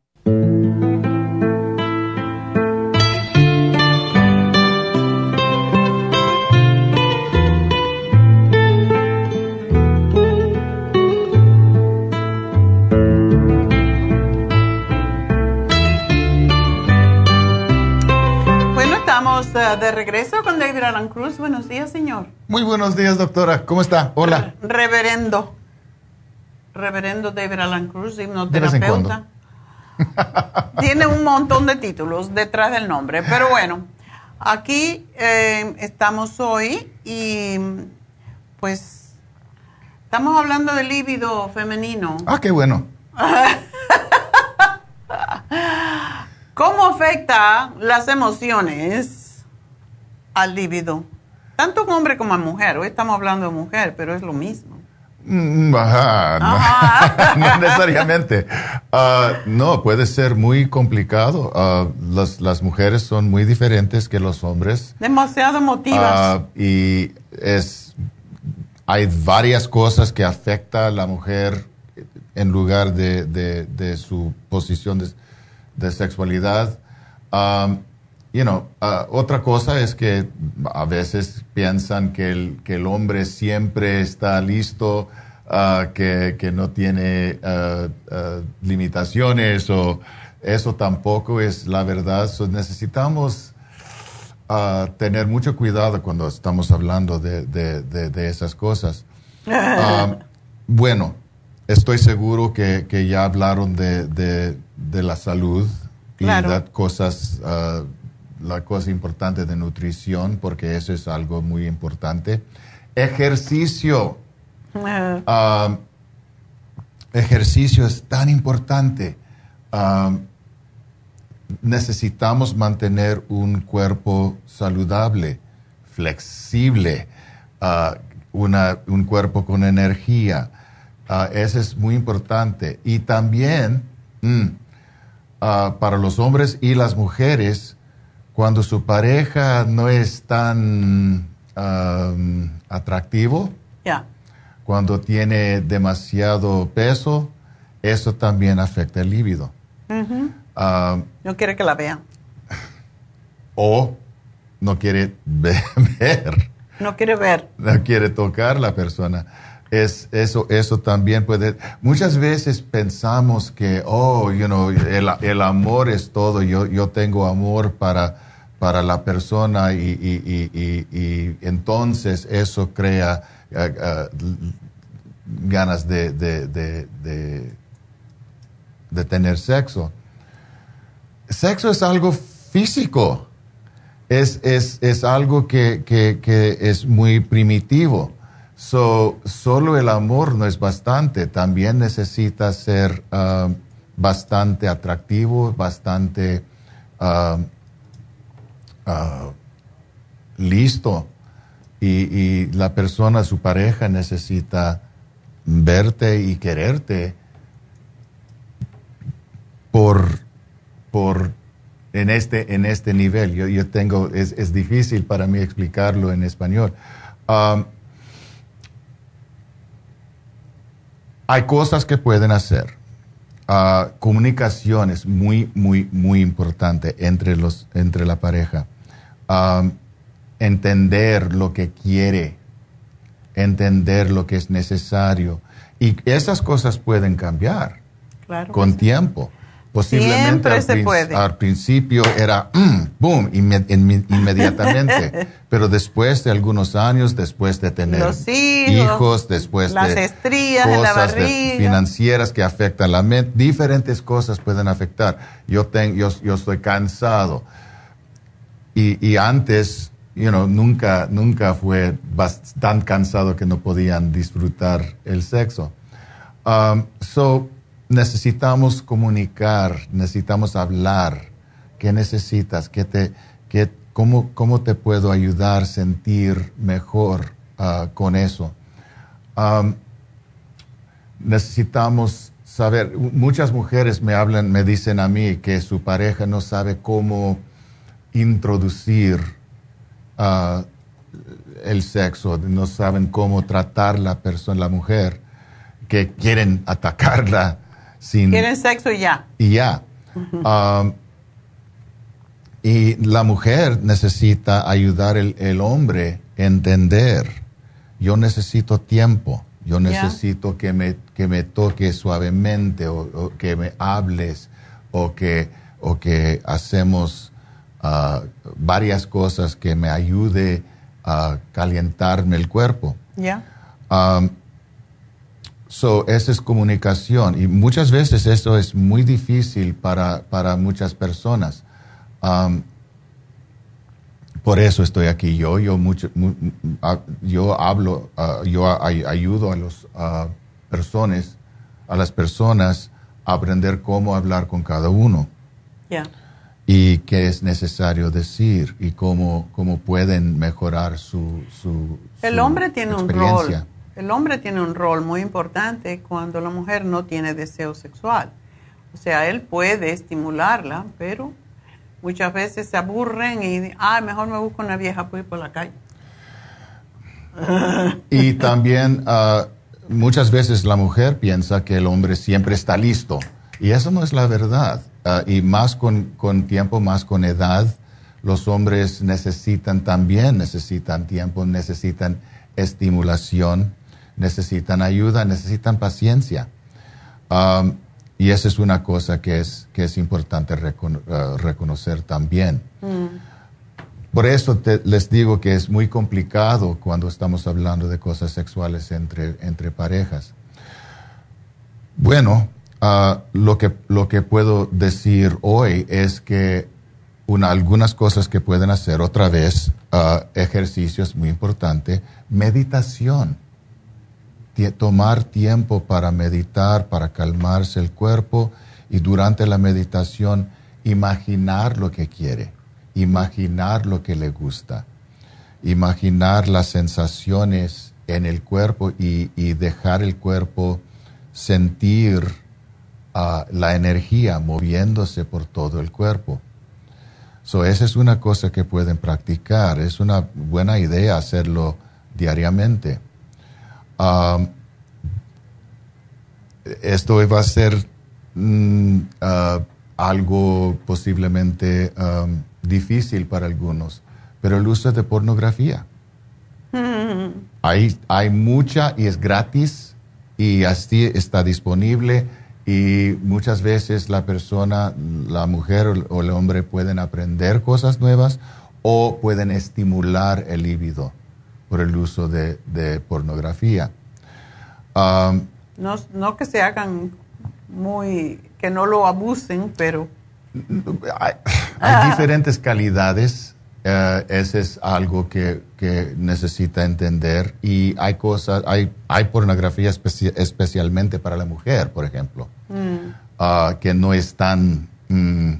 De regreso con David Alan Cruz. Buenos días, señor. Muy buenos días, doctora. ¿Cómo está? Hola. Reverendo. Reverendo David Alan Cruz, hipnoterapeuta. *laughs* Tiene un montón de títulos detrás del nombre, pero bueno, aquí eh, estamos hoy y pues estamos hablando del líbido femenino. Ah, qué bueno. *laughs* ¿Cómo afecta las emociones al líbido? Tanto un hombre como a mujer. Hoy estamos hablando de mujer, pero es lo mismo. Mm, Ajá, no, *laughs* no necesariamente. Ah, no, puede ser muy complicado. Ah, las, las mujeres son muy diferentes que los hombres. Demasiado emotivas. Ah, y es, hay varias cosas que afectan a la mujer en lugar de, de- de su posición de, de sexualidad. Um, you know, ah, otra cosa es que a veces piensan que el, que el hombre siempre está listo, ah, que, que no tiene ah, limitaciones o eso tampoco es la verdad. So, necesitamos tener mucho cuidado cuando estamos hablando de, de- de- de esas cosas. *laughs* Bueno, estoy seguro que, que ya hablaron de, la salud y Claro. cosas, la cosa importante de nutrición, porque eso es algo muy importante. Ejercicio. Ah, Ah, ejercicio es tan importante. Ah, necesitamos mantener un cuerpo saludable, flexible, una- un cuerpo con energía. Eso es muy importante. Y también mm, para los hombres y las mujeres, cuando su pareja no es tan ah, atractivo, ya. cuando tiene demasiado peso, eso también afecta el líbido. Ujú. Ah, No quiere que la vean. o no quiere ve- *laughs* ver, No quiere ver. no quiere tocar la persona. Es, eso, eso también puede. Muchas veces pensamos que, oh, you know, el, el amor es todo. Yo, yo tengo amor para, para la persona y, entonces eso crea ah, ah, ganas de, de, de, tener sexo. Sexo es algo físico, es, es, es algo que, que, es muy primitivo. So, solo el amor no es bastante, también necesita ser ah, bastante atractivo, bastante ah, ah, listo. Y, la persona, su pareja, necesita verte y quererte por, por en este, en este nivel. Yo, yo tengo, es, es difícil para mí explicarlo en español. Hay cosas que pueden hacer. Ah, comunicación es muy, muy, muy importante entre, los, entre la pareja. Um, entender lo que quiere, entender lo que es necesario. Y esas cosas pueden cambiar Claro. con tiempo. Posiblemente al, se prin- puede. al principio era mm, boom, inme- inme- inmediatamente. *laughs* Pero después de algunos años, después de tener Los hijos, después las de estrías en la cosas de financieras que afectan la mente, diferentes cosas pueden afectar. Yo, ten- yo, yo estoy cansado. Y, y antes, you know, nunca, nunca fue tan cansado que no podían disfrutar el sexo. Um, so, necesitamos comunicar, necesitamos hablar. ¿Qué necesitas? ¿Qué te, qué, cómo, ¿Cómo te puedo ayudar a sentir mejor ah, con eso? Necesitamos saber, muchas mujeres me hablan, me dicen a mí que su pareja no sabe cómo introducir ah, el sexo, no saben cómo tratar la persona, la mujer, que quieren atacarla sin Quieren sexo y ya. y ya. Um, y la mujer necesita ayudar el, el hombre a entender. Yo necesito tiempo. Yo necesito que, me, que me toque suavemente o, o que me hables o que, o que hacemos ah, varias cosas que me ayude a calentarme el cuerpo. Ya. Um, so, esa es comunicación y muchas veces eso es muy difícil para, para muchas personas. Um, por eso estoy aquí yo. Yo, mucho, mu- yo hablo, ah, yo ay- ayudo a las personas, a las personas a aprender cómo hablar con cada uno. Ya. y qué es necesario decir y cómo, cómo pueden mejorar su, su El su hombre tiene un experiencia. rol. El hombre tiene un rol muy importante cuando la mujer no tiene deseo sexual. O sea, él puede estimularla, pero muchas veces se aburren y, ay, mejor me busco una vieja ir por la calle. *laughs* Y también ah, muchas veces la mujer piensa que el hombre siempre está listo. Y eso no es la verdad. Ah, y más con, con tiempo, más con edad, los hombres necesitan también, necesitan tiempo, necesitan estimulación, necesitan ayuda, necesitan paciencia. Um, y esa es una cosa que es, que es importante recono- ah, reconocer también. Por eso te- les digo que es muy complicado cuando estamos hablando de cosas sexuales entre, entre parejas. Bueno, ah, lo, que, lo que puedo decir hoy es que una, algunas cosas que pueden hacer, otra vez, ah, ejercicios muy importante, meditación. Tomar tiempo para meditar, para calmarse el cuerpo y durante la meditación imaginar lo que quiere, imaginar lo que le gusta, imaginar las sensaciones en el cuerpo y, y dejar el cuerpo sentir ah, la energía moviéndose por todo el cuerpo. So, esa es una cosa que pueden practicar. Es una buena idea hacerlo diariamente. Um, esto va a ser mm, ah, algo posiblemente um, difícil para algunos, pero el uso de pornografía. *laughs* Hay, hay mucha y es gratis y así está disponible y muchas veces la persona, la mujer o el- hombre pueden aprender cosas nuevas o pueden estimular el líbido por el uso de, de pornografía. Um, No, no que se hagan muy, que no lo abusen, pero hay, hay diferentes calidades. eh, ese es algo que, que necesita entender. Y hay cosas, hay, hay pornografía especi- especialmente para la mujer, por ejemplo, mm, ah, que no es tan, mm,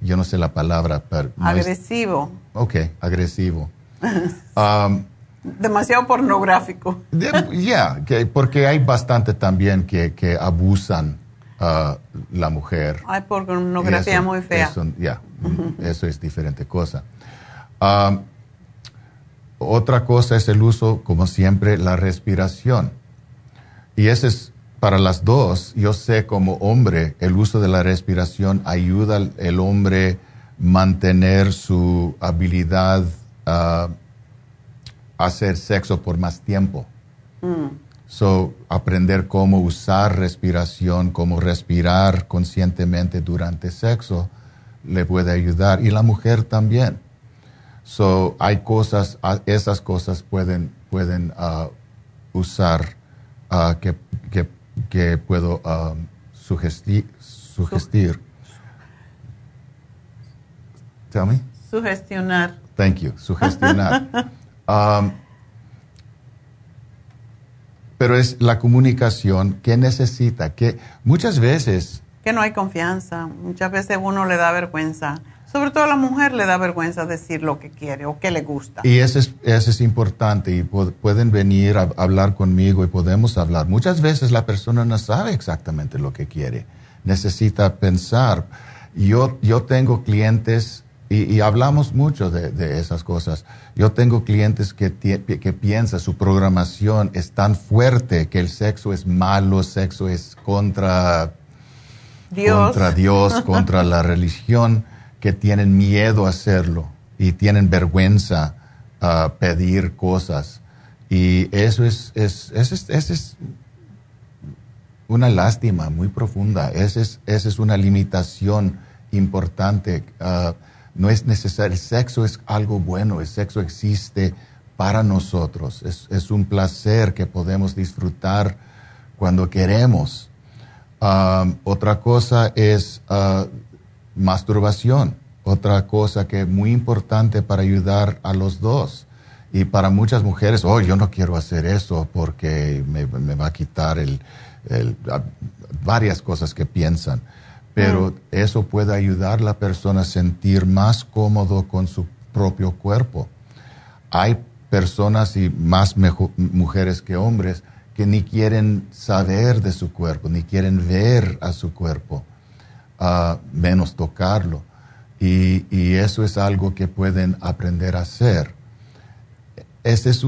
yo no sé la palabra, pero... no es- agresivo, ok, agresivo. *laughs* Um, demasiado pornográfico. Ya, que- porque hay bastante también que, que abusan ah, la mujer. Hay pornografía Eso- muy fea. Eso, ya, eso es diferente cosa. Um, otra cosa es el uso, como siempre, la respiración. Y ese es para las dos. Yo sé como hombre, el uso de la respiración ayuda al el hombre mantener su habilidad a hacer sexo por más tiempo. Mm. So, aprender cómo usar respiración, cómo respirar conscientemente durante sexo, le puede ayudar. Y la mujer también. So, hay cosas, esas cosas pueden, pueden ah, usar ah, que, que, que puedo ah, sugesti- sugestir. Tell me. Sugestionar. Thank you. Sugestionar. *laughs* Um, pero es la comunicación que necesita, que muchas veces, Que no hay confianza. Muchas veces uno le da vergüenza. Sobre todo a la mujer le da vergüenza decir lo que quiere o que le gusta. y eso es, eso es importante, y pu- pueden venir a hablar conmigo y podemos hablar. Muchas veces la persona no sabe exactamente lo que quiere, necesita pensar. Yo, yo tengo clientes, y, y hablamos mucho de, de esas cosas, yo tengo clientes que, que piensan su programación es tan fuerte que el sexo es malo, sexo es contra Dios. contra Dios, *laughs* contra la religión, que tienen miedo a hacerlo y tienen vergüenza a pedir cosas. Y eso es, es, eso es, eso es una lástima muy profunda. Esa es, esa es una limitación importante. Ah, no es necesario, el sexo es algo bueno, el sexo existe para nosotros. Es, un placer que podemos disfrutar cuando queremos. Otra cosa es ah, masturbación. Otra cosa que es muy importante para ayudar a los dos. Y para muchas mujeres, oh, yo no quiero hacer eso porque me, va a quitar el- ah, varias cosas que piensan. Pero eso puede ayudar a la persona a sentir más cómodo con su propio cuerpo. Hay personas y más mujeres que hombres que ni quieren saber de su cuerpo, ni quieren ver a su cuerpo, ah, menos tocarlo. Y, eso es algo que pueden aprender a hacer. Este es,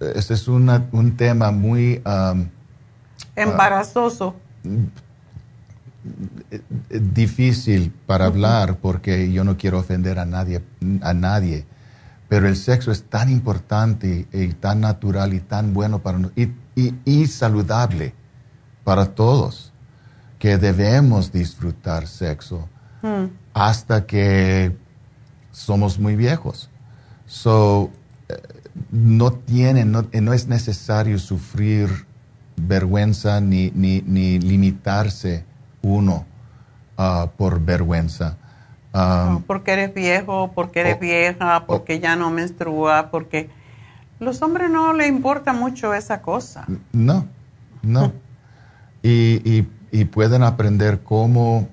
este es un tema muy... Ah, Embarazoso. Difícil para hablar porque yo no quiero ofender a nadie, a nadie pero el sexo es tan importante y, tan natural y tan bueno para y, y, saludable para todos que debemos disfrutar sexo hmm. hasta que somos muy viejos. So, eh, no tienen, no, no, es necesario sufrir vergüenza ni, ni, ni limitarse uno uh, por vergüenza. Um, porque eres viejo, porque eres vieja, porque ya no menstrua, porque los hombres no les importa mucho esa cosa. No, no. *laughs* y, y, pueden aprender cómo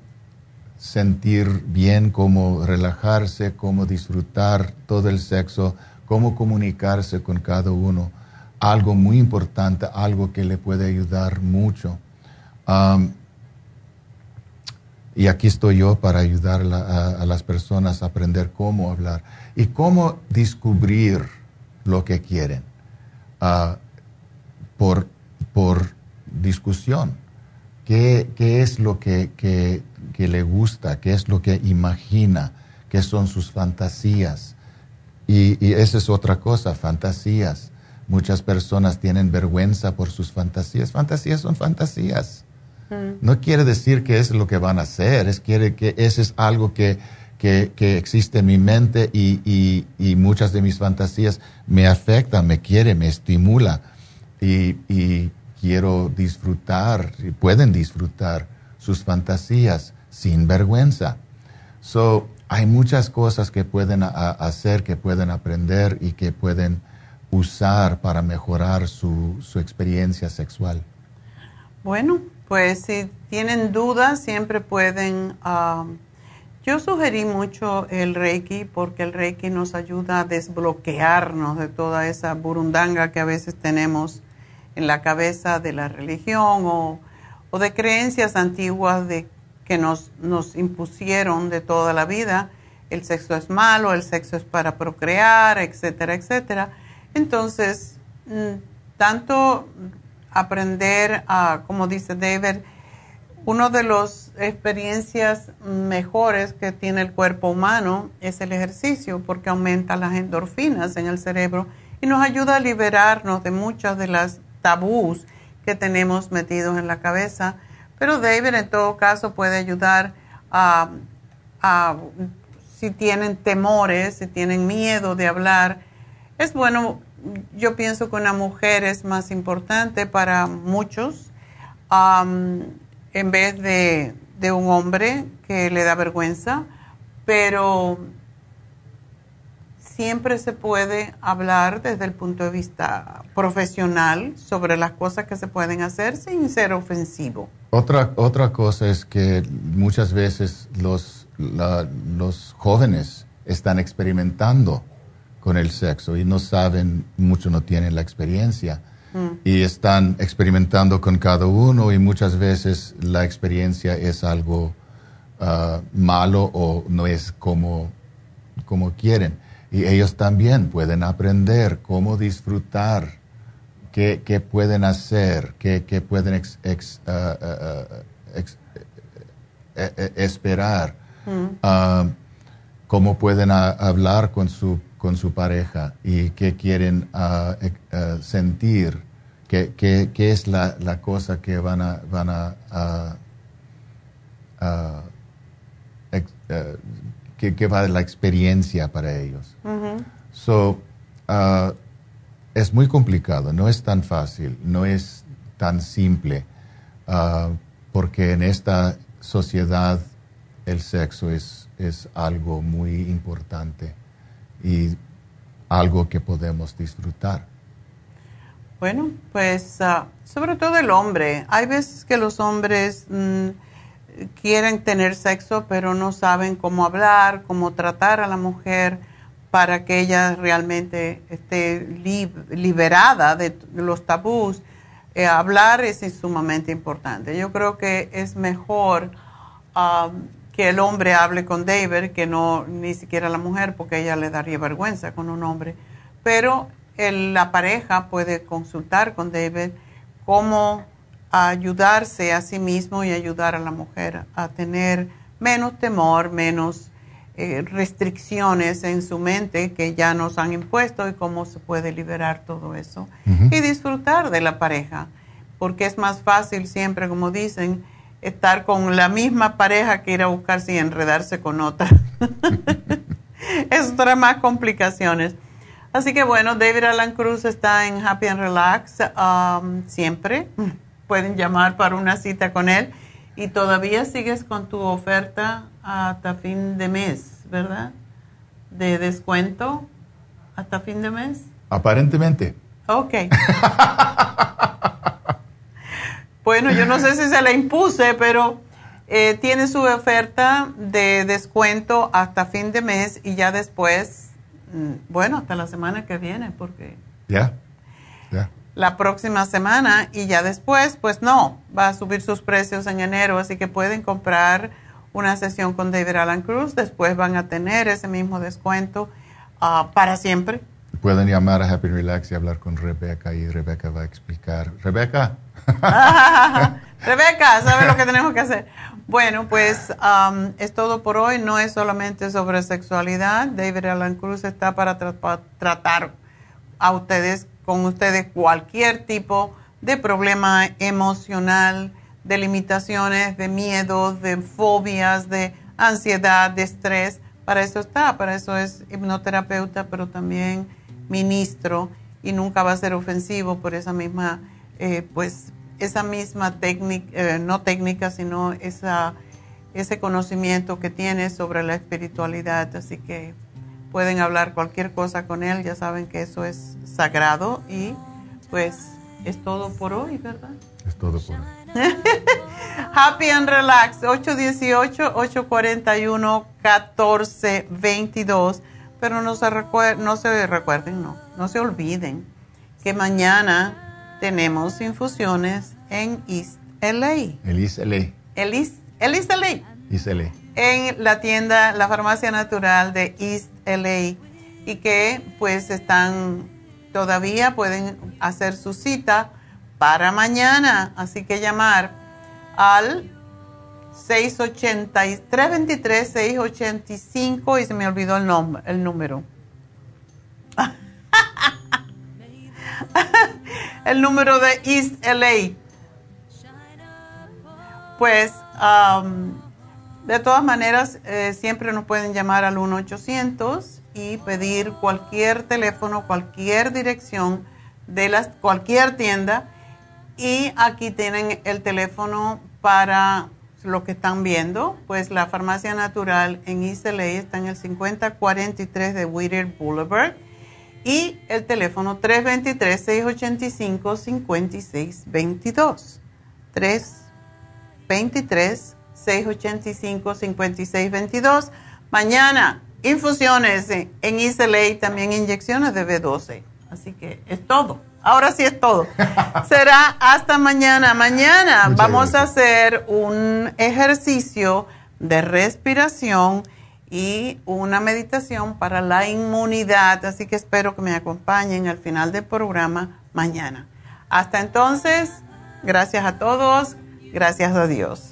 sentir bien, cómo relajarse, cómo disfrutar todo el sexo, cómo comunicarse con cada uno. Algo muy importante, algo que le puede ayudar mucho. Um, y aquí estoy yo para ayudar a, las personas a aprender cómo hablar y cómo descubrir lo que quieren ah, por, por discusión. ¿Qué, ¿Qué, es lo que, que, le gusta? ¿Qué es lo que imagina? ¿Qué son sus fantasías? Y, y esa es otra cosa, fantasías. Muchas personas tienen vergüenza por sus fantasías. Fantasías son fantasías. No quiere decir que es lo que van a hacer, es quiere que ese es algo que, que, existe en mi mente y, y, muchas de mis fantasías me afectan, me quiere, me estimula y, y quiero disfrutar, y pueden disfrutar sus fantasías sin vergüenza. So, hay muchas cosas que pueden hacer, que pueden aprender y que pueden usar para mejorar su, su experiencia sexual. Bueno, pues si tienen dudas, siempre pueden... Um, yo sugerí mucho el Reiki porque el Reiki nos ayuda a desbloquearnos de toda esa burundanga que a veces tenemos en la cabeza de la religión o, de creencias antiguas de, que nos, nos impusieron de toda la vida. El sexo es malo, el sexo es para procrear, etcétera, etcétera. Entonces, mm, tanto aprender a, como dice David, una de las experiencias mejores que tiene el cuerpo humano es el ejercicio porque aumenta las endorfinas en el cerebro y nos ayuda a liberarnos de muchas de las tabús que tenemos metidos en la cabeza. Pero David en todo caso puede ayudar a, a si tienen temores, si tienen miedo de hablar. Es bueno yo pienso que una mujer es más importante para muchos en vez de, de, un hombre que le da vergüenza, pero siempre se puede hablar desde el punto de vista profesional sobre las cosas que se pueden hacer sin ser ofensivo. Otra, otra cosa es que muchas veces los, los jóvenes están experimentando con el sexo y no saben, mucho no tienen la experiencia mm. y están experimentando con cada uno y muchas veces la experiencia es algo ah, malo o no es como, como quieren. Y ellos también pueden aprender cómo disfrutar, qué, qué pueden hacer, qué, qué pueden ah, ah, e, e, esperar, mm. cómo pueden hablar con su con su pareja y qué quieren uh, uh, sentir, qué, qué, qué, es la, la, cosa que van a, van a, uh, qué, qué, va la experiencia para ellos. So, es muy complicado, no es tan fácil, no es tan simple, porque en esta sociedad el sexo es, es algo muy importante y algo que podemos disfrutar. Bueno, pues ah, sobre todo el hombre. Hay veces que los hombres mm, quieren tener sexo, pero no saben cómo hablar, cómo tratar a la mujer para que ella realmente esté liberada de los tabús. Eh, hablar es sumamente importante. Yo creo que es mejor um, que el hombre hable con David que no ni siquiera la mujer, porque ella le daría vergüenza con un hombre. Pero la pareja puede consultar con David cómo ayudarse a sí mismo y ayudar a la mujer a tener menos temor, menos eh, restricciones en su mente que ya nos han impuesto y cómo se puede liberar todo eso y disfrutar de la pareja, porque es más fácil siempre, como dicen, estar con la misma pareja que ir a buscarse y enredarse con otra. *laughs* Eso trae más complicaciones. Así que bueno, David Alan Cruz está en Happy and Relax um, siempre. Pueden llamar para una cita con él. Y todavía sigues con tu oferta hasta fin de mes, ¿verdad? De descuento hasta fin de mes. Aparentemente. Ok. *laughs* bueno, yo no sé si se la impuse, pero eh, tiene su oferta de descuento hasta fin de mes y ya después Mm, bueno, hasta la semana que viene, porque... Ya. La próxima semana y ya después, pues no, va a subir sus precios en enero, así que pueden comprar una sesión con David Alan Cruz, después van a tener ese mismo descuento ah, para siempre. Pueden llamar a Happy Relax y hablar con Rebeca y Rebeca va a explicar. Rebeca. *laughs* Rebeca, ¿sabe lo que tenemos que hacer? Bueno, pues um, es todo por hoy. No es solamente sobre sexualidad. David Alan Cruz está para, tratar a ustedes, con ustedes, cualquier tipo de problema emocional, de limitaciones, de miedos, de fobias, de ansiedad, de estrés. Para eso está, para eso es hipnoterapeuta, pero también ministro y nunca va a ser ofensivo por esa misma, eh, pues esa misma técnica, eh, no técnica, sino esa, ese conocimiento que tiene sobre la espiritualidad. Así que pueden hablar cualquier cosa con él, ya saben que eso es sagrado y pues es todo por hoy, ¿verdad? Es todo por hoy. *laughs* Happy and Relax, 818-841-1422. Pero no se, no se recuerden, no, no se olviden que mañana tenemos infusiones en East LA. El East LA. El East, el East LA. East LA. En la tienda, la farmacia natural de East LA. Y que pues están, todavía pueden hacer su cita para mañana. Así que llamar al 683-685 y se me olvidó el, nombre, el número. *laughs* el número de East LA. Pues, de todas maneras, eh, siempre nos pueden llamar al 1-800 y pedir cualquier teléfono, cualquier dirección de las, cualquier tienda. Y aquí tienen el teléfono para lo que están viendo. Pues la farmacia natural en East LA está en el 5043 de Whittier Boulevard y el teléfono 323-685-5622. 323-685-5622. Mañana, infusiones en ICLA y también inyecciones de B12. Así que es todo. Ahora sí es todo. *laughs* Será hasta mañana. Mañana vamos a hacer un ejercicio de respiración y una meditación para la inmunidad. Así que espero que me acompañen al final del programa mañana. Hasta entonces, gracias a todos, gracias a Dios.